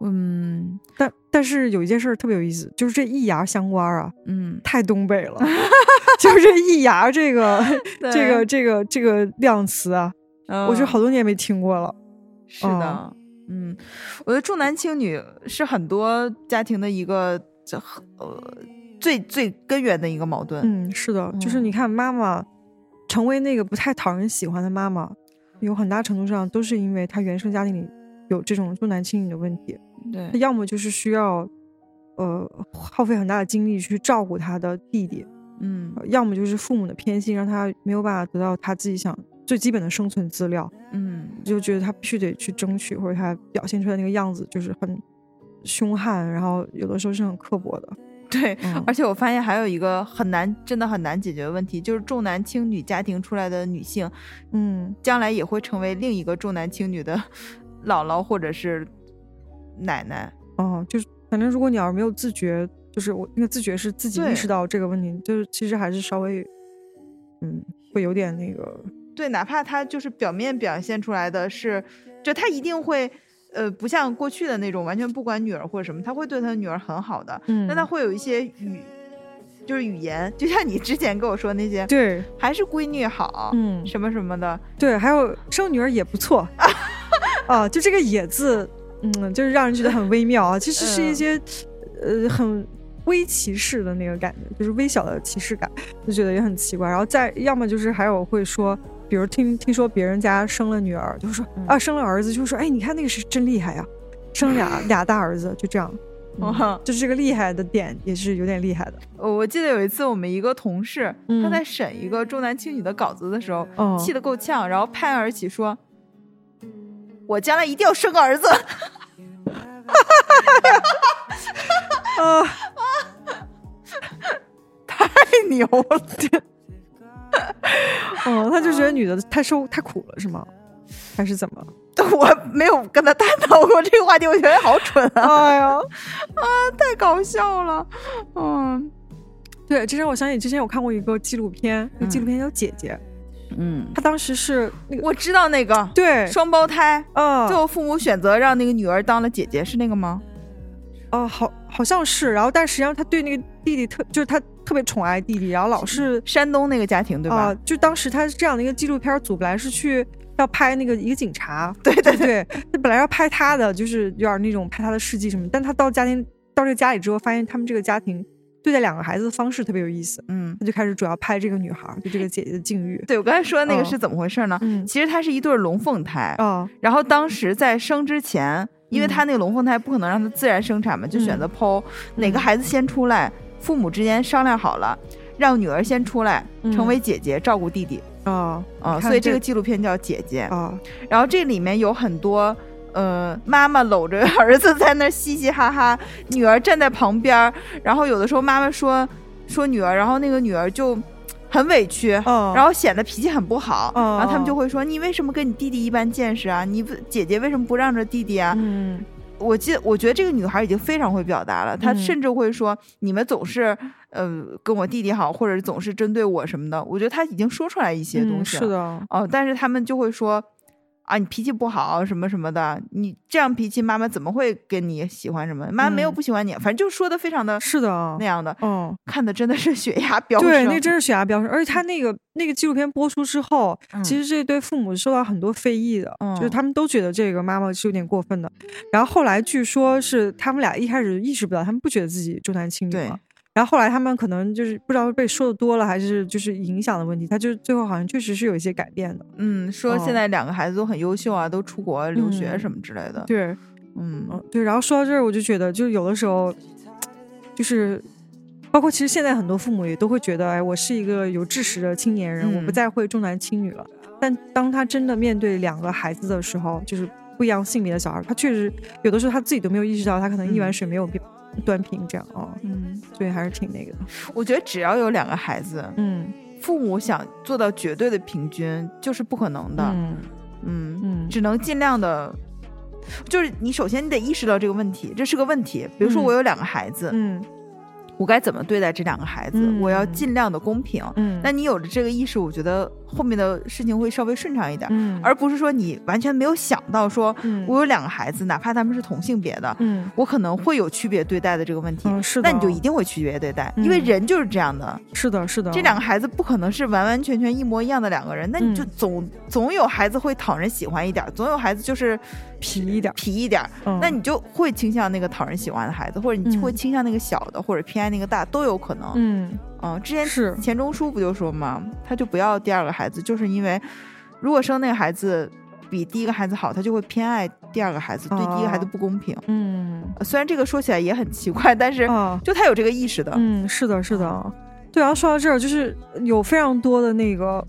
嗯，但但是有一件事特别有意思，就是这一芽香瓜啊，嗯，太东北了，就是这一芽这个 这个这个这个量词啊，我觉得好多年没听过了。是的，嗯，我觉得重男轻女是很多家庭的一个这呃最最根源的一个矛盾。嗯，是的，就是你看妈妈成为那个不太讨人喜欢的妈妈，有很大程度上都是因为她原生家庭里有这种重男轻女的问题。对要么就是需要，呃，耗费很大的精力去照顾他的弟弟，嗯，要么就是父母的偏心，让他没有办法得到他自己想最基本的生存资料，嗯，就觉得他必须得去争取，或者他表现出来那个样子就是很凶悍，然后有的时候是很刻薄的。对，而且我发现还有一个很难，真的很难解决的问题，就是重男轻女家庭出来的女性，嗯，将来也会成为另一个重男轻女的 姥姥或者是。奶奶，哦，就是反正如果你要是没有自觉，就是我那个自觉是自己意识到这个问题，就是其实还是稍微，嗯，会有点那个。对，哪怕他就是表面表现出来的是，就他一定会，呃，不像过去的那种完全不管女儿或者什么，他会对他的女儿很好的。嗯。但他会有一些语，就是语言，就像你之前跟我说那些，对，还是闺女好，嗯，什么什么的。对，还有生女儿也不错，啊，就这个“也”字。嗯，就是让人觉得很微妙啊。其实是一些，呃，很微歧视的那个感觉，就是微小的歧视感，就觉得也很奇怪。然后再要么就是还有会说，比如听听说别人家生了女儿，就说啊生了儿子，就说哎你看那个是真厉害呀，生俩 俩大儿子，就这样。就是这个厉害的点也是有点厉害的。我记得有一次我们一个同事他在审一个重男轻女的稿子的时候，气得够呛，然后拍案而起说：“我将来一定要生个儿子。”啊！太牛了！哦，他就觉得女的太受太苦了，是吗？还是怎么？我没有跟他探讨过这个话题，我觉得好蠢啊！哎呀，啊，太搞笑了！嗯，对，这让我想起之前我看过一个纪录片，那纪录片叫《姐姐》。嗯，他当时是那个，我知道那个，对，双胞胎，嗯，最后父母选择让那个女儿当了姐姐，是那个吗？哦，好，好像是。然后，但实际上他对那个弟弟特，就是他特别宠爱弟弟，然后老是山东那个家庭，对吧？就当时他这样的一个纪录片组，本来是去。要拍那个一个警察，对对对，他本来要拍他的，就是有点那种拍他的事迹什么。但他到家庭到这个家里之后，发现他们这个家庭对待两个孩子的方式特别有意思。嗯，他就开始主要拍这个女孩，就这个姐姐的境遇。对我刚才说的那个是怎么回事呢？其实他是一对龙凤胎。哦，然后当时在生之前，因为他那个龙凤胎不可能让他自然生产嘛，就选择剖哪个孩子先出来，父母之间商量好了，让女儿先出来，成为姐姐照顾弟弟。啊啊！所以这个纪录片叫《姐姐》啊。然后这里面有很多，呃，妈妈搂着儿子在那嘻嘻哈哈，女儿站在旁边。然后有的时候妈妈说说女儿，然后那个女儿就很委屈，然后显得脾气很不好。然后他们就会说：“你为什么跟你弟弟一般见识啊？你姐姐为什么不让着弟弟啊？”嗯。我记得，我觉得这个女孩已经非常会表达了。她甚至会说：“你们总是，呃，跟我弟弟好，或者总是针对我什么的。”我觉得她已经说出来一些东西了。是的。哦，但是他们就会说。啊，你脾气不好什么什么的，你这样脾气，妈妈怎么会跟你喜欢什么？妈妈没有不喜欢你，反正就说的非常的是的那样的。嗯，看的真的是血压飙升。对，那真是血压飙升。而且他那个那个纪录片播出之后，其实这对父母受到很多非议的，就是他们都觉得这个妈妈是有点过分的。然后后来据说是他们俩一开始意识不到，他们不觉得自己重男轻女嘛。然后后来他们可能就是不知道被说的多了，还是就是影响的问题，他就最后好像确实是有一些改变的。嗯，说现在两个孩子都很优秀啊，都出国留学什么之类的。对，嗯嗯对。然后说到这儿，我就觉得，就有的时候，就是包括其实现在很多父母也都会觉得，哎，我是一个有知识的青年人，我不再会重男轻女了。但当他真的面对两个孩子的时候，就是不一样性别的小孩，他确实有的时候他自己都没有意识到，他可能一碗水没有端平这样啊，嗯，所以还是挺那个的。我觉得只要有两个孩子，嗯，父母想做到绝对的平均就是不可能的，嗯嗯嗯，只能尽量的，就是你首先你得意识到这个问题，这是个问题。比如说我有两个孩子，嗯。我该怎么对待这两个孩子？我要尽量的公平。嗯，那你有了这个意识，我觉得后面的事情会稍微顺畅一点。嗯，而不是说你完全没有想到，说我有两个孩子，哪怕他们是同性别的，嗯，我可能会有区别对待的这个问题。是的，那你就一定会区别对待，因为人就是这样的。是的，是的。这两个孩子不可能是完完全全一模一样的两个人，那你就总总有孩子会讨人喜欢一点，总有孩子就是。皮一点，皮一点，那你就会倾向那个讨人喜欢的孩子，或者你会倾向那个小的，或者偏爱那个大，都有可能。嗯嗯，之前是钱钟书不就说嘛，他就不要第二个孩子，就是因为如果生那个孩子比第一个孩子好，他就会偏爱第二个孩子，对第一个孩子不公平。嗯，虽然这个说起来也很奇怪，但是就他有这个意识的。嗯，是的，是的。对，然后说到这儿，就是有非常多的那个，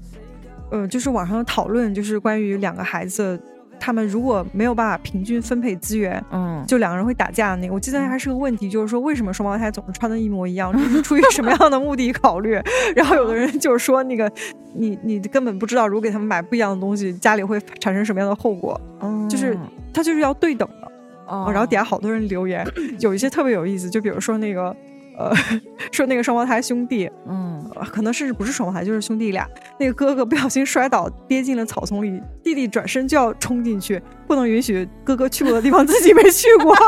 呃，就是网上的讨论，就是关于两个孩子。他们如果没有办法平均分配资源，嗯，就两个人会打架。那个我记得还是个问题，就是说为什么双胞胎总是穿的一模一样？这是出于什么样的目的考虑？然后有的人就是说，那个你你根本不知道，如果给他们买不一样的东西，家里会产生什么样的后果？就是他就是要对等的。哦然后底下好多人留言，有一些特别有意思，就比如说那个。呃，说那个双胞胎兄弟，嗯，可能甚至不是双胞胎，就是兄弟俩。那个哥哥不小心摔倒，跌进了草丛里，弟弟转身就要冲进去，不能允许哥哥去过的地方 自己没去过。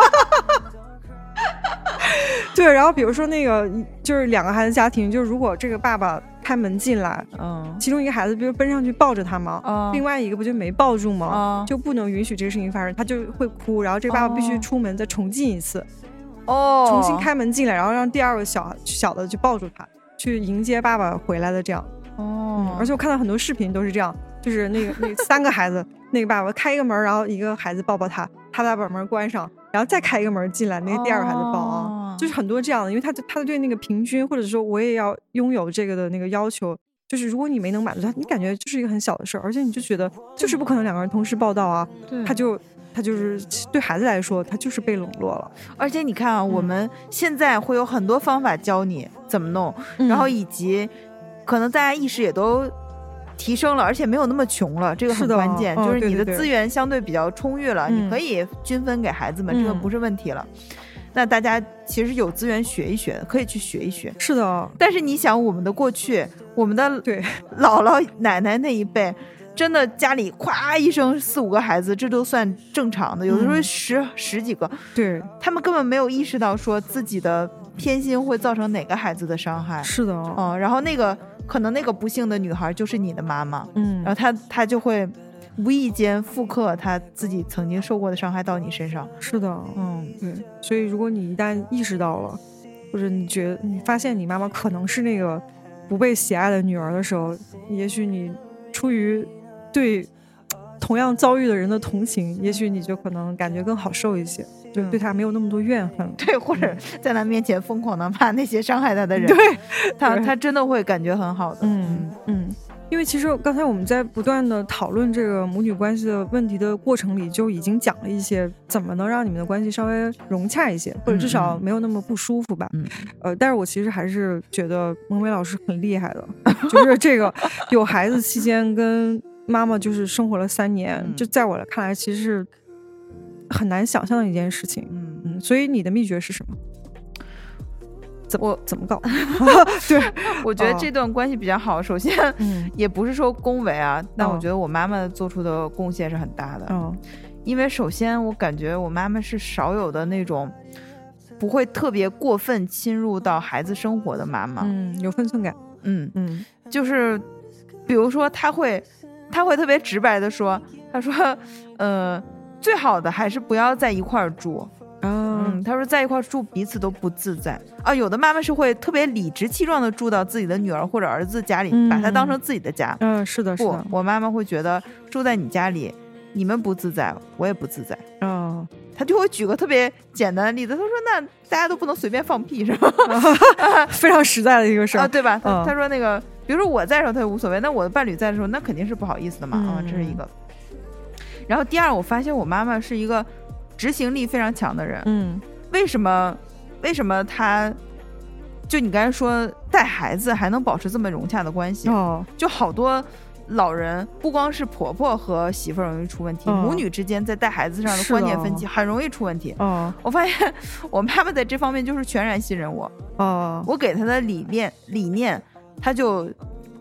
对，然后比如说那个就是两个孩子家庭，就是如果这个爸爸开门进来，嗯，其中一个孩子不是奔上去抱着他吗？另外一个不就没抱住吗？就不能允许这个事情发生，他就会哭，然后这个爸爸必须出门再重进一次。哦，重新开门进来，然后让第二个小小的去抱住他，去迎接爸爸回来的这样。哦，而且我看到很多视频都是这样，就是那个那三个孩子，那个爸爸开一个门，然后一个孩子抱抱他，他再把门关上，然后再开一个门进来，那个第二个孩子抱啊，就是很多这样的，因为他他对那个平均或者说我也要拥有这个的那个要求，就是如果你没能满足他，你感觉就是一个很小的事儿，而且你就觉得就是不可能两个人同时报道啊，他就。他就是对孩子来说，他就是被冷落了。而且你看啊，我们现在会有很多方法教你怎么弄，然后以及可能大家意识也都提升了，而且没有那么穷了，这个很关键。就是你的资源相对比较充裕了，你可以均分给孩子们，这个不是问题了。那大家其实有资源学一学，可以去学一学。是的。但是你想，我们的过去，我们的对姥姥奶奶那一辈。真的家里咵一声四五个孩子，这都算正常的。有的时候十十几个，对他们根本没有意识到说自己的偏心会造成哪个孩子的伤害。是的，嗯，然后那个可能那个不幸的女孩就是你的妈妈，嗯，然后她她就会无意间复刻她自己曾经受过的伤害到你身上。是的，嗯，对。所以如果你一旦意识到了，或者你觉得你发现你妈妈可能是那个不被喜爱的女儿的时候，也许你出于对同样遭遇的人的同情，也许你就可能感觉更好受一些，就对他没有那么多怨恨。对，或者 在他面前疯狂的骂那些伤害他的人，对他他真的会感觉很好的。嗯嗯，因为其实刚才我们在不断的讨论这个母女关系的问题的过程里，就已经讲了一些怎么能让你们的关系稍微融洽一些，或者至少没有那么不舒服吧。嗯，呃，但是我其实还是觉得孟梅老师很厉害的，就是这个有孩子期间跟。妈妈就是生活了三年，就在我看来，其实是很难想象的一件事情。嗯嗯，所以你的秘诀是什么？怎么怎么搞？对，我觉得这段关系比较好。首先，也不是说恭维啊，但我觉得我妈妈做出的贡献是很大的。嗯，因为首先我感觉我妈妈是少有的那种不会特别过分侵入到孩子生活的妈妈。嗯，有分寸感。嗯嗯，就是比如说她会。他会特别直白的说：“他说，呃，最好的还是不要在一块儿住。嗯，他说在一块儿住彼此都不自在啊。有的妈妈是会特别理直气壮的住到自己的女儿或者儿子家里，把他当成自己的家。嗯，是的，是的，我妈妈会觉得住在你家里，你们不自在，我也不自在。嗯，他就会举个特别简单的例子，他说那大家都不能随便放屁是吧？非常实在的一个事儿，对吧？他说那个。”比如说我在的时候他就无所谓，那我的伴侣在的时候那肯定是不好意思的嘛啊，这是一个。然后第二，我发现我妈妈是一个执行力非常强的人。嗯，为什么？为什么她就你刚才说带孩子还能保持这么融洽的关系？哦，就好多老人不光是婆婆和媳妇容易出问题，母女之间在带孩子上的观念分歧很容易出问题。哦，我发现我妈妈在这方面就是全然信任我。哦，我给她的理念理念。他就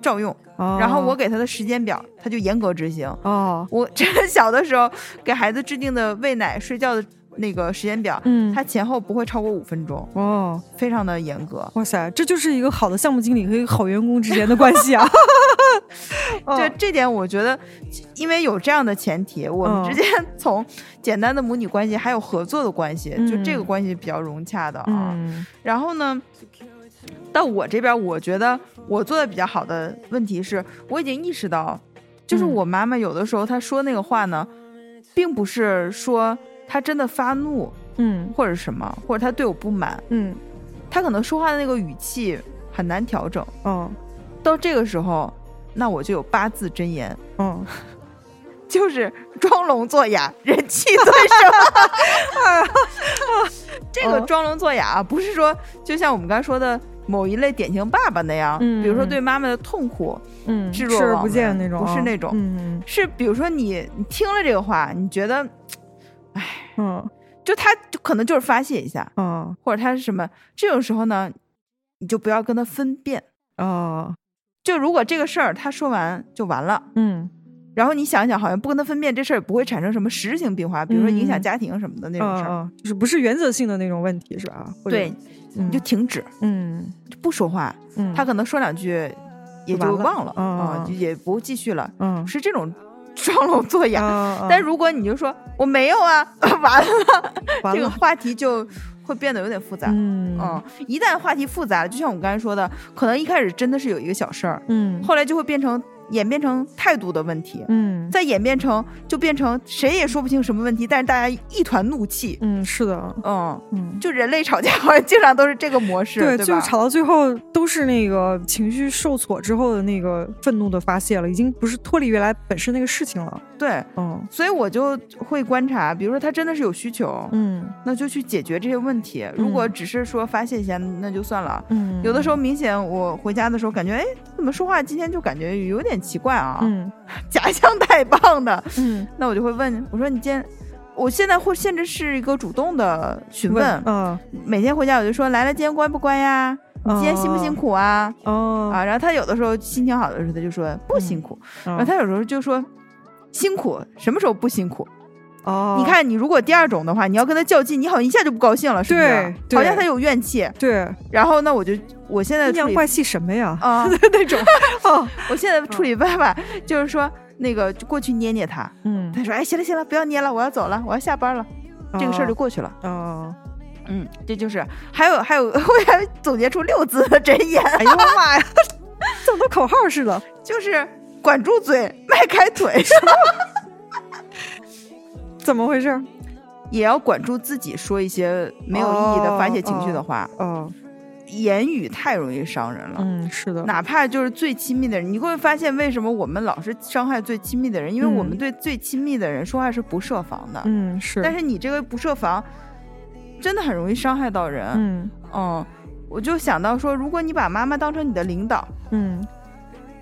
照用，然后我给他的时间表，他就严格执行。哦，我这小的时候给孩子制定的喂奶、睡觉的那个时间表，嗯，他前后不会超过五分钟。哦，非常的严格。哇塞，这就是一个好的项目经理和一个好员工之间的关系啊！就这点，我觉得，因为有这样的前提，我们之间从简单的母女关系还有合作的关系，就这个关系比较融洽的啊。然后呢？到我这边，我觉得我做的比较好的问题是，我已经意识到，就是我妈妈有的时候她说那个话呢，并不是说她真的发怒，嗯，或者什么，或者她对我不满，嗯，她可能说话的那个语气很难调整，嗯，到这个时候，那我就有八字真言，嗯，就是装聋作哑，忍气最盛。这个装聋作哑，不是说就像我们刚才说的。某一类典型爸爸那样，比如说对妈妈的痛苦，嗯，视而不见那种，不是那种，嗯，是比如说你你听了这个话，你觉得，哎，嗯，就他就可能就是发泄一下，嗯，或者他是什么，这种时候呢，你就不要跟他分辨，哦，就如果这个事儿他说完就完了，嗯，然后你想想，好像不跟他分辨，这事儿不会产生什么实质性变化，比如说影响家庭什么的那种事儿，就是不是原则性的那种问题，是吧？对。你就停止，嗯，就不说话，嗯，他可能说两句，也就忘了，啊，也不继续了，嗯，是这种 装聋作哑。但如果你就说我没有啊，完了，这个话题就会变得有点复杂。嗯嗯，一旦话题复杂了，就像我们刚才说的，可能一开始真的是有一个小事儿，嗯后来就会变成演变成态度的问题，嗯再演变成就变成谁也说不清什么问题，但是大家一团怒气。嗯，是的，嗯，嗯。就人类吵架好像经常都是这个模式，对，对，就是吵到最后都是那个情绪受挫之后的那个愤怒的发泄了，已经不是脱离原来本身那个事情了。对，嗯所以我就会观察，比如说他真的是有需求，嗯那就去解决这些问题。如果只是说发泄一下，那就算了。嗯，有的时候明显我回家的时候感觉，哎，怎么说话今天就感觉有点奇怪啊，嗯假象太棒的，嗯那我就会问我说你今天。我现在会甚至是一个主动的询问，嗯每天回家我就说来了，今天乖不乖呀？你今天辛不辛苦啊？哦啊，然后他有的时候心情好的时候他就说不辛苦，然后哦他有时候就说辛苦，什么时候不辛苦？哦，你看，你如果第二种的话，你要跟他较劲，你好像一下就不高兴了，是不是？对对好像他有怨气。对然后那，我就我现在的处理阴阳怪气什么呀？啊，那种 哦我现在处理办法就是说，那个就过去捏捏他，嗯，他说：“哎，行了行了，不要捏了，我要走了，我要下班了。”这个事儿就过去了。哦，嗯，这就是还有还有，我还总结出六字的真言，哎呦我妈呀，怎么都口号似的？就是管住嘴，迈开腿，怎么回事？也要管住自己，说一些没有意义的发泄情绪的话。哦，言语太容易伤人了。嗯，是的，哪怕就是最亲密的人，你会发现为什么我们老是伤害最亲密的人？因为我们对最亲密的人说话是不设防的。嗯是，但是你这个不设防，真的很容易伤害到人。嗯嗯，我就想到说，如果你把妈妈当成你的领导，嗯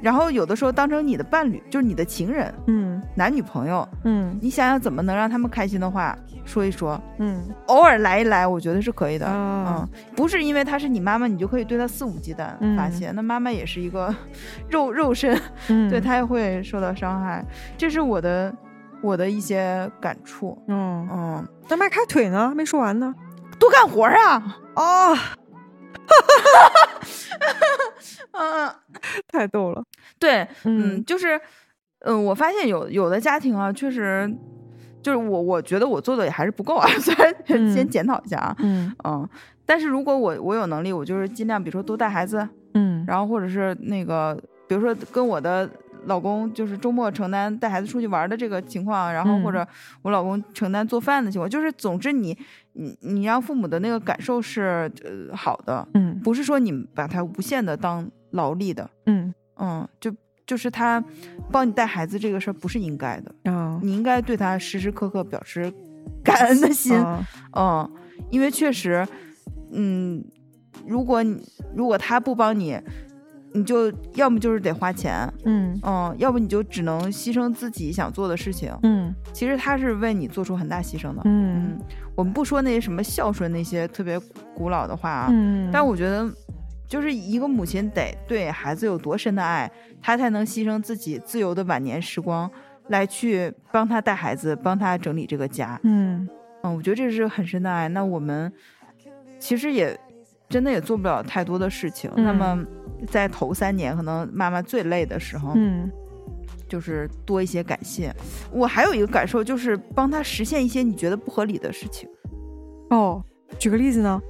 然后有的时候当成你的伴侣，就是你的情人、嗯男女朋友，嗯你想想怎么能让他们开心的话说一说，嗯偶尔来一来，我觉得是可以的。啊嗯，不是因为她是你妈妈，你就可以对她肆无忌惮发泄。那妈妈也是一个 肉肉身，嗯，对她也会受到伤害。这是我的我的一些感触。嗯，嗯，那迈开腿呢？没说完呢。多干活啊！哦，嗯，太逗了。对，嗯嗯，就是，嗯，我发现有有的家庭啊，确实。就是我，我觉得我做的也还是不够啊，虽然嗯先检讨一下啊，嗯嗯，但是如果我我有能力，我就是尽量，比如说多带孩子，嗯然后或者是那个，比如说跟我的老公就是周末承担带孩子出去玩的这个情况，然后或嗯。者我老公承担做饭的情况，就是总之你你你让父母的那个感受是呃好的，嗯。不是说你把他无限的当劳力的，嗯。嗯，就就是他帮你带孩子这个事儿不是应该的，啊，你应该对他时时刻刻表示感恩的心，啊嗯，因为确实，嗯，如果你如果他不帮你，你就要么就是得花钱，嗯嗯，要不你就只能牺牲自己想做的事情。嗯其实他是为你做出很大牺牲的。嗯嗯，我们不说那些什么孝顺那些特别古老的话啊，嗯，但我觉得，就是一个母亲得对孩子有多深的爱，她才能牺牲自己自由的晚年时光，来去帮他带孩子，帮他整理这个家。嗯嗯，我觉得这是很深的爱。那我们其实也真的也做不了太多的事情。那么在头三年，可能妈妈最累的时候，嗯就是多一些感谢。我还有一个感受，就是帮他实现一些你觉得不合理的事情。哦，举个例子呢？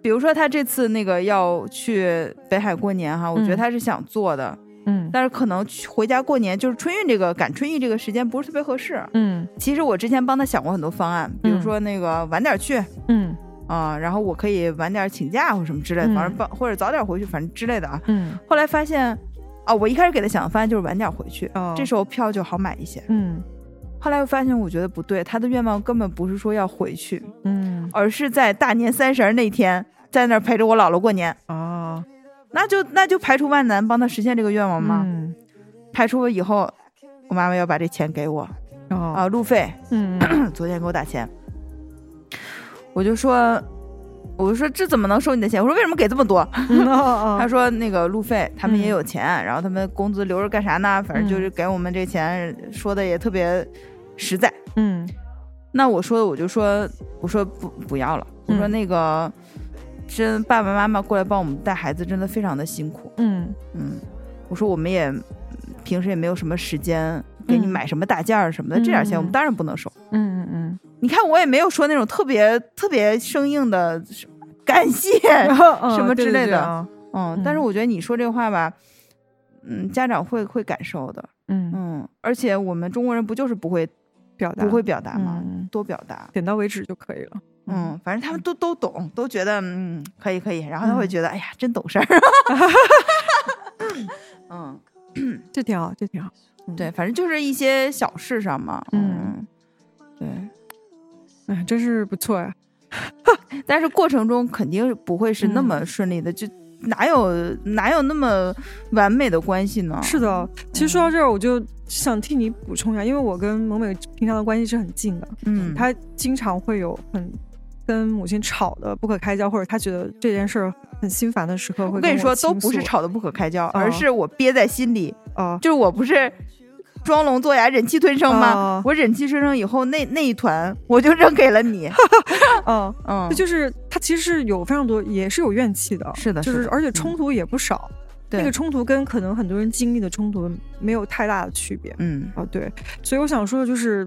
比如说他这次那个要去北海过年哈，我觉得嗯他是想做的，嗯但是可能回家过年就是春运这个赶春运这个时间不是特别合适。嗯其实我之前帮他想过很多方案，比如嗯说那个晚点去，嗯啊、然后我可以晚点请假或什么之类的，反正嗯帮或者早点回去，反正之类的啊。嗯后来发现，啊，我一开始给他想的方案就是晚点回去，哦这时候票就好买一些。嗯后来又发现，我觉得不对，他的愿望根本不是说要回去，嗯而是在大年三十那天在那儿陪着我姥姥过年。哦那就那就排除万难帮他实现这个愿望嘛。嗯排除了以后，我妈妈要把这钱给我哦啊，路费，嗯 昨天给我打钱，我就说。我就说这怎么能收你的钱？我说为什么给这么多？他他说那个路费他们也嗯有钱，然后他们工资留着干啥呢？反正就是给我们这钱，说的也特别实在。嗯那我说的我就说我说不不要了，我说嗯那个真爸爸妈妈过来帮我们带孩子真的非常的辛苦，嗯嗯，我说我们也平时也没有什么时间给你嗯买什么大件儿什么的，这点钱我们嗯当然不能收。嗯嗯嗯你看我也没有说那种特别特别生硬的感谢 什么之类的，嗯，但是我觉得你说这话吧，嗯，家长会会感受的，嗯嗯，而且我们中国人不就是不会表达不会表达吗？多表达，点到为止就可以了。嗯，反正他们都都懂，都觉得嗯可以可以，然后他会觉得哎呀真懂事儿。嗯，这挺好，这挺好。对，反正就是一些小事上嘛。嗯，对，哎，真是不错呀。但是过程中肯定不会是那么顺利的，就哪有哪有那么完美的关系呢？是的，其实说到这儿，我就想替你补充一下，因为我跟萌美平常的关系是很近的。嗯，她经常会有很。跟母亲吵的不可开交，或者他觉得这件事儿很心烦的时刻，我跟你说，都不是吵的不可开交，而是我憋在心里。啊，就是我不是装聋作哑、忍气吞声吗？我忍气吞声以后，那那一团我就扔给了你。嗯 嗯，就是他其实是有非常多，也是有怨气的。是的，就是而且冲突也不少。那个冲突跟可能很多人经历的冲突没有太大的区别。嗯啊，对。所以我想说的就是，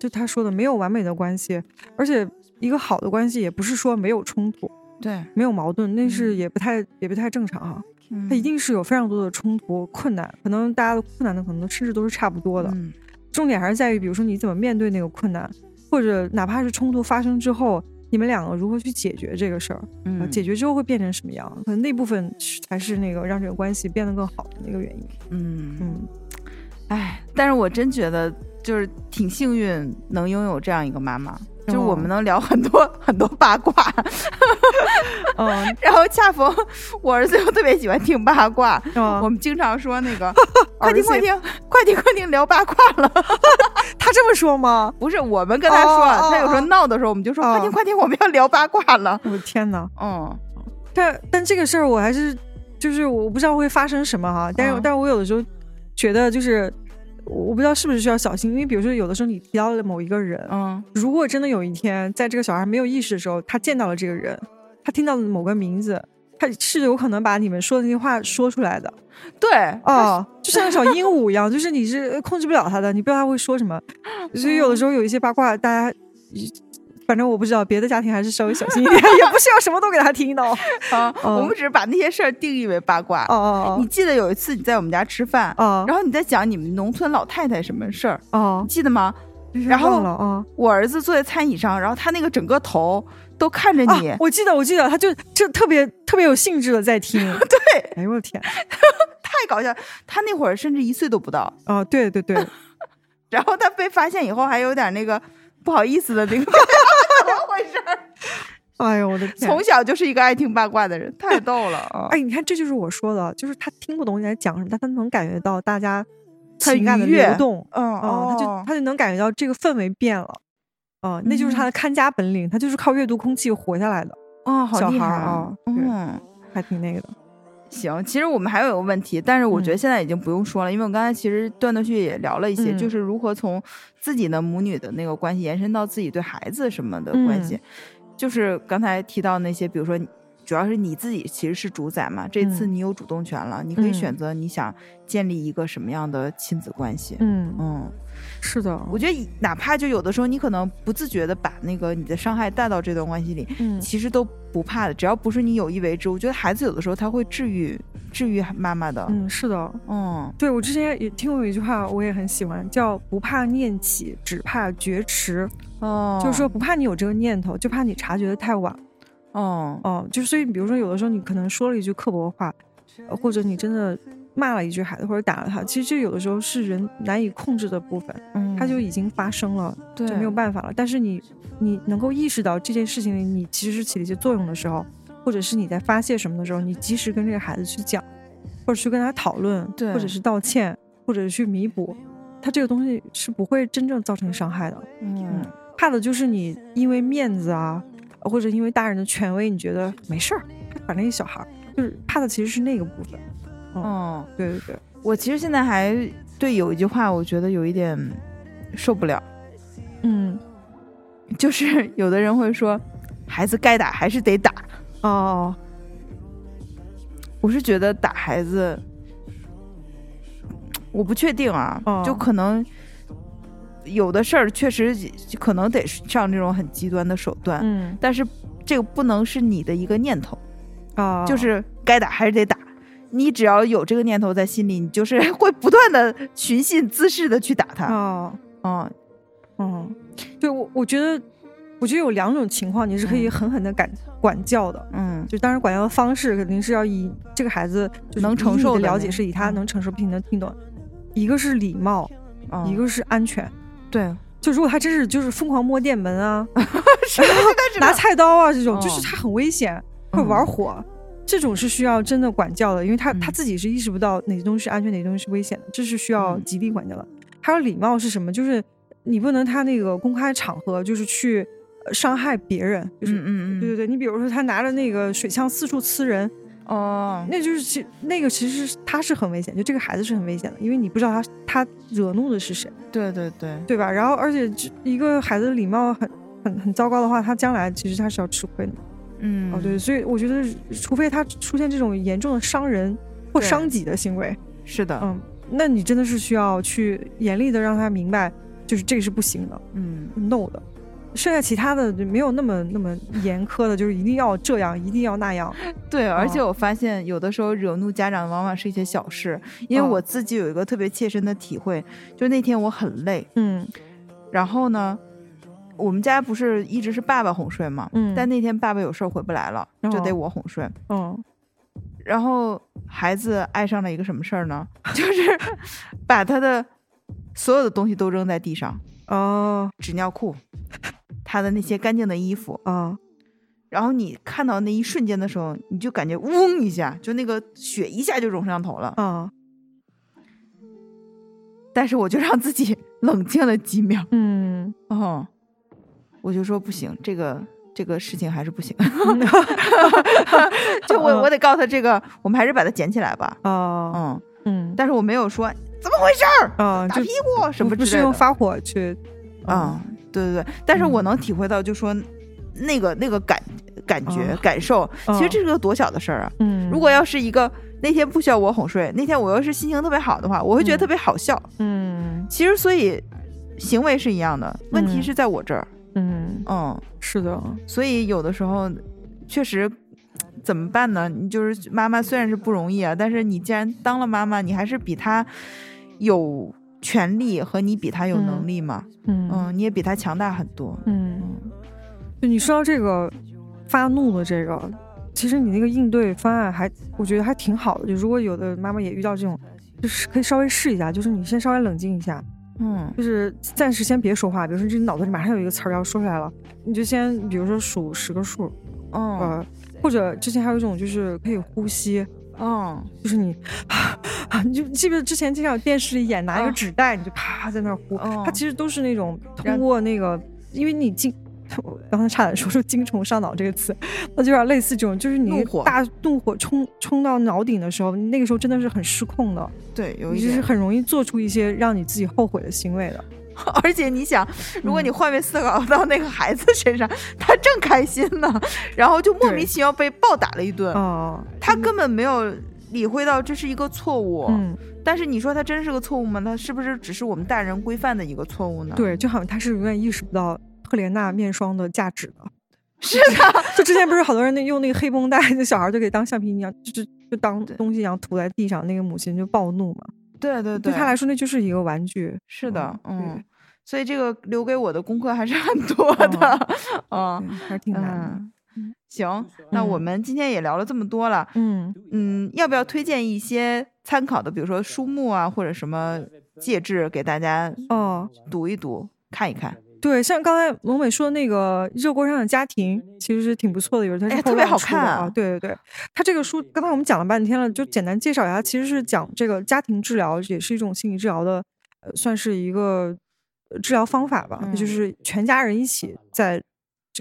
就他说的，没有完美的关系，而且。一个好的关系也不是说没有冲突，对，没有矛盾，那是也不太也不太正常哈。它一定是有非常多的冲突、困难，可能大家的困难呢可能甚至都是差不多的。重点还是在于，比如说你怎么面对那个困难，或者哪怕是冲突发生之后，你们两个如何去解决这个事儿，嗯，解决之后会变成什么样？可能那部分才是那个让这个关系变得更好的那个原因。嗯嗯，哎，但是我真觉得就是挺幸运，能拥有这样一个妈妈。就我们能聊很多很多八卦，嗯，然后恰逢我儿子又特别喜欢听八卦，我们经常说那个 快听快听快听快听聊八卦了，他这么说吗？不是，我们跟他说，他有时候闹的时候，我们就说快听快听，我们要聊八卦了。我的天哪，嗯，但但这个事儿我还是就是我不知道会发生什么哈，但是但是我有的时候觉得就是。我不知道是不是需要小心，因为比如说有的时候你提到了某一个人，嗯，如果真的有一天在这个小孩没有意识的时候，他见到了这个人，他听到了某个名字，他是有可能把你们说的那些话说出来的。对，哦，就像小鹦鹉一样，就是你是控制不了他的，你不知道他会说什么，所以有的时候有一些八卦，大家。反正我不知道，别的家庭还是稍微小心一点，也不需要什么都给他听到。啊，我们只是把那些事儿定义为八卦。哦哦你记得有一次你在我们家吃饭，然后你在讲你们农村老太太什么事儿？哦，记得吗？然后我儿子坐在餐椅上，然后他那个整个头都看着你。我记得，我记得，他就就特别特别有兴致的在听。对，哎呦我天，太搞笑！他那会儿甚至一岁都不到。哦，对对对。然后他被发现以后，还有点那个。不好意思的那个，怎么回事？哎呦我的天！从小就是一个爱听八卦的人，太逗了 啊！哎，你看，这就是我说的，就是他听不懂你在讲什么，但他能感觉到大家情感的流动，嗯嗯，他就他就能感觉到这个氛围变了，嗯，那就是他的看家本领，他就是靠阅读空气活下来的啊，好厉害啊！嗯，还挺那个的。行，其实我们还有一个问题，但是我觉得现在已经不用说了，因为我刚才其实断断续续也聊了一些，就是如何从自己的母女的那个关系延伸到自己对孩子什么的关系，就是刚才提到那些，比如说主要是你自己其实是主宰嘛，这次你有主动权了，你可以选择你想建立一个什么样的亲子关系，嗯。嗯。是的，我觉得哪怕就有的时候，你可能不自觉的把那个你的伤害带到这段关系里，嗯，其实都不怕的，只要不是你有意为之。我觉得孩子有的时候他会治愈治愈妈妈的。嗯，是的，嗯，对我之前也听过一句话，我也很喜欢，叫“不怕念起，只怕觉迟”。哦，就是说不怕你有这个念头，就怕你察觉的太晚。哦哦，就所以比如说有的时候你可能说了一句刻薄的话，或者你真的。骂了一句孩子或者打了他，其实这有的时候是人难以控制的部分，嗯，他就已经发生了，就没有办法了。但是你你能够意识到这件事情里你其实起了一些作用的时候，或者是你在发泄什么的时候，你及时跟这个孩子去讲，或者去跟他讨论，对，或者是道歉，或者是去弥补，他这个东西是不会真正造成伤害的。嗯，怕的就是你因为面子啊，或者因为大人的权威，你觉得没事儿，反正一小孩儿，就是怕的其实是那个部分。嗯，对对对，我其实现在还对有一句话，我觉得有一点受不了。嗯，就是 有的人会说，孩子该打还是得打。哦，我是觉得打孩子，我不确定啊，就可能有的事儿确实可能得上这种很极端的手段，嗯，但是这个不能是你的一个念头啊，就是该打还是得打。你只要有这个念头在心里，你就是 会不断的寻衅滋事的去打他。啊，嗯，嗯，对我我觉得，我觉得有两种情况，你是可以狠狠的管管教的。嗯，就当然管教的方式肯定是要以这个孩子就能承受的了解，是以他能承受并能听懂。一个是礼貌，一个是安全。对，就如果他真是就是疯狂摸电门啊，是 拿菜刀啊这种，就是他很危险，会玩火。这种是需要真的管教的，因为他他自己是意识不到哪些东西是安全，哪些东西是危险的，这是需要极力管教的。还有礼貌是什么？就是你不能他那个公开场合就是去伤害别人，就是嗯嗯对对对，你比如说他拿着那个水枪四处呲人，哦，那就是其那个其实是他是很危险，就这个孩子是很危险的，因为你不知道他他惹怒的是谁，对对对，对吧？然后而且一个孩子的礼貌很很很糟糕的话，他将来其实他是要吃亏的。嗯，哦对，所以我觉得，除非他出现这种严重的伤人或伤己的行为，是的，嗯，那你真的是需要去严厉的让他明白，就是这个是不行的，嗯，no 的。剩下其他的就没有那么那么严苛的，就是一定要这样，一定要那样。对，而且我发现有的时候惹怒家长往往是一些小事，因为我自己有一个特别切身的体会，就那天我很累，嗯，然后呢。我们家不是一直是爸爸哄睡嘛，嗯，但那天爸爸有事儿回不来了，就得我哄睡，嗯，然后孩子爱上了一个什么事儿呢？就是把他的所有的东西都扔在地上，哦，纸尿裤，他的那些干净的衣服。啊，然后你看到那一瞬间的时候，你就感觉嗡一下，就那个血一下就涌上头了。啊，但是我就让自己冷静了几秒，嗯，哦。我就说不行，这个这个事情还是不行。就我我得告诉他这个，我们还是把它捡起来吧。啊，嗯嗯，但是我没有说怎么回事儿啊，打屁股什么不是用发火去啊？对对对，但是我能体会到，就说那个那个感感觉感受，其实这是个多小的事儿啊。嗯，如果要是一个那天不需要我哄睡，那天我要是心情特别好的话，我会觉得特别好笑。嗯，其实所以行为是一样的，问题是在我这儿。嗯嗯，是的，所以有的时候确实怎么办呢？你就是妈妈，虽然是不容易啊，但是你既然当了妈妈，你还是比她有权利和你比她有能力嘛。嗯嗯，你也比她强大很多。嗯，就你说到这个发怒的这个，其实你那个应对方案还我觉得还挺好的。就如果有的妈妈也遇到这种，就是可以稍微试一下，就是你先稍微冷静一下。嗯，就是暂时先别说话，比如说你脑子里马上有一个词儿要说出来了，你就先比如说数十个数，嗯，呃，或者之前还有一种就是可以呼吸，嗯，就是你，啊 你就记不记得之前经常电视里演拿一个纸袋，你就啪在那儿呼，它其实都是那种通过那个，因为你进。我刚才差点说出“精虫上脑”这个词，那就有点类似这种，就是你大怒火冲冲到脑顶的时候，那个时候真的是很失控的，对，有一就是很容易做出一些让你自己后悔的行为的。而且你想，如果你换位思考到那个孩子身上，他正开心呢，然后就莫名其妙被暴打了一顿，哦，他根本没有理会到这是一个错误。嗯，但是你说他真是个错误吗？他是不是只是我们大人规范的一个错误呢？对，就好像他是永远意识不到。赫莲娜面霜的价值的，是的，就之前不是好多人那用那个黑绷带，那小孩就给当橡皮一样，就就就当东西一样涂在地上，那个母亲就暴怒嘛。对对对，对他来说那就是一个玩具。是的，嗯，所以这个留给我的功课还是很多的，嗯，还是挺难。行，那我们今天也聊了这么多了，嗯嗯，要不要推荐一些参考的，比如说书目啊，或者什么介质给大家哦读一读，看一看。对，像刚才龙美说的那个《热锅上的家庭》，其实是挺不错的，有它是特别好看啊。对对对，它这个书刚才我们讲了半天了，就简单介绍一下，其实是讲这个家庭治疗，也是一种心理治疗的，呃，算是一个治疗方法吧，嗯、就是全家人一起在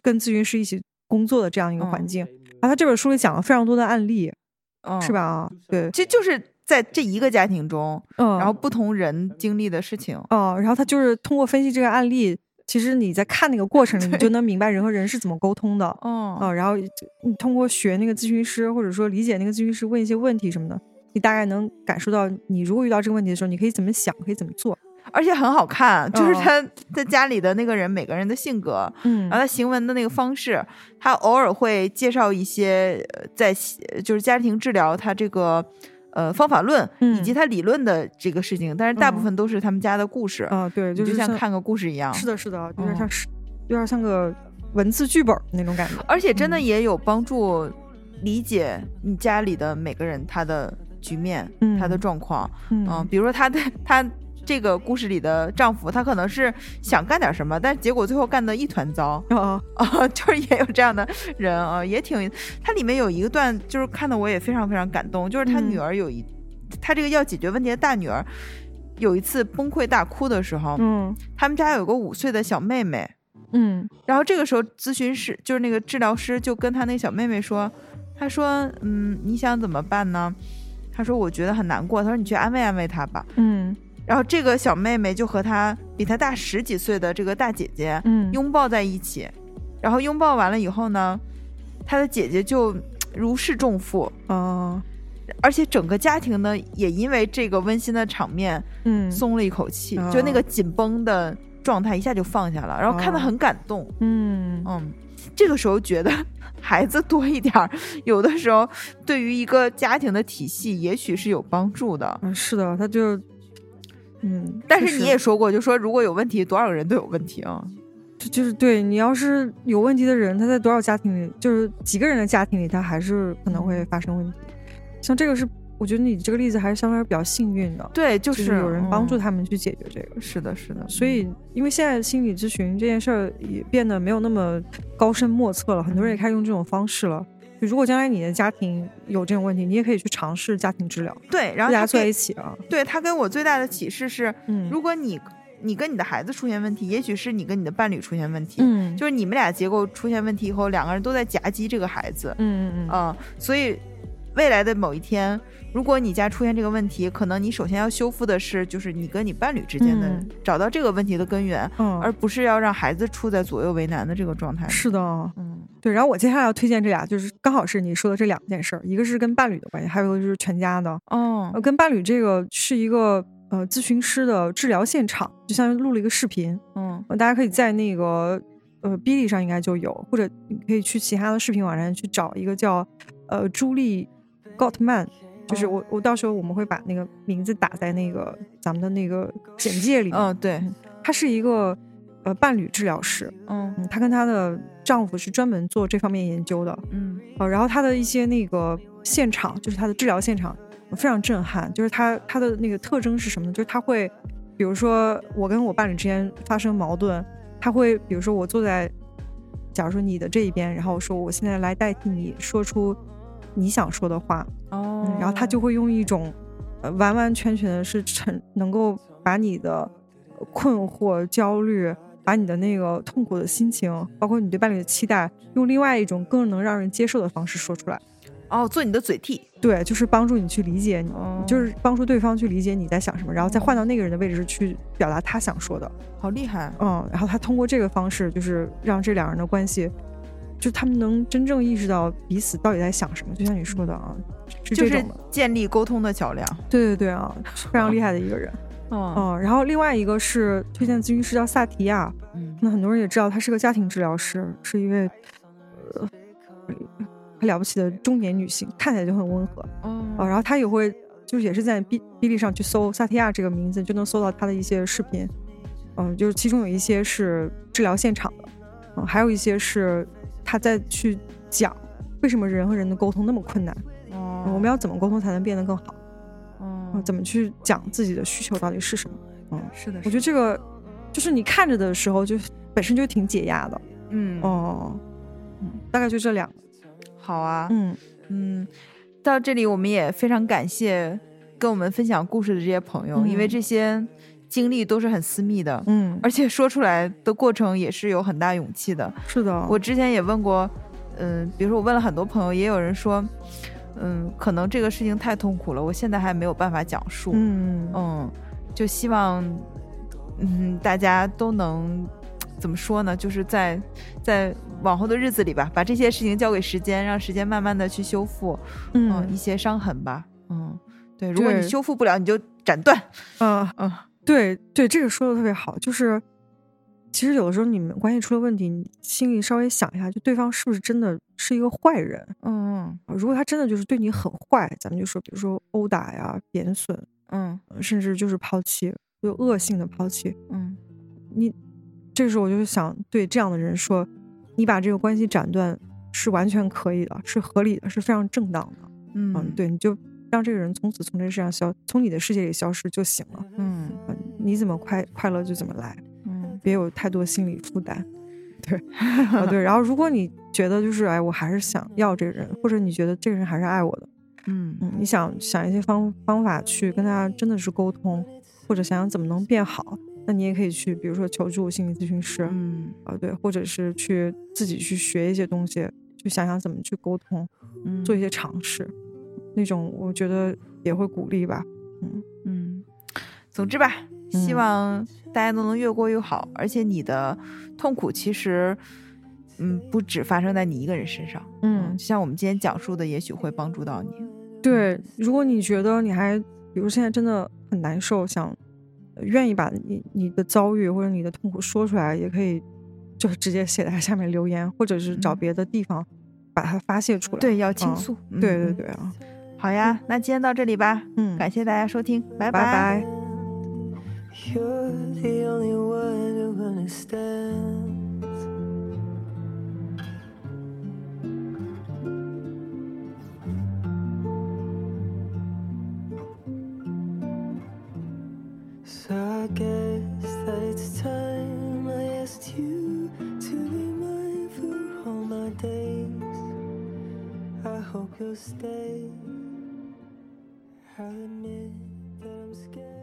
跟咨询师一起工作的这样一个环境。嗯、然后他这本书里讲了非常多的案例，嗯、是吧？啊，对，其实就是。在这一个家庭中，嗯，然后不同人经历的事情，哦、嗯，然后他就是通过分析这个案例，其实你在看那个过程 里，你就能明白人和人是怎么沟通的，哦，啊，然后你通过学那个咨询师，或者说理解那个咨询师问一些问题什么的，你大概能感受到，你如果遇到这个问题的时候，你可以怎么想，可以怎么做。而且很好看，就是他在家里的那个人每个人的性格，嗯，然后他行文的那个方式，他偶尔会介绍一些在就是家庭治疗他这个呃方法论以及他理论的这个事情，但是大部分都是他们家的故事啊，对，就像看个故事一样，是的，是的，有点像是有点像个文字剧本那种感觉，而且真的也有帮助理解你家里的每个人他的局面，他的状况，嗯，比如说他的他。这个故事里的丈夫，他可能是想干点什么，但结果最后干得一团糟啊啊！就是也有这样的人啊，也挺。他里面有一个段，就是看的我也非常非常感动，就是他女儿有一，他这个要解决问题的大女儿有一次崩溃大哭的时候，嗯，他们家有个五岁的小妹妹，嗯，然后这个时候咨询师就是那个治疗师就跟他那个小妹妹说，他说，嗯，你想怎么办呢？他说我觉得很难过，他说你去安慰安慰她吧，嗯。然后这个小妹妹就和她比她大十几岁的这个大姐姐，嗯，拥抱在一起。然后拥抱完了以后呢，她的姐姐就如释重负哦，而且整个家庭呢也因为这个温馨的场面，嗯，松了一口气，就那个紧绷的状态一下就放下了，然后看得很感动。嗯嗯，这个时候觉得孩子多一点儿，有的时候对于一个家庭的体系也许是有帮助的。嗯，是的，他就。嗯，但是你也说过，就说如果有问题，多少个人都有问题啊？就就是对你要是有问题的人，他在多少家庭里，就是几个人的家庭里，他还是可能会发生问题。像这个是，我觉得你这个例子还是相对比较幸运的。对，就是有人帮助他们去解决这个。是的，是的。所以，因为现在心理咨询这件事儿也变得没有那么高深莫测了，很多人也开始用这种方式了。如果将来你的家庭有这种问题，你也可以去尝试家庭治疗。对，然后大家坐在一起啊。对他跟我最大的启示是，嗯，如果你你跟你的孩子出现问题，也许是你跟你的伴侣出现问题，嗯，就是你们俩结构出现问题以后，两个人都在夹击这个孩子，嗯嗯嗯，所以未来的某一天。如果你家出现这个问题，可能你首先要修复的是，就是你跟你伴侣之间的，找到这个问题的根源，嗯，而不是要让孩子处在左右为难的这个状态。是的，嗯，对。然后我接下来要推荐这俩，就是刚好是你说的这两件事儿，一个是跟伴侣的关系，还有一个就是全家的。哦，跟伴侣这个是一个呃咨询师的治疗现场，就像录了一个视频，嗯，大家可以在那个呃 B 哩上应该就有，或者你可以去其他的视频网站去找一个叫呃朱莉 Gottman。就是我，我到时候我们会把那个名字打在那个咱们的那个简介里。嗯，对，她是一个呃伴侣治疗师。嗯，她跟她的丈夫是专门做这方面研究的。嗯，呃，然后她的一些那个现场，就是她的治疗现场非常震撼。就是她她的那个特征是什么呢？就是她会，比如说我跟我伴侣之间发生矛盾，她会比如说我坐在，假如说你的这一边，然后说我现在来代替你说出。你想说的话哦，然后她就会用一种，呃，完完全全的是成能够把你的困惑、焦虑，把你的那个痛苦的心情，包括你对伴侣的期待，用另外一种更能让人接受的方式说出来。哦，做你的嘴替，对，就是帮助你去理解你，就是帮助对方去理解你在想什么，然后再换到那个人的位置去表达他想说的。好厉害，嗯，然后他通过这个方式，就是让这两人的关系。就他们能真正意识到彼此到底在想什么，就像你说的啊，是这种建立沟通的桥梁。对对对啊，非常厉害的一个人。嗯，然后另外一个是推荐咨询师叫萨提亚，嗯，那很多人也知道她是个家庭治疗师，是一位呃很了不起的中年女性，看起来就很温和。哦，然后她也会就是也是在哔哔哩上去搜萨提亚这个名字，就能搜到她的一些视频。嗯，就是其中有一些是治疗现场的，嗯，还有一些是。他在去讲为什么人和人的沟通那么困难，哦，我们要怎么沟通才能变得更好？哦，怎么去讲自己的需求到底是什么？嗯，是的，我觉得这个就是你看着的时候就本身就挺解压的。嗯，哦，嗯，大概就这两个。好啊，嗯嗯，到这里我们也非常感谢跟我们分享故事的这些朋友，因为这些。经历都是很私密的，嗯，而且说出来的过程也是有很大勇气的。是的，我之前也问过，嗯，比如说我问了很多朋友，也有人说，嗯，可能这个事情太痛苦了，我现在还没有办法讲述。嗯嗯，就希望，嗯，大家都能怎么说呢？就是在在往后的日子里吧，把这些事情交给时间，让时间慢慢的去修复，嗯，一些伤痕吧。嗯，对，如果你修复不了，你就斩断。嗯嗯。对对，这个说的特别好，就是其实有的时候你们关系出了问题，你心里稍微想一下，就对方是不是真的是一个坏人？嗯嗯，如果他真的就是对你很坏，咱们就说，比如说殴打呀、贬损，嗯，甚至就是抛弃，就恶性的抛弃，嗯，你这个时候我就想对这样的人说，你把这个关系斩断是完全可以的，是合理的，是非常正当的。嗯，对，你就让这个人从此从这世上消，从你的世界里消失就行了。嗯，你怎么快快乐就怎么来，嗯，别有太多心理负担。对，啊对。然后如果你觉得就是哎，我还是想要这个人，或者你觉得这个人还是爱我的，嗯嗯，你想想一些方方法去跟他真的是沟通，或者想想怎么能变好，那你也可以去，比如说求助心理咨询师，嗯啊对，或者是去自己去学一些东西，去想想怎么去沟通，嗯，做一些尝试。那种我觉得也会鼓励吧，嗯嗯，总之吧，希望大家都能越过越好。而且你的痛苦其实，嗯，不只发生在你一个人身上，嗯，就像我们今天讲述的，也许会帮助到你。对，如果你觉得你还，比如现在真的很难受，想愿意把你你的遭遇或者你的痛苦说出来，也可以就是直接写在下面留言，或者是找别的地方把它发泄出来。对，要倾诉。对对对啊。好呀，那今天到这里吧。嗯，感谢大家收听，拜拜。You're the only one who understands. So I guess that it's time I asked you to be mine for all my days. I hope you'll stay. I'll admit that I'm scared.